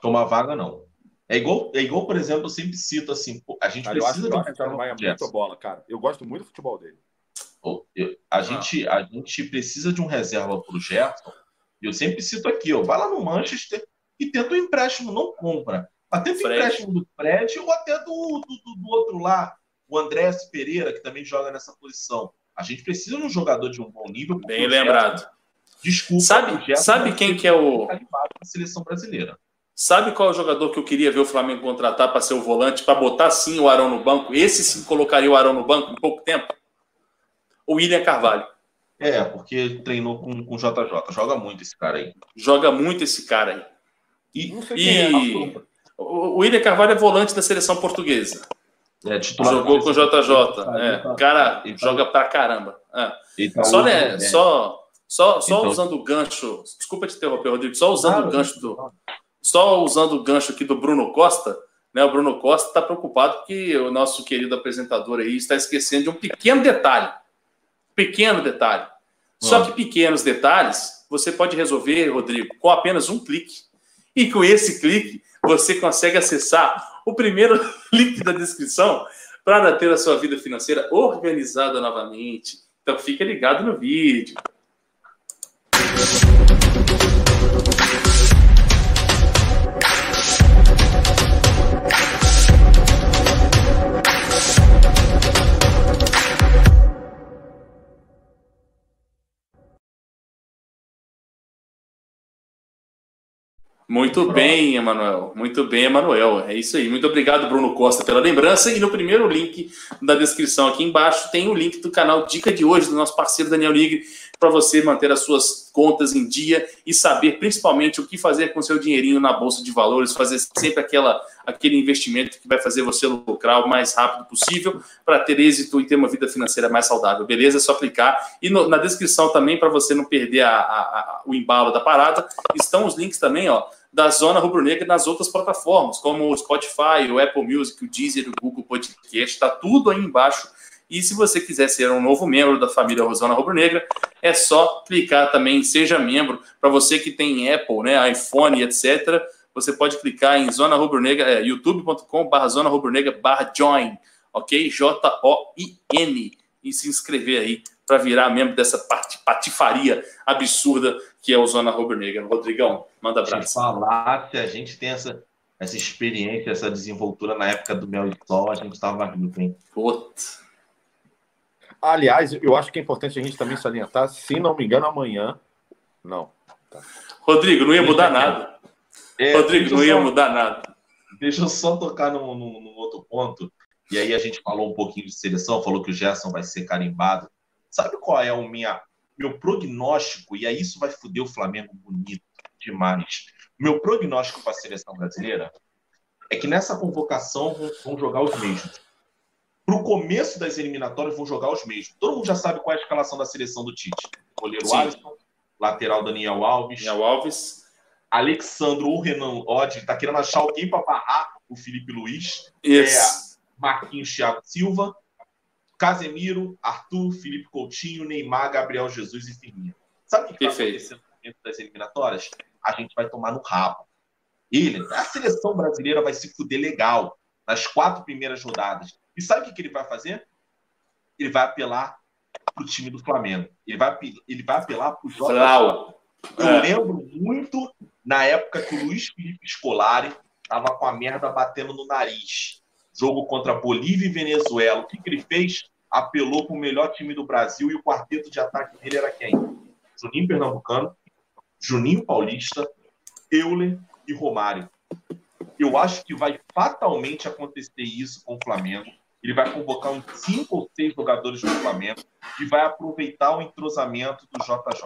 Tomar vaga, não. É igual, é igual, por exemplo, eu sempre cito assim, a gente Cara, eu acho, precisa eu de um acho que o Thiago Maia é reserva pro muito bola, cara. Eu gosto muito do futebol dele. A, gente, a gente precisa de um reserva para o Gerson. E eu sempre cito aqui, ó, vai lá no Manchester e tenta um empréstimo, não compra. Mas tenta o Fred. empréstimo do Fred ou até do, do, do- do outro lá, o Andrés Pereira, que também joga nessa posição. A gente precisa de um jogador de um bom nível. Bem o Gerson- lembrado. desculpa, Sabe, sabe vai quem que é o. na seleção brasileira. Sabe qual é o jogador que eu queria ver o Flamengo contratar para ser o volante, para botar sim o Arão no banco? Esse sim colocaria o Arão no banco em pouco tempo? O William Carvalho. É, porque treinou com, com o JJ. Joga muito esse cara aí. Joga muito esse cara aí. E E- é. O William Carvalho é volante da seleção portuguesa. é titular. Jogou com o JJ. É, Tá- o cara ele tá- joga pra caramba. É. ele tá Só, hoje, né, só, só, só Então- usando o gancho. Desculpa te interromper, Rodrigo. Só usando Claro. o gancho do. Só usando o gancho aqui do Bruno Costa, né? O Bruno Costa está preocupado porque o nosso querido apresentador aí está esquecendo de um pequeno detalhe. Pequeno detalhe. Só Ah. que pequenos detalhes você pode resolver, Rodrigo, com apenas um clique. E com esse clique, você consegue acessar o primeiro link da descrição para ter a sua vida financeira organizada novamente. Então fica ligado no vídeo. Muito bem, Emanuel. Muito bem, Emanuel. É isso aí. Muito obrigado, Bruno Costa, pela lembrança. E no primeiro link da descrição aqui embaixo tem o link do canal Dica de hoje, do nosso parceiro Daniel Ligre, para você manter as suas contas em dia e saber principalmente o que fazer com seu dinheirinho na Bolsa de Valores, fazer sempre aquela, aquele investimento que vai fazer você lucrar o mais rápido possível para ter êxito e ter uma vida financeira mais saudável. Beleza? É só clicar. E no- na descrição também, para você não perder a- a- a- o embalo da parada, estão os links também, ó, da Zona Rubro-Negra nas outras plataformas, como o Spotify, o Apple Music, o Deezer, o Google Podcast, está tudo aí embaixo. E se você quiser ser um novo membro da família Rosana Rubro-Negra, é só clicar também em Seja Membro. Para você que tem Apple, né, iPhone, etc., você pode clicar em Zona Rubro-Negra, é, youtube.com.br Zona Rubro-Negra barra join, ok? J-O-I-N. E se inscrever aí para virar membro dessa pati- patifaria absurda que é o Zona Rubro-Negra. Rodrigão, manda Se abraço. falar se a gente tem essa, essa experiência, essa desenvoltura na época do Mel e Sol, a gente tava rico, hein? Puta. Aliás, eu acho que é importante a gente também salientar, se não me engano, amanhã. Não. Rodrigo, não ia mudar nada. É, Rodrigo, não ia só- mudar nada. Deixa eu só tocar num, num- num outro ponto. E aí a gente falou um pouquinho de seleção, falou que o Gerson vai ser carimbado. Sabe qual é o minha, meu prognóstico? E aí isso vai foder o Flamengo bonito demais. Meu prognóstico para a seleção brasileira é que nessa convocação vão, vão jogar os mesmos. Para o começo das eliminatórias vão jogar os mesmos. Todo mundo já sabe qual é a escalação da seleção do Tite. Goleiro Sim. Alisson, lateral Daniel Alves, Daniel Alves. Alexandro ou Renan Lodge, tá querendo achar alguém para barrar o Felipe Luiz, Isso. Marquinhos Thiago Silva, Casemiro, Arthur, Felipe Coutinho, Neymar, Gabriel Jesus e Firmino. Sabe o que vai Perfeito. acontecer no momento das eliminatórias? A gente vai tomar no rabo. Ele, a seleção brasileira vai se fuder legal nas quatro primeiras rodadas. E sabe o que, que ele vai fazer? Ele vai apelar pro time do Flamengo. Ele vai, ele vai apelar pro Jota Flau. eu É. lembro muito na época que o Luiz Felipe Scolari tava com a merda batendo no nariz. Jogo contra Bolívia e Venezuela. O que, que ele fez? Apelou para o melhor time do Brasil e o quarteto de ataque dele era quem? Juninho Pernambucano, Juninho Paulista, Euler e Romário. Eu acho que vai fatalmente acontecer isso com o Flamengo. Ele vai convocar uns cinco ou seis jogadores do Flamengo e vai aproveitar o entrosamento do JJ.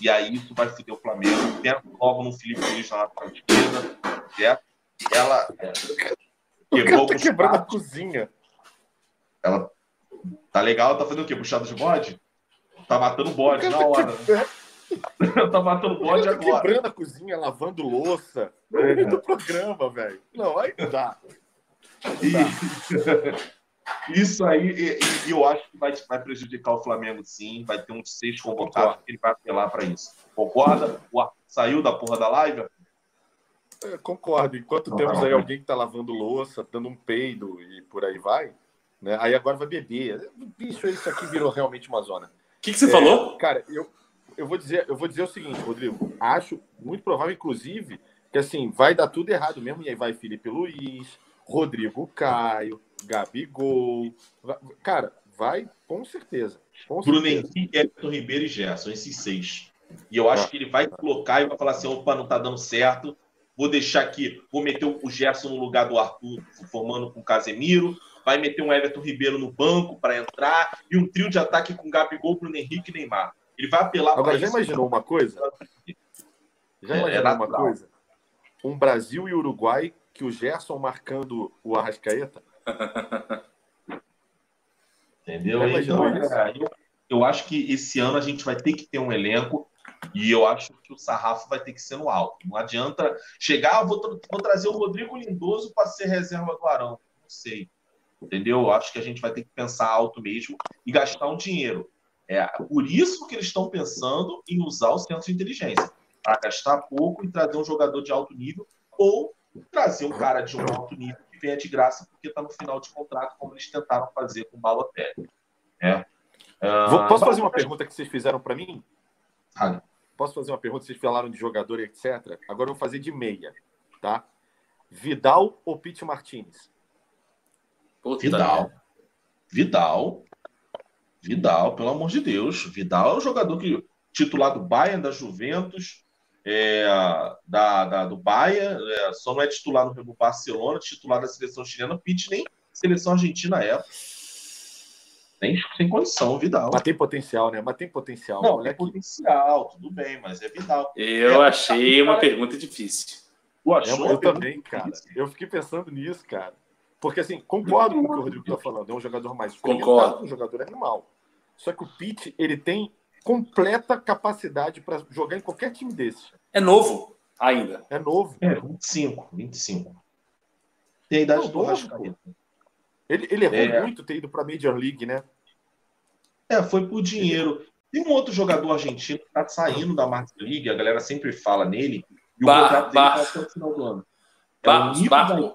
E aí isso vai foder o Flamengo. Pensa logo no Felipe Luiz na lateral esquerda, certo? Ela é, O quebrou tá quebrando a cozinha. Ela tá legal, tá fazendo o quê? Puxado de bode? Tá matando bode na tá hora. né? que- tá matando bode tá agora. quebrando a cozinha, lavando louça. Meio do programa, velho. Não, aí dá. E- Isso aí, e, e eu acho que vai, vai prejudicar o Flamengo sim. Vai ter uns seis convocados que ele vai apelar para isso. Concorda? O Arthur saiu da porra da live? Eu concordo. Enquanto Não, temos não, aí não. alguém que tá lavando louça, dando um peido e por aí vai, né? Aí agora vai beber. Bicho, isso aqui virou realmente uma zona. O que, que você É, falou? Cara, eu, eu, vou dizer, eu vou dizer o seguinte, Rodrigo. Acho muito provável, inclusive, que assim, vai dar tudo errado mesmo. E aí vai Felipe Luiz, Rodrigo Caio, Gabigol. cara, vai com certeza. Com Bruno certeza. Henrique, Everton Ribeiro e Gerson, esses seis. E eu acho Ah. que ele vai colocar e vai falar assim: opa, não tá dando certo. Vou deixar aqui, vou meter o Gerson no lugar do Arthur, formando com o Casemiro. Vai meter um Everton Ribeiro no banco para entrar. E um trio de ataque com Gabigol, Bruno Henrique e Neymar. Ele vai apelar para Agora, já imaginou uma coisa? Já É, imaginou é uma natural. coisa? Um Brasil e Uruguai que o Gerson marcando o Arrascaeta? Entendeu? Imaginou Então, é, eu, eu acho que esse ano a gente vai ter que ter um elenco e eu acho que o sarrafo vai ter que ser no alto. Não adianta chegar, ah, vou, tra- vou trazer o Rodrigo Lindoso para ser reserva do Arão. Não sei. Entendeu? Eu acho que a gente vai ter que pensar alto mesmo e gastar um dinheiro. É por isso que eles estão pensando em usar o centro de inteligência. Para gastar pouco e trazer um jogador de alto nível ou trazer um cara de um alto nível que venha de graça porque está no final de contrato, como eles tentaram fazer com o Balotelli. É. Ah, Vou- Posso fazer uma pergunta que vocês fizeram para mim? Fale. Posso fazer uma pergunta? Vocês falaram de jogador e etc. Agora eu vou fazer de meia, tá? Vidal ou Pete Martinez? Puta Vidal. Vidal. Vidal, pelo amor de Deus. Vidal é o jogador que titular do Bayern, da Juventus, é, da, da- do Bayern, é, só não é titular no, no Barcelona, titular da seleção chilena, Pitt nem seleção argentina é. Tem, sem condição, Vidal. Mas tem potencial, né? Mas tem potencial. Não, tem potencial, tudo bem, mas é Vidal. Eu achei uma pergunta difícil. Tu Eu, achou? eu também, cara. Eu fiquei pensando nisso, cara. Porque, assim, concordo com o que o Rodrigo tá falando. É um jogador mais Concordo. um jogador animal. Só que o Pete, ele tem completa capacidade para jogar em qualquer time desse. É novo ainda. É novo. É, 25, 25. Tem a idade Não, do Rascaeta. Ele, ele errou É. muito ter ido para Major League, né? É, foi por dinheiro. Tem um outro jogador argentino que tá saindo da Master League, a galera sempre fala nele, e o Bar- contrato dele Bar- tá até o final do ano. É o Barcos, Nico Barco, Gai-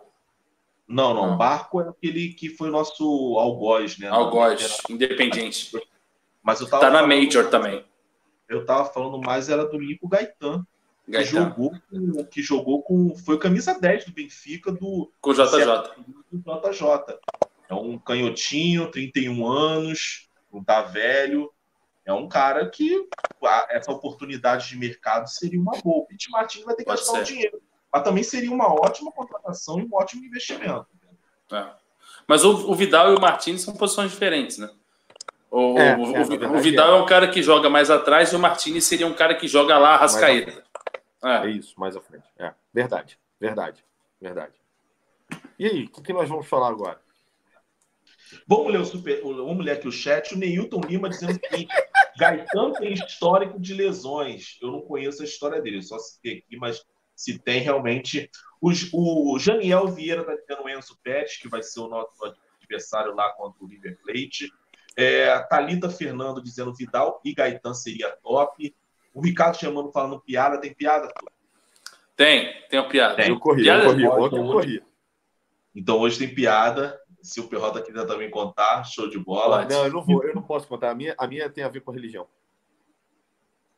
Não, não, Não. Barco é aquele que foi nosso algoz, né? Algoz, independente. Mas eu tava Tá na falando- Major também. Eu tava falando mais era do Nico Gaetan, que Gaetano. jogou com, que jogou com foi camisa 10 do Benfica do Com o JJ. do JJ. É um canhotinho, 31 anos, não tá velho. É um cara que essa oportunidade de mercado seria uma boa. O Pete Martins vai ter que Pode gastar o ser. dinheiro. Mas também seria uma ótima contratação e um ótimo investimento. É. Mas o, o Vidal e o Martins são posições diferentes, né? O, É, o- é, o- Vidal é. um cara que joga mais atrás e o Martins seria um cara que joga lá a rascaeta. É É. isso, mais à frente. É, verdade, verdade, verdade. E aí, o que, que nós vamos falar agora? Vamos ler, o super, vamos ler aqui o chat. O Neilton Lima dizendo seguinte: Gaetano tem histórico de lesões. Eu não conheço a história dele, só citei aqui, mas se tem realmente. O, o Janiel Vieira está dizendo o Enzo Pérez, que vai ser o nosso adversário lá contra o River Plate. É, a Thalita Fernando dizendo Vidal e Gaetan seria top. O Ricardo chamando falando piada. Tem piada? Tem, tem uma piada. Tem. Eu corri, Piada- eu corri, ontem eu corri. Então hoje tem piada. Se o Perrota quiser também contar, show de bola. Não, eu não vou, eu não posso contar. A minha, a minha tem a ver com religião.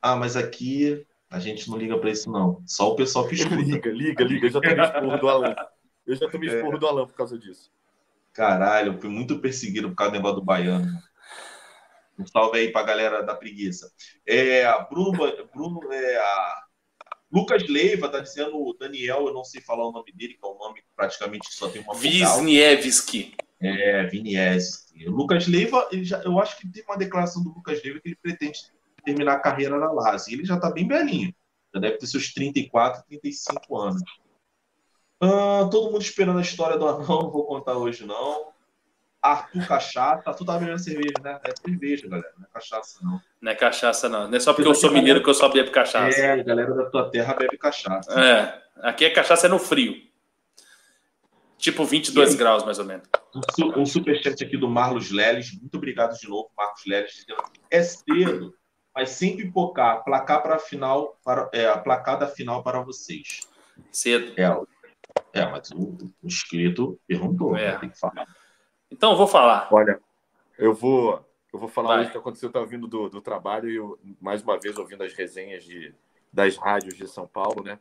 Ah, mas aqui a gente não liga pra isso, não. Só o pessoal que escuta. Liga, liga, liga. Eu já tomei esporro do Alan. Eu já tomei esporro do Alan por causa disso. Caralho, eu fui muito perseguido por causa do negócio do baiano. Um salve aí pra galera da preguiça. É, a Bruno, Bruno é a Lucas Leiva tá dizendo o Daniel, eu não sei falar o nome dele, que é um nome que praticamente só tem uma. Wisniewski. É, Vinies. O Lucas Leiva, já, eu acho que tem uma declaração do Lucas Leiva que ele pretende terminar a carreira na Lazio. Ele já tá bem velhinho. Já deve ter seus 34, 35 anos. Ah, todo mundo esperando a história do anão, não vou contar hoje, não. Arthur Cachaça. Arthur tá bebendo cerveja, né? É cerveja, galera. Não é cachaça, não. Não é cachaça, não. Não é só porque eu sou mineiro que eu só bebo cachaça. É, a galera da tua terra bebe cachaça. É. Aqui é cachaça é no frio. Tipo 22 E aí? graus, mais ou menos. Um, um superchat aqui do Marlos Leles. Muito obrigado de novo, Marcos Leles. É cedo, mas sem pipocar. Placar para a final, para, é, a placar da final para vocês. Cedo. É, é mas o, o inscrito perguntou, É. né? tem que falar. Então eu vou falar. Olha, eu vou, eu vou falar Vai. hoje o que aconteceu. Eu estava vindo do, do trabalho e eu, mais uma vez ouvindo as resenhas de, das rádios de São Paulo, né?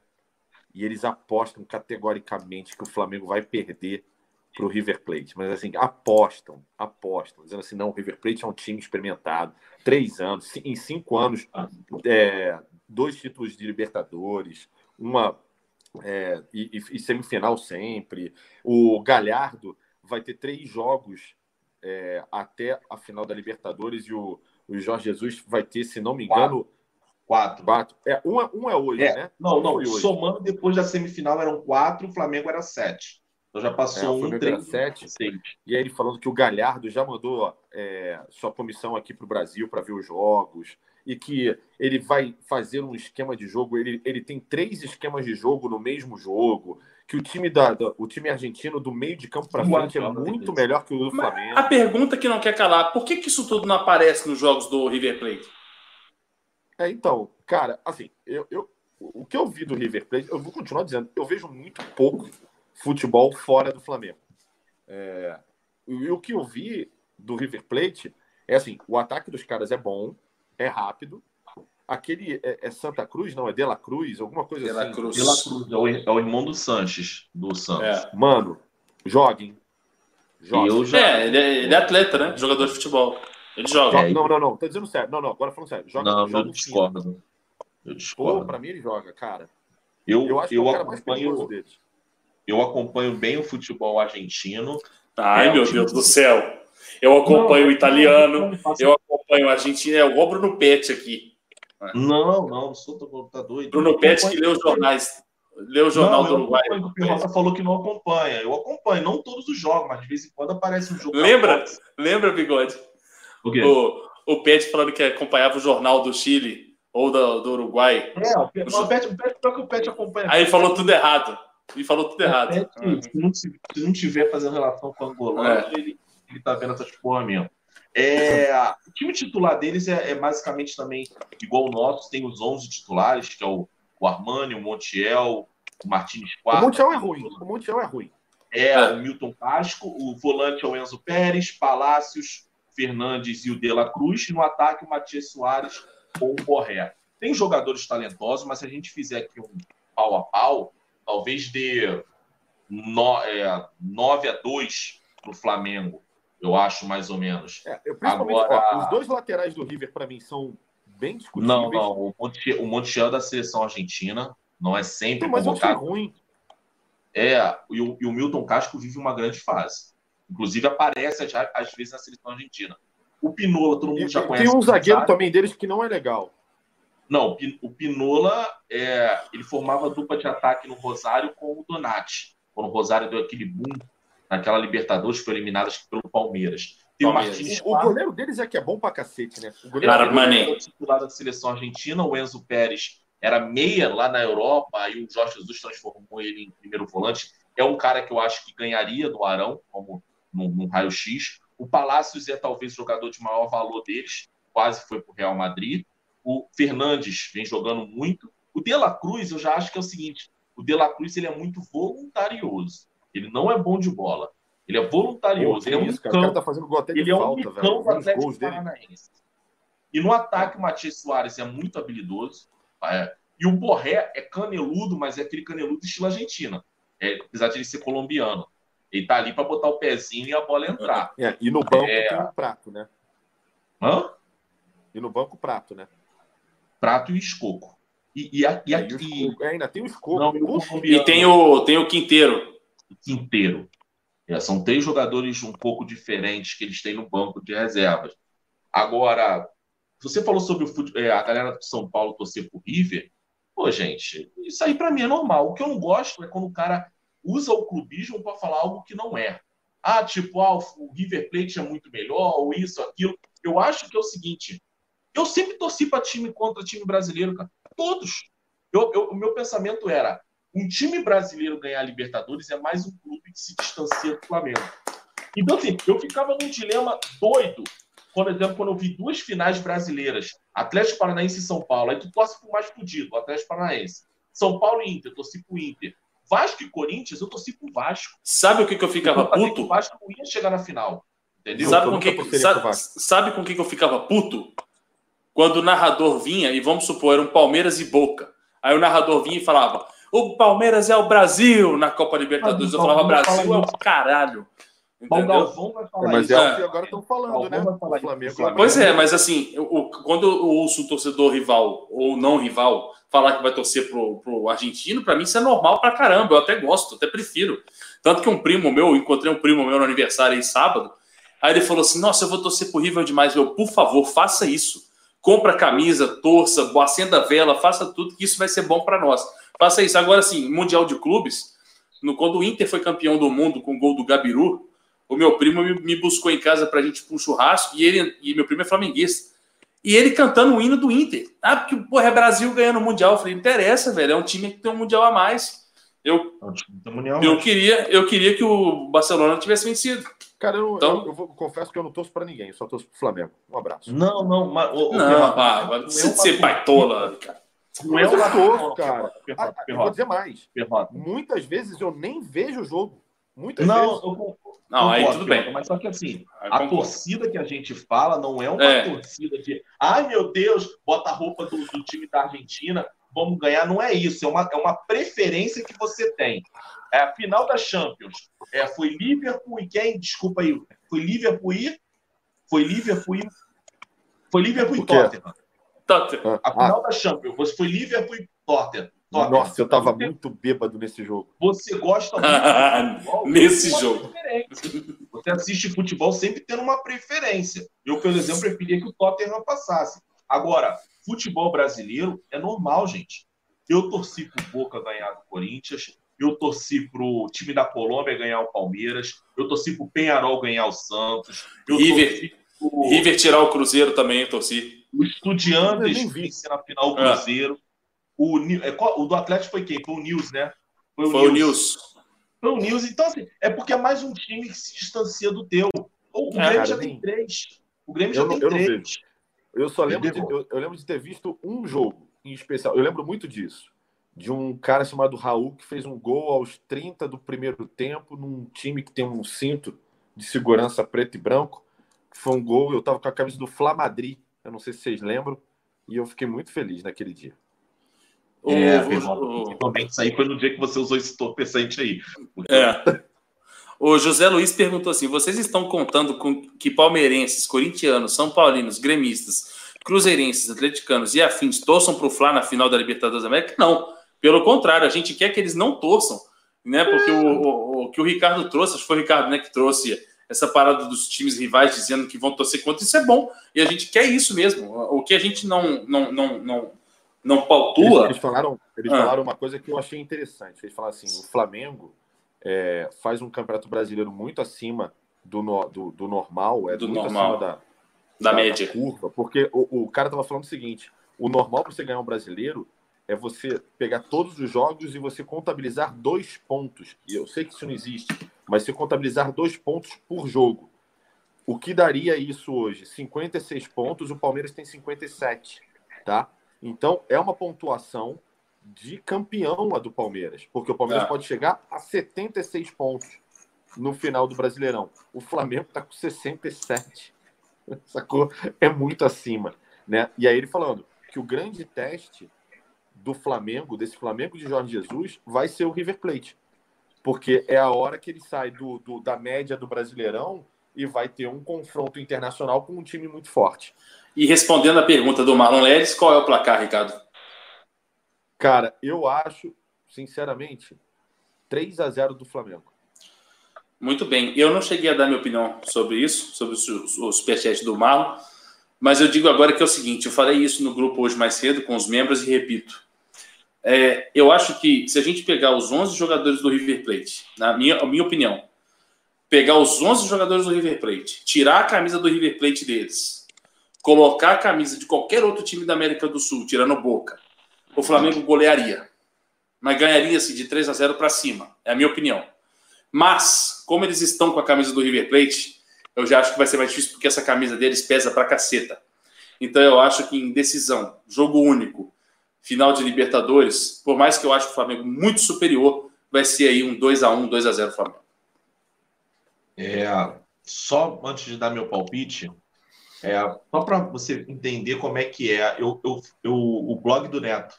E eles apostam categoricamente que o Flamengo vai perder para o River Plate. Mas assim, apostam, apostam, dizendo assim, não, o River Plate é um time experimentado, três anos, em cinco anos, é, dois títulos de Libertadores, uma é, e- e semifinal sempre. O Galhardo vai ter três jogos é, até a final da Libertadores e o, o Jorge Jesus vai ter, se não me engano, Quatro. quatro. É, um, é- um é hoje, É, né? Não, não. hoje. Somando depois da semifinal eram quatro, o Flamengo era sete. Então já É, passou o um, Flamengo era três, sete. seis. E aí ele falando que o Galhardo já mandou é, sua comissão aqui para o Brasil para ver os jogos e que ele vai fazer um esquema de jogo. Ele, ele tem três esquemas de jogo no mesmo jogo. Que o time da, da- o time argentino do meio de campo para frente é muito melhor que o do Mas Flamengo. a pergunta que não quer calar, por que, que isso tudo não aparece nos jogos do River Plate? É, então, cara, assim, eu, eu, o que eu vi do River Plate, eu vou continuar dizendo, eu vejo muito pouco futebol fora do Flamengo. É, e o que eu vi do River Plate é assim, o ataque dos caras é bom, é rápido. Aquele é, é Santa Cruz, não, é De La Cruz, alguma coisa De La assim. Cruz. De La Cruz, é o, é o irmão do Sanches, do Santos. É. Mano, joguem. Joguem. Eu já. É, ele é, ele é atleta, né? Jogador de futebol. Ele joga. É, Não, não, não, tô dizendo sério. Não, não, agora falando sério. Joga, Não, joga eu discordo. Eu Pô, discordo. pra mim ele joga, cara. Eu, Eu acho que eu, é o cara mais perigoso deles. eu acompanho bem o futebol argentino. Ai, É, meu Deus do céu. Eu acompanho o italiano, Não, eu acompanho o argentino. É o Bruno Pet aqui. Não, não, sou tá doido. Bruno Pet que lê os jornais. Lê o jornal não, do Uruguai. O Pirrota falou que não acompanha. Eu acompanho, não todos os jogos, mas de vez em quando aparece um jogo. Lembra? Lembra, Bigode? O quê? O, o Pet falando que acompanhava o jornal do Chile ou do, do Uruguai. É, o Pet, o Pet, o Pet, o Pet acompanha. Aí ele falou tudo errado. Ele falou tudo errado. Pet, se, não, se, se não tiver fazendo relação com o angolano, É. ele, ele tá vendo essas porra mesmo. É, o time titular deles é, é basicamente também igual o nosso, tem os 11 titulares, que é o, o Armani, o Montiel, o Martins O Quarta. Montiel é ruim. O Montiel é ruim. É, É. o Milton Casco, o volante é o Enzo Pérez, Palácios, Fernandes e o De La Cruz, e no ataque o Matias Soares ou o Borré. Tem jogadores talentosos, mas se a gente fizer aqui um pau a pau, talvez dê no, é, 9 a 2 para o Flamengo eu acho mais ou menos. É, eu, Agora- ó, os dois laterais do River, para mim, são bem discutíveis. Não, não, o Montiel, o Montiel da seleção argentina não é sempre Mas eu achei convocado. ruim. É, e o, e o Milton Casco vive uma grande fase. Inclusive aparece às, às vezes na seleção argentina. O Pinola, todo mundo E, já conhece. tem um zagueiro sabe? também deles que não é legal. Não, o Pinola, é, ele formava dupla de ataque no Rosário com o Donati. Quando o Rosário deu aquele boom naquela Libertadores, foi que pelo Palmeiras. Tem o. Martins O, o goleiro deles é que é bom pra cacete, né? O goleiro Cara, Armani. era o titular da seleção argentina, o Enzo Pérez era meia lá na Europa, aí o Jorge Jesus transformou ele em primeiro volante. É um cara que eu acho que ganharia do Arão, como num, num raio-x. O Palácios é talvez o jogador de maior valor deles, quase foi para o Real Madrid. O Fernandes vem jogando muito. O De La Cruz, eu já acho que é o seguinte: o De La Cruz ele é muito voluntarioso. Ele não é bom de bola. Ele é Pô, voluntarioso. que ele é um isso, cara. Cão. tá fazendo gol até de Ele é um falta, micão velho. do Atlético. Paranaense. E no ataque, o Matias Soares é muito habilidoso. é. E o Borré é caneludo, mas é aquele caneludo estilo Argentina. É, apesar de ele ser colombiano. Ele tá ali para botar o pezinho e a bola entrar. É, e no banco É. tem um prato, né? Hã? E no banco, prato, né? Prato e escoco. E, e, a- e E, aqui. o escoco- é, ainda tem o escoco. Não, e E tem o, tem o Quinteiro. Quinteiro. É, são três jogadores um pouco diferentes que eles têm no banco de reservas. Agora, você falou sobre o fute- é, a galera de São Paulo torcer pro River. Pô, gente, isso aí pra mim é normal. O que eu não gosto é quando o cara usa o clubismo para falar algo que não é. Ah, tipo, ah, o River Plate é muito melhor, ou isso, aquilo. Eu acho que é o seguinte: eu sempre torci para time contra time brasileiro, cara. Todos. O meu pensamento era: um time brasileiro ganhar a Libertadores é mais um clube que se distancia do Flamengo. Então, assim, eu ficava num dilema doido, por exemplo, quando eu vi duas finais brasileiras, Atlético Paranaense e São Paulo, aí tu torce pro mais fudido, o Atlético Paranaense. São Paulo e Inter, eu torci pro Inter. Vasco e Corinthians, eu torci pro Vasco. Sabe o que, que eu ficava Eu que O puto? Vasco não ia chegar na final. Entendeu? Sabe com, que, sabe, sabe com que, que eu ficava puto? Quando o narrador vinha, e vamos supor, era um Palmeiras e Boca. Aí o narrador vinha e falava: O Palmeiras é o Brasil na Copa Libertadores. Eu falava: Brasil é o caralho. O Entendeu? Galvão vai É, falar mas isso. é É. o que agora estão falando, né? Flamengo. Pois é, mas assim, o- quando eu ouço o torcedor rival ou não rival falar que vai torcer pro, pro argentino, pra mim isso é normal pra caramba. Eu até gosto, até prefiro. Tanto que um primo meu, eu encontrei um primo meu no aniversário aí sábado, aí ele falou assim: Nossa, eu vou torcer pro River demais. Eu, por favor, faça isso. Compra a camisa, torça, acenda a vela, faça tudo, que isso vai ser bom pra nós. Faça isso. Agora, assim, Mundial de Clubes, no, quando o Inter foi campeão do mundo com o gol do Gabiru, o meu primo me, me buscou em casa pra gente ir pra um churrasco e ele e meu primo é flamenguista. E ele cantando o hino do Inter. Ah, porque porra, é Brasil ganhando o Mundial. Eu falei, não interessa, velho. É um time que tem um Mundial a mais. Eu, união, eu, queria, eu queria que o Barcelona tivesse vencido. Cara, eu, Então- eu, eu vou- confesso que eu não torço pra ninguém, eu só torço pro Flamengo. Um abraço. Não, não, mas. ô, Não, ah, não é você ser baitola, cara. Não é Mas eu uma torço, cara. Ah, Ferrota, eu vou dizer mais. Ferrota. Muitas vezes eu nem vejo o jogo. Muitas Não, vezes. eu Não, aí concordo, tudo bem. Mas só que assim, Aí a concordo. torcida que a gente fala não é uma É. torcida de ai meu Deus, bota a roupa do, do time da Argentina, vamos ganhar. Não é isso, é uma, é uma preferência que você tem. É a final da Champions. É, foi Liverpool e quem? Desculpa aí. Foi Liverpool e. Foi Liverpool e. Foi Liverpool e? Tottenham. Tottenham. A Ah, final da Champions. Foi Liverpool e Tottenham. Tottenham. nossa, eu tava Você- muito bêbado nesse jogo. Você gosta muito de futebol, Nesse jogo. Você assiste futebol sempre tendo uma preferência. Eu, por exemplo, preferia que o Tottenham passasse. Agora, futebol brasileiro é normal, gente. Eu torci pro Boca ganhar do Corinthians, eu torci pro time da Colômbia ganhar o Palmeiras, eu torci pro Penharol ganhar o Santos, eu River. pro River tirar o Cruzeiro também, eu torci. o Estudiantes vencer na final o Cruzeiro. O, Ni- é, qual- o do Atlético foi quem? Foi o News, né? Foi o News. Foi o News. Então, assim, é porque é mais um time que se distancia do teu. O, o É, Grêmio cara, já tem três. O Grêmio Eu já não- tem eu não três. Eu só lembro de, eu, eu lembro de ter visto um jogo em especial. Eu lembro muito disso. De um cara chamado Raul que fez um gol aos 30 do primeiro tempo num time que tem um cinto de segurança preto e branco. Foi um gol, eu tava com a camisa do Flamadri. Eu não sei se vocês lembram. E eu fiquei muito feliz naquele dia. O- É, o- o- principalmente isso aí foi no dia que você usou esse entorpecente aí. É. O José Luiz perguntou assim: vocês estão contando com que palmeirenses, corintianos, são paulinos, gremistas, cruzeirenses, atleticanos e afins torçam para o Fla na final da Libertadores da América? Não. Pelo contrário, a gente quer que eles não torçam, né? Porque o, o, o que o Ricardo trouxe, acho que foi o Ricardo né, que trouxe essa parada dos times rivais dizendo que vão torcer contra, isso é bom. E a gente quer isso mesmo. O que a gente não, não, não, não, não pautua. Eles, eles falaram, eles Ah. falaram uma coisa que eu achei interessante. Eles falaram assim: o Flamengo é, faz um campeonato brasileiro muito acima do, no- do, do normal, é Do muito normal. acima da da, média. curva, porque o, o cara tava falando o seguinte: o normal para você ganhar um brasileiro é você pegar todos os jogos e você contabilizar dois pontos. E eu sei que isso não existe, mas você contabilizar dois pontos por jogo. O que daria isso hoje? 56 pontos, o Palmeiras tem 57, tá? Então é uma pontuação de campeão a do Palmeiras, porque o Palmeiras É. pode chegar a 76 pontos no final do Brasileirão. O Flamengo tá com 67. Sacou? É muito acima, né? E aí ele falando que o grande teste do Flamengo, desse Flamengo de Jorge Jesus, vai ser o River Plate. Porque é a hora que ele sai do, do- da média do Brasileirão e vai ter um confronto internacional com um time muito forte. E respondendo a pergunta do Marlon Leles, qual é o placar, Ricardo? Cara, eu acho, sinceramente, 3 a 0 do Flamengo. Muito bem. Eu não cheguei a dar minha opinião sobre isso, sobre o superchat do Marlon, mas eu digo agora que é o seguinte: eu falei isso no grupo hoje mais cedo com os membros e repito. É, eu acho que se a gente pegar os 11 jogadores do River Plate, na minha, minha opinião, pegar os 11 jogadores do River Plate, tirar a camisa do River Plate deles, colocar a camisa de qualquer outro time da América do Sul, tirando Boca, o Flamengo golearia. Mas ganharia-se de 3 a 0 para cima. É a minha opinião. Mas, como eles estão com a camisa do River Plate, eu já acho que vai ser mais difícil porque essa camisa deles pesa pra caceta. Então eu acho que em decisão, jogo único, final de Libertadores, por mais que eu acho o Flamengo muito superior, vai ser aí um 2 a 1 2 a 0 Flamengo. É, só antes de dar meu palpite, é, só para você entender como é que é, eu, eu, eu- o blog do Neto,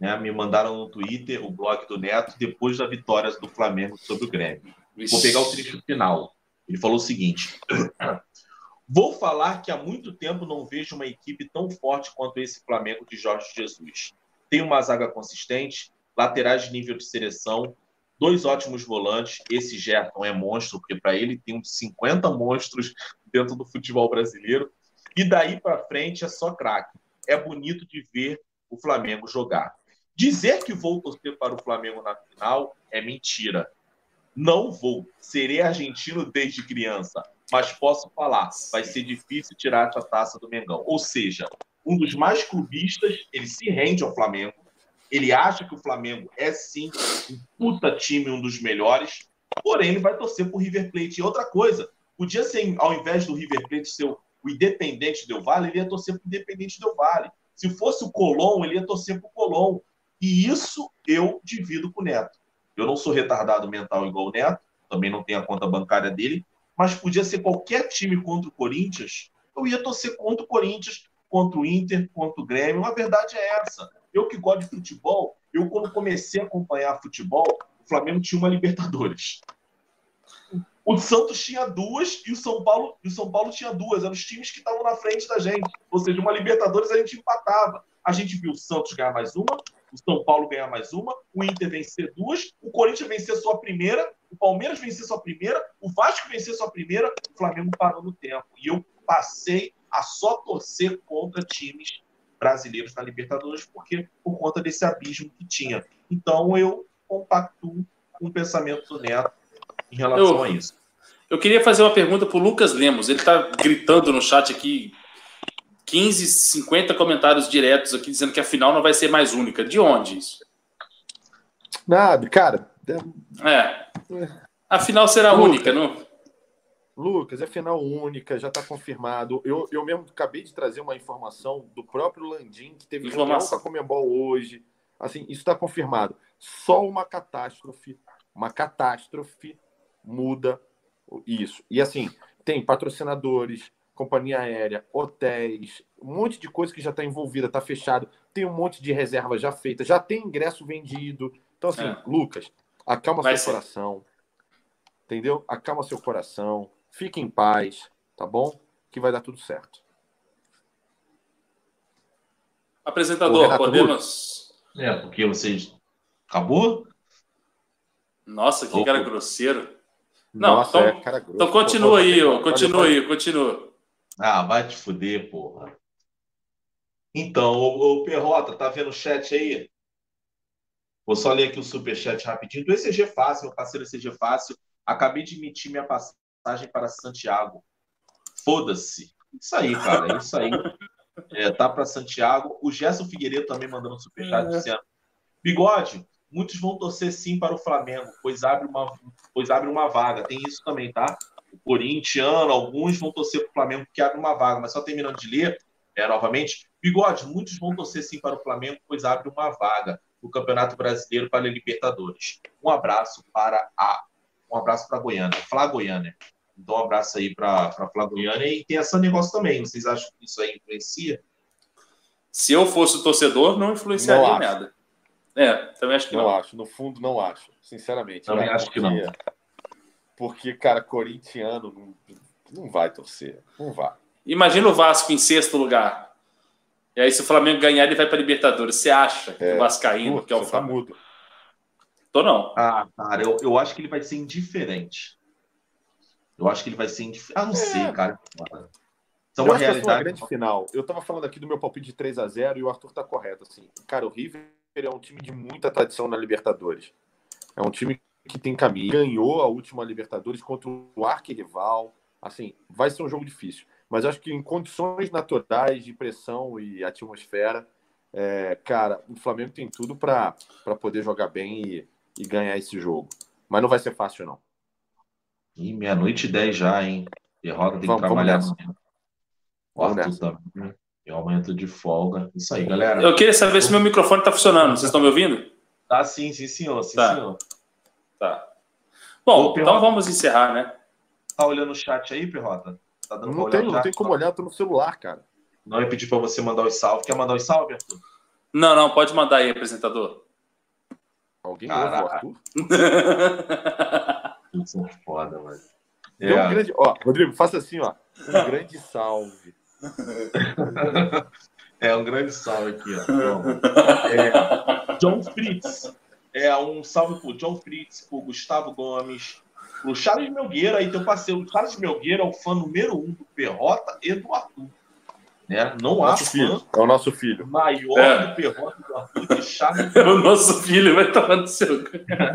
né, me mandaram no Twitter o blog do Neto depois da vitória do Flamengo sobre o Grêmio. Vou pegar o trecho final. Ele falou o seguinte: Vou falar que há muito tempo não vejo uma equipe tão forte quanto esse Flamengo de Jorge Jesus. Tem uma zaga consistente, laterais de nível de seleção, dois ótimos volantes. Esse Gerson é monstro, porque para ele tem uns 50 monstros dentro do futebol brasileiro. E daí para frente é só craque. É bonito de ver o Flamengo jogar. Dizer que vou torcer para o Flamengo na final é mentira. Não vou. Serei argentino desde criança. Mas posso falar, vai ser difícil tirar essa taça do Mengão. Ou seja, um dos mais clubistas, ele se rende ao Flamengo. Ele acha que o Flamengo é sim um puta time, um dos melhores. Porém, ele vai torcer pro River Plate. E outra coisa, podia ser, ao invés do River Plate ser o Independente Del Vale, ele ia torcer pro Independente Del Vale. Se fosse o Colón, ele ia torcer pro Colón. E isso eu divido com o Neto. Eu não sou retardado mental igual o Neto, também não tenho a conta bancária dele, mas podia ser qualquer time contra o Corinthians, eu ia torcer contra o Corinthians, contra o Inter, contra o Grêmio. A verdade é essa. Eu que gosto de futebol, eu quando comecei a acompanhar futebol, o Flamengo tinha uma Libertadores. O Santos tinha duas e o São Paulo, o São Paulo tinha duas. Eram os times que estavam na frente da gente. Ou seja, uma Libertadores a gente empatava. A gente viu o Santos ganhar mais uma, o São Paulo ganhar mais uma, o Inter vencer duas, o Corinthians vencer sua primeira, o Palmeiras vencer sua primeira, o Vasco vencer sua primeira, o Flamengo parou no tempo. E eu passei a só torcer contra times brasileiros na Libertadores, porque por conta desse abismo que tinha. Então eu compactuo com o pensamento do Neto em relação Eu- a isso. Eu queria fazer uma pergunta pro Lucas Lemos. Ele tá gritando no chat aqui 15, 50 comentários diretos aqui dizendo que a final não vai ser mais única. De onde isso? Nada, cara. É. A final será Lucas. única, não? Lucas, é final única, já está confirmado. Eu, eu mesmo acabei de trazer uma informação do próprio Landim, que teve Informação. com a Comembol hoje. Assim, isso está confirmado. Só uma catástrofe, uma catástrofe muda isso. E assim, tem patrocinadores, companhia aérea, hotéis, um monte de coisa que já está envolvida, está fechado. Tem um monte de reserva já feita, já tem ingresso vendido. Então, assim, É. Lucas, acalma Vai seu ser. coração. entendeu? Acalma seu coração, fique em paz, tá bom? Que vai dar tudo certo. Apresentador, Renato podemos. É, porque vocês. Acabou? Nossa, que Ô, cara grosseiro. Não, Nossa, então- é cara grosso. Então continua pô, aí, ó. Continua aí, continua. Ah, vai te fuder, porra. Então, ô, ô Perrota, tá vendo o chat aí? Vou só ler aqui o superchat rapidinho. Do ECG Fácil, meu parceiro ECG Fácil. Acabei de emitir minha passagem para Santiago. Foda-se. Isso aí, cara. Isso aí. É, tá para Santiago. O Gerson Figueiredo também mandando um superchat dizendo: Bigode, muitos vão torcer sim para o Flamengo, pois abre uma, pois abre uma vaga. Tem isso também, tá? O corintiano, alguns vão torcer para o Flamengo porque abre uma vaga. Mas só terminando de ler, é, novamente, Bigode, muitos vão torcer sim para o Flamengo, pois abre uma vaga no Campeonato Brasileiro para a Libertadores. Um abraço para a. Um abraço para a Goiânia, Flá Goiânia. Então, um abraço aí para a Flá Goiânia. E tem esse negócio também. Vocês acham que isso aí influencia? Se eu fosse o torcedor, não influenciaria Não nada. É, também acho que Não não. acho, no fundo não acho, sinceramente. Também acho que porque- Porque, cara, corintiano não, não vai torcer, não vai. Imagina o Vasco em sexto lugar. E aí, se o Flamengo ganhar, ele vai para Libertadores. Você acha que É. o Vascaíno, Putz, que é o tá Flamengo. mudo. Tô não. Ah, cara, eu, eu acho que ele vai ser indiferente. Eu acho que ele vai ser indiferente. Ah, não sei, cara. Isso é Eu uma acho que vai ser uma realidade. grande final. Eu tava falando aqui do meu palpite de 3 a 0 e o Arthur tá correto. Assim. Cara, o River é um time de muita tradição na Libertadores. É um time que tem caminho. Ganhou a última Libertadores contra o arquirrival. Assim, vai ser um jogo difícil. Mas eu acho que em condições naturais de pressão e atmosfera, é, cara, o Flamengo tem tudo para poder jogar bem e, e ganhar esse jogo. Mas não vai ser fácil, não. Ih, meia-noite e dez já, hein? Derrota tem que Vamos- vamos trabalhar amanhã. Também. Eu amanhã tô de folga. Isso aí, galera. Eu queria saber se meu microfone tá funcionando. Vocês estão me ouvindo? Tá sim, sim, senhor. Sim, Tá. senhor. Tá. Bom, Ô, então vamos encerrar, né? Tá olhando o chat aí, Perrota? Tá dando Não tem, não tem como olhar, eu tô no celular, cara. Não, eu pedi pra você mandar os salve. Quer mandar os salve, Arthur? Não, não, pode mandar aí, apresentador. Alguém Caraca. ouve o Arthur? Isso é foda, mano. Dê um É. grande... Ó, Rodrigo, faça assim, ó. Um grande salve. É um grande salve aqui, ó. É, John Fritz. É um salve pro John Fritz, pro Gustavo Gomes, pro Charles Melgueira, aí teu parceiro. O Charles Melgueira é o fã número um do Perrota e do Arthur. Né? Não há Nosso fã filho. É o nosso filho. maior É. do Perrota e do Arthur que Charles o nosso filho vai tomar no seu.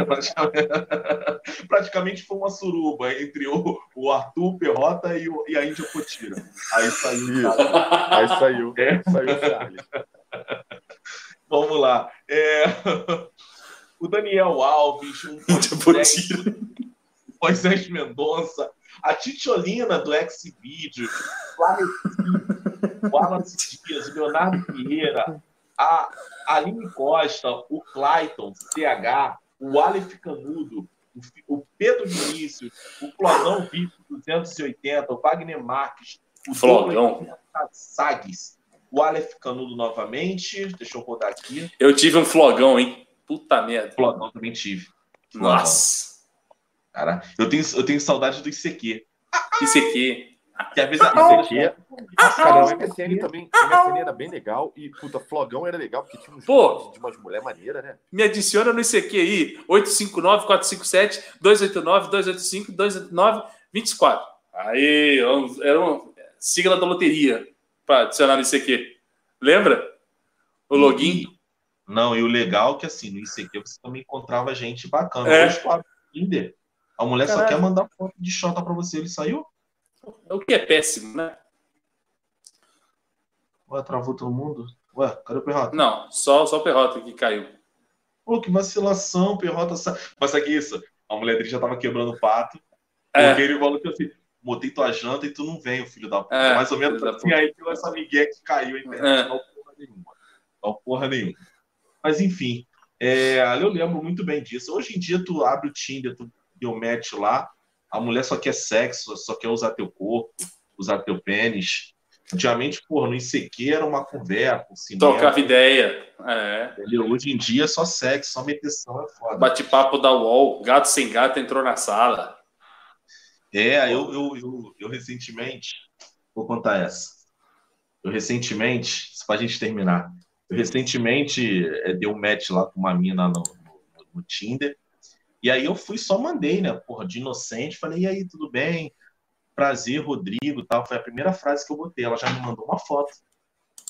praticamente, praticamente foi uma suruba entre o, o Arthur, o Perrota e, o, e a Índia Potira. Aí saiu. Aí saiu. É. Saiu o Charles. Vamos lá. É, O Daniel Alves, um Moisés, Mendonça, a Titiolina do Xvideo, o Wallace Dias, o Leonardo Vieira, a Aline Costa, o Clayton, CH, o Aleph Canudo, o Pedro Vinícius, o Flogão Vitor 280, o Wagner Marques, o Flogão. Sagues, o Aleph Canudo novamente, deixa eu rodar aqui, Eu tive um flogão, hein? Puta merda. Flogão também tive. Nossa. Cara, eu tenho, eu tenho saudade do ICQ. Aqui. Que às vezes Isso aqui é... Cara, o MSN também. O MSN era bem legal. E, puta, Flogão era legal, porque tinha uns Pô. de umas mulheres maneiras, né? Me adiciona no ICQ aí. 859-457-289-285-289-24. Aí, era uma sigla da loteria para adicionar no ICQ. Lembra? O login. Não, e o legal é que assim, no ICQ você também encontrava gente bacana. É. Hoje, Tinder, a mulher só Caralho. quer mandar foto de xota pra você. Ele saiu? O que é péssimo, né? Ué, travou todo mundo? Ué, cadê o Perrota? Não, só, só o Perrota que caiu. Pô, que vacilação, Perrota. Sa... Mas sabe que isso? A mulher dele já tava quebrando o pato. É. Porque ele falou que assim, botei tua janta e tu não vem, o filho da puta. É, Mais ou menos assim, aí deu essa migué que caiu internet. É. Não porra nenhuma. Não porra nenhuma. Mas enfim, é, eu lembro muito bem disso. Hoje em dia, tu abre o Tinder, tu deu match lá, a mulher só quer sexo, só quer usar teu corpo, usar teu pênis. Antigamente, porra, no ICQ era uma conversa, um. Trocava ideia. É. Hoje em dia é só sexo, só meteção é foda. Bate-papo da UOL. Gato sem gato entrou na sala. É, eu, eu, eu, eu recentemente, vou contar essa. Eu recentemente, só pra gente terminar, recentemente é, dei um match lá com uma mina no, no, no Tinder, e aí eu fui só mandei, né, porra, de inocente, falei, e aí, tudo bem? Prazer, Rodrigo, tal. Foi a primeira frase que eu botei. Ela já me mandou uma foto.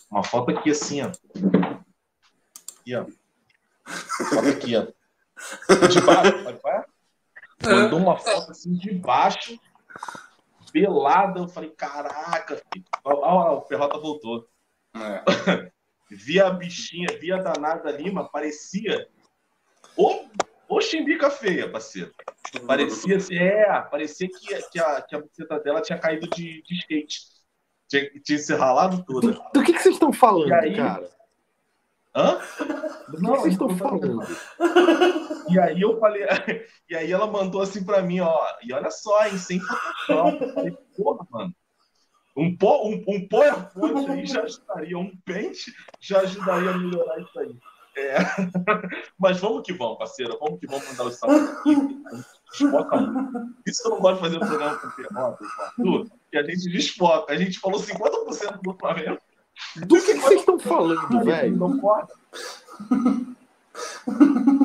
Uma foto aqui assim, ó. Aqui, ó. Foto aqui, ó. De baixo, pode parar? Mandou uma foto assim de baixo, pelada. Eu falei, caraca, filho. Ó, ó, ó, o Perrota voltou. É. Vi a bichinha, vi a danada Lima, parecia. Ô, ô chimbica feia, parceiro. Parecia é, parecia que, que, a, que a buceta dela tinha caído de, de skate. Tinha, tinha se ralado toda. Do, do que, que vocês estão falando, aí? cara? Hã? Do que, que vocês estão falando? E aí eu falei, e aí ela mandou assim pra mim, ó, e olha só, hein, sem Photoshop. Eu falei, porra, mano. Um, po, um, um PowerPoint aí já ajudaria, um pente já ajudaria a melhorar isso aí. É. Mas vamos que vamos, parceiro. Vamos que vamos mandar o salve aqui. A gente desfoca muito. Isso que eu não gosto de fazer o programa com o Perrota, com o Arthur, que a gente desfoca. A gente falou 50% do Flamengo. Do que, que vocês estão falando, velho? Não corta.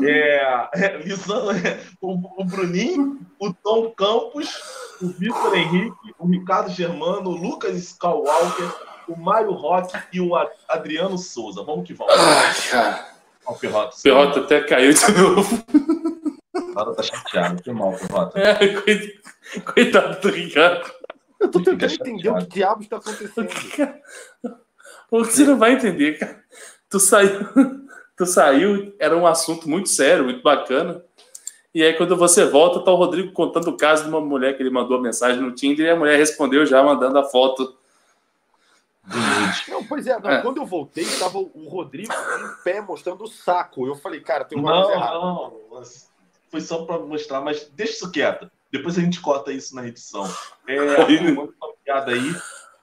É, é, Lisandro, é, o, o Bruninho, o Tom Campos, o Vitor Henrique, o Ricardo Germano, o Lucas Skywalker, o Mário Roque e o Adriano Souza. Vamos que vamos. Ai, cara. Ó, o Perrota até caiu de novo. Nada tá chateado. Que mal, Perrota. É, coi- coitado do Ricardo. Eu tô Fica tentando entender o que diabos está acontecendo. O que você não vai entender, cara? Tu saiu, tu saiu, era um assunto muito sério, muito bacana. E aí, quando você volta, tá o Rodrigo contando o caso de uma mulher que ele mandou a mensagem no Tinder e a mulher respondeu já mandando a foto. Não, pois é, não, É. quando eu voltei, tava o Rodrigo em pé mostrando o saco. Eu falei, cara, tem uma coisa Não, errada. não. Foi só pra mostrar, mas deixa isso quieto. Depois a gente corta isso na edição. É, manda uma piada aí.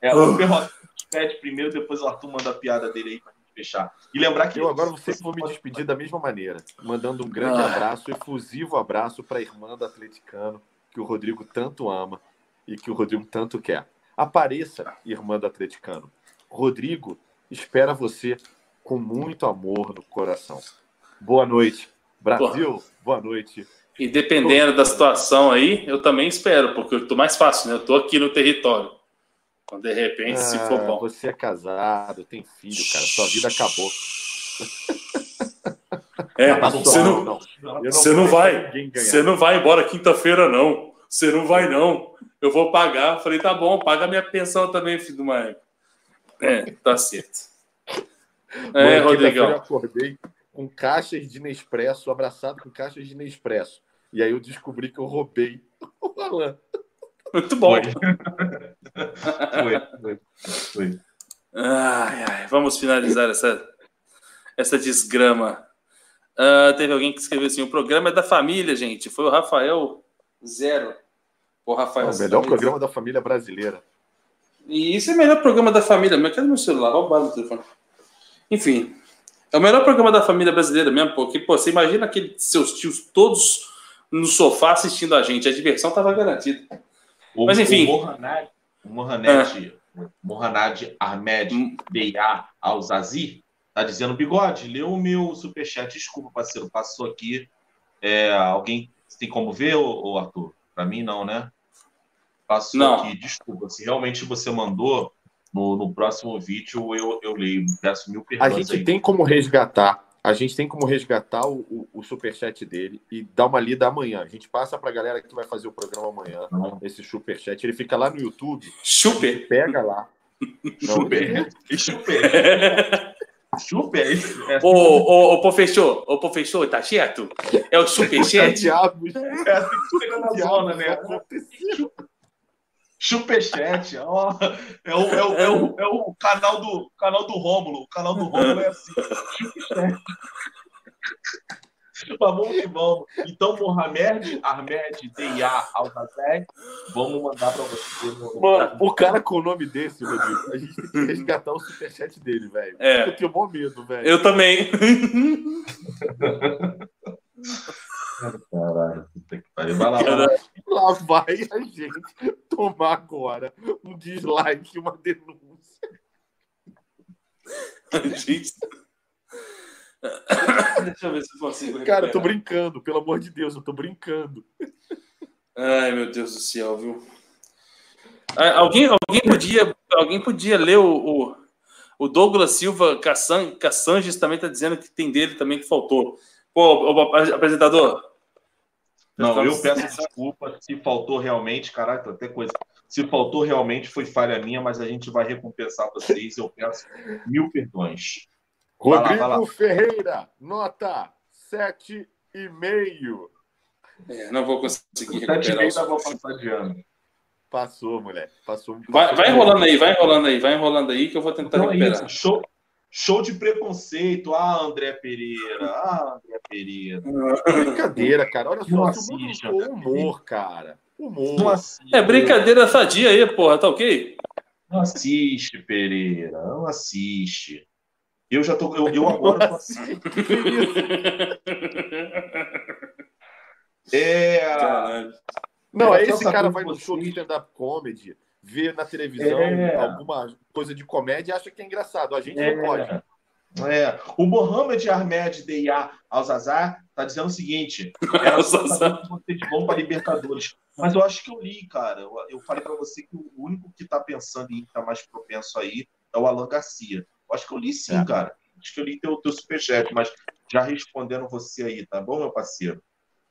É, o Perrota pede primeiro, depois o Arthur manda a piada dele aí pra fechar. E lembrar que Eu agora sempre vou me despedir da mesma maneira, mandando um grande Ah. abraço, efusivo abraço para a irmã do atleticano, que o Rodrigo tanto ama e que o Rodrigo tanto quer. Apareça, irmã do atleticano. Rodrigo espera você com muito amor no coração. Boa noite, Brasil. Boa noite. E dependendo da situação aí, eu também espero, porque eu tô mais fácil, né? Eu tô aqui no território. Então, de repente, se for Ah, bom. Você é casado, tem filho, cara. Sua vida acabou. É, Passou. você não, Eu Você não vai. Você não vai embora quinta-feira, não. Você não vai, não. Eu vou pagar. Eu Falei, tá bom, paga minha pensão também, filho do Maicon. É, tá certo. É, Mano, quinta-feira Eu Rodrigão. acordei com caixas de Nespresso, abraçado com caixas de Nespresso. E aí eu descobri que eu roubei o Alan. Muito bom. Foi, foi, foi. Ai, ai, vamos finalizar essa, essa desgrama. Ah, teve alguém que escreveu assim: o programa é da família, gente. Foi o Rafael Zero. O Rafael É o melhor programa da família brasileira. E isso é o melhor programa da família. Mas cadê meu celular? Roubaram o telefone. Enfim, é o melhor programa da família brasileira mesmo, porque pô, você imagina aqueles seus tios todos no sofá assistindo a gente. A diversão tava garantida. O, Mas, enfim. O Mohamed, Mohamed, Mohamed Ahmed Hum. Beya Al-Zazi tá dizendo, bigode, leu o meu superchat. Desculpa, parceiro, passou aqui. É, alguém tem como ver, ô, Arthur? Pra mim, não, né? Passou Não. aqui, desculpa. Se realmente você mandou, no, no próximo vídeo eu, eu leio. Peço mil A perdões gente aí. tem como resgatar. A gente tem como resgatar o, o, o superchat dele e dar uma lida amanhã. A gente passa pra galera que vai fazer o programa amanhã. Não. Esse superchat. Ele fica lá no YouTube. Super. Pega lá. Não, Chuper. Chuper. Chuper. é isso? É Ô, ô, ô, professor, ô, professor, tá certo? É o superchat? Diabos. é assim que chega na zona, né? Superchat, ó. É o, é, o, é, o, é o canal do canal do Rômulo. O canal do Rômulo é assim. Superchat. Mas vamos que vamos. Então, Mohamed Ahmed Deia Altazek, vamos mandar para você. No... Mano, o cara com o nome desse, Rodrigo, a gente tem que resgatar o superchat dele, velho. É. Eu tenho mó medo, velho. Eu também. Caralho, puta que pariu. Vai lá, vai. Lá vai a gente tomar agora um dislike, uma denúncia. Gente. Deixa eu ver se eu consigo. Cara, eu tô recuperar. brincando, pelo amor de Deus, eu tô brincando. Ai, meu Deus do céu, viu? Ah, Alguém, alguém, podia, alguém podia ler o, o, o Douglas Silva Cassan, Cassanges também tá dizendo que tem dele também que faltou. Pô, o, apresentador. Não, eu peço desculpa se faltou realmente, caraca, até coisa. Se faltou realmente, foi falha minha, mas a gente vai recompensar vocês. Eu peço mil perdões. Vai lá, Rodrigo vai lá. Ferreira, nota 7,5. É, não vou conseguir Sete e recuperar. meio o som. passar de ano. Passou, moleque. Passou. Vai, passou vai enrolando aí, vai enrolando aí, vai enrolando aí que eu vou tentar Então é recuperar. isso. Show, show de preconceito. Ah, André Pereira. Ah, André Pereira. Brincadeira, cara. Olha só, se o humor, cara. Humor. Assiste, É brincadeira sadia aí, porra, tá ok? não assiste, Pereira. Não assiste. Eu já tô. Eu, eu agora tô assistindo. É. Caralho. Não, é quero esse cara vai no show de stand-up comedy, vê na televisão É. alguma coisa de comédia e acha que é engraçado. A gente É. não pode. É, o Mohamed Ahmed Deia Al-Zazar tá dizendo o seguinte: era vocês vão para Libertadores. Mas eu acho que eu li, cara. Eu, eu falei para você que o único que tá pensando em estar mais propenso aí é o Alan Garcia. Eu acho que eu li sim, É. cara. Acho que eu li teu, teu superchat, mas já respondendo você aí, tá bom, meu parceiro?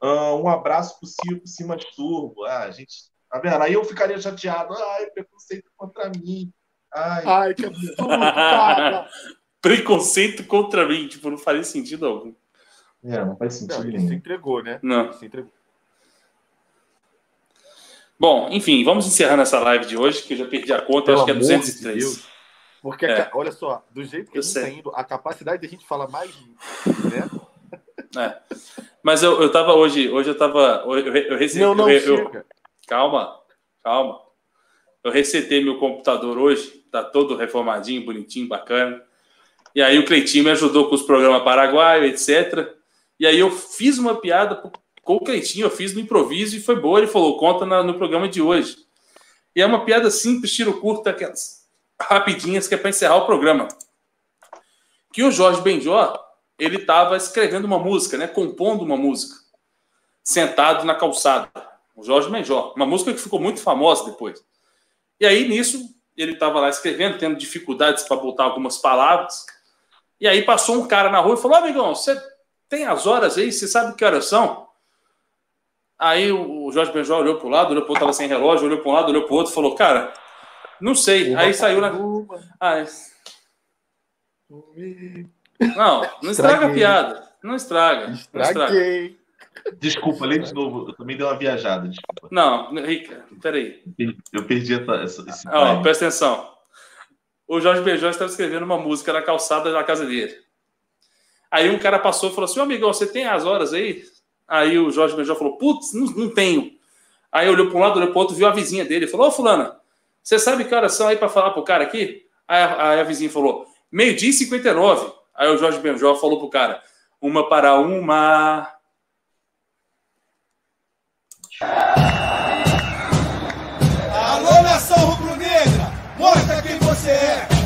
Ah, um abraço pro Cico Simas Turbo. Ah, gente, tá vendo? Aí eu ficaria chateado. Ai, preconceito contra mim. Ai, Ai, que absurdo, cara. Preconceito contra mim, tipo, não faria sentido algum. é, não faz Não, sentido ele se nenhum. entregou, né? Não. Ele se entregou. Bom, enfim, vamos encerrar essa live de hoje, que eu já perdi a conta, acho que é Pelo amor de 203. Deus. Porque, É. ca- olha só, do jeito que Eu a gente tá sei. indo, a capacidade da gente falar mais, né? É. Mas eu, eu tava hoje, hoje eu tava. Eu, eu, eu recebi. Não, não eu, eu- chega. Calma, calma. Eu resetei meu computador hoje, tá todo reformadinho, bonitinho, bacana. E aí o Cleitinho me ajudou com os programas paraguaio, etc. E aí eu fiz uma piada com o Cleitinho, eu fiz no improviso e foi boa. Ele falou, conta no programa de hoje. E é uma piada simples, tiro curto, aquelas rapidinhas que é para encerrar o programa. Que o Jorge Benjó, ele estava escrevendo uma música, né? Compondo uma música. Sentado na calçada. O Jorge Benjó. Uma música que ficou muito famosa depois. E aí, nisso, ele estava lá escrevendo, tendo dificuldades para botar algumas palavras. E aí passou um cara na rua e falou: "Ô, amigão, você tem as horas aí? Você sabe que horas são? Aí o Jorge Benjó olhou para o lado, olhou para o outro, estava sem relógio, olhou para um lado, olhou para o outro, falou: Cara, não sei. Aí saiu na. Ah, não, não estraga a Estraguei. piada. Não estraga. Não estraga. Desculpa, lê de novo. Eu também dei uma viajada, desculpa. Não, Rica, peraí. Eu perdi essa, essa, esse presta atenção. O Jorge Benjó estava escrevendo uma música na calçada da casa dele. Aí um cara passou e falou assim: Ô amigão, você tem as horas aí? Aí o Jorge Benjó falou: Putz, não, não tenho. Aí olhou para um lado, olhou para o outro, viu a vizinha dele. Falou: Ô Fulana, você sabe que horas são aí para falar pro cara aqui? Aí a, aí a vizinha falou: Meio-dia e 59. Aí o Jorge Benjó falou pro cara: Uma para uma. Alô, nação rubro-negra, mostra quem você é.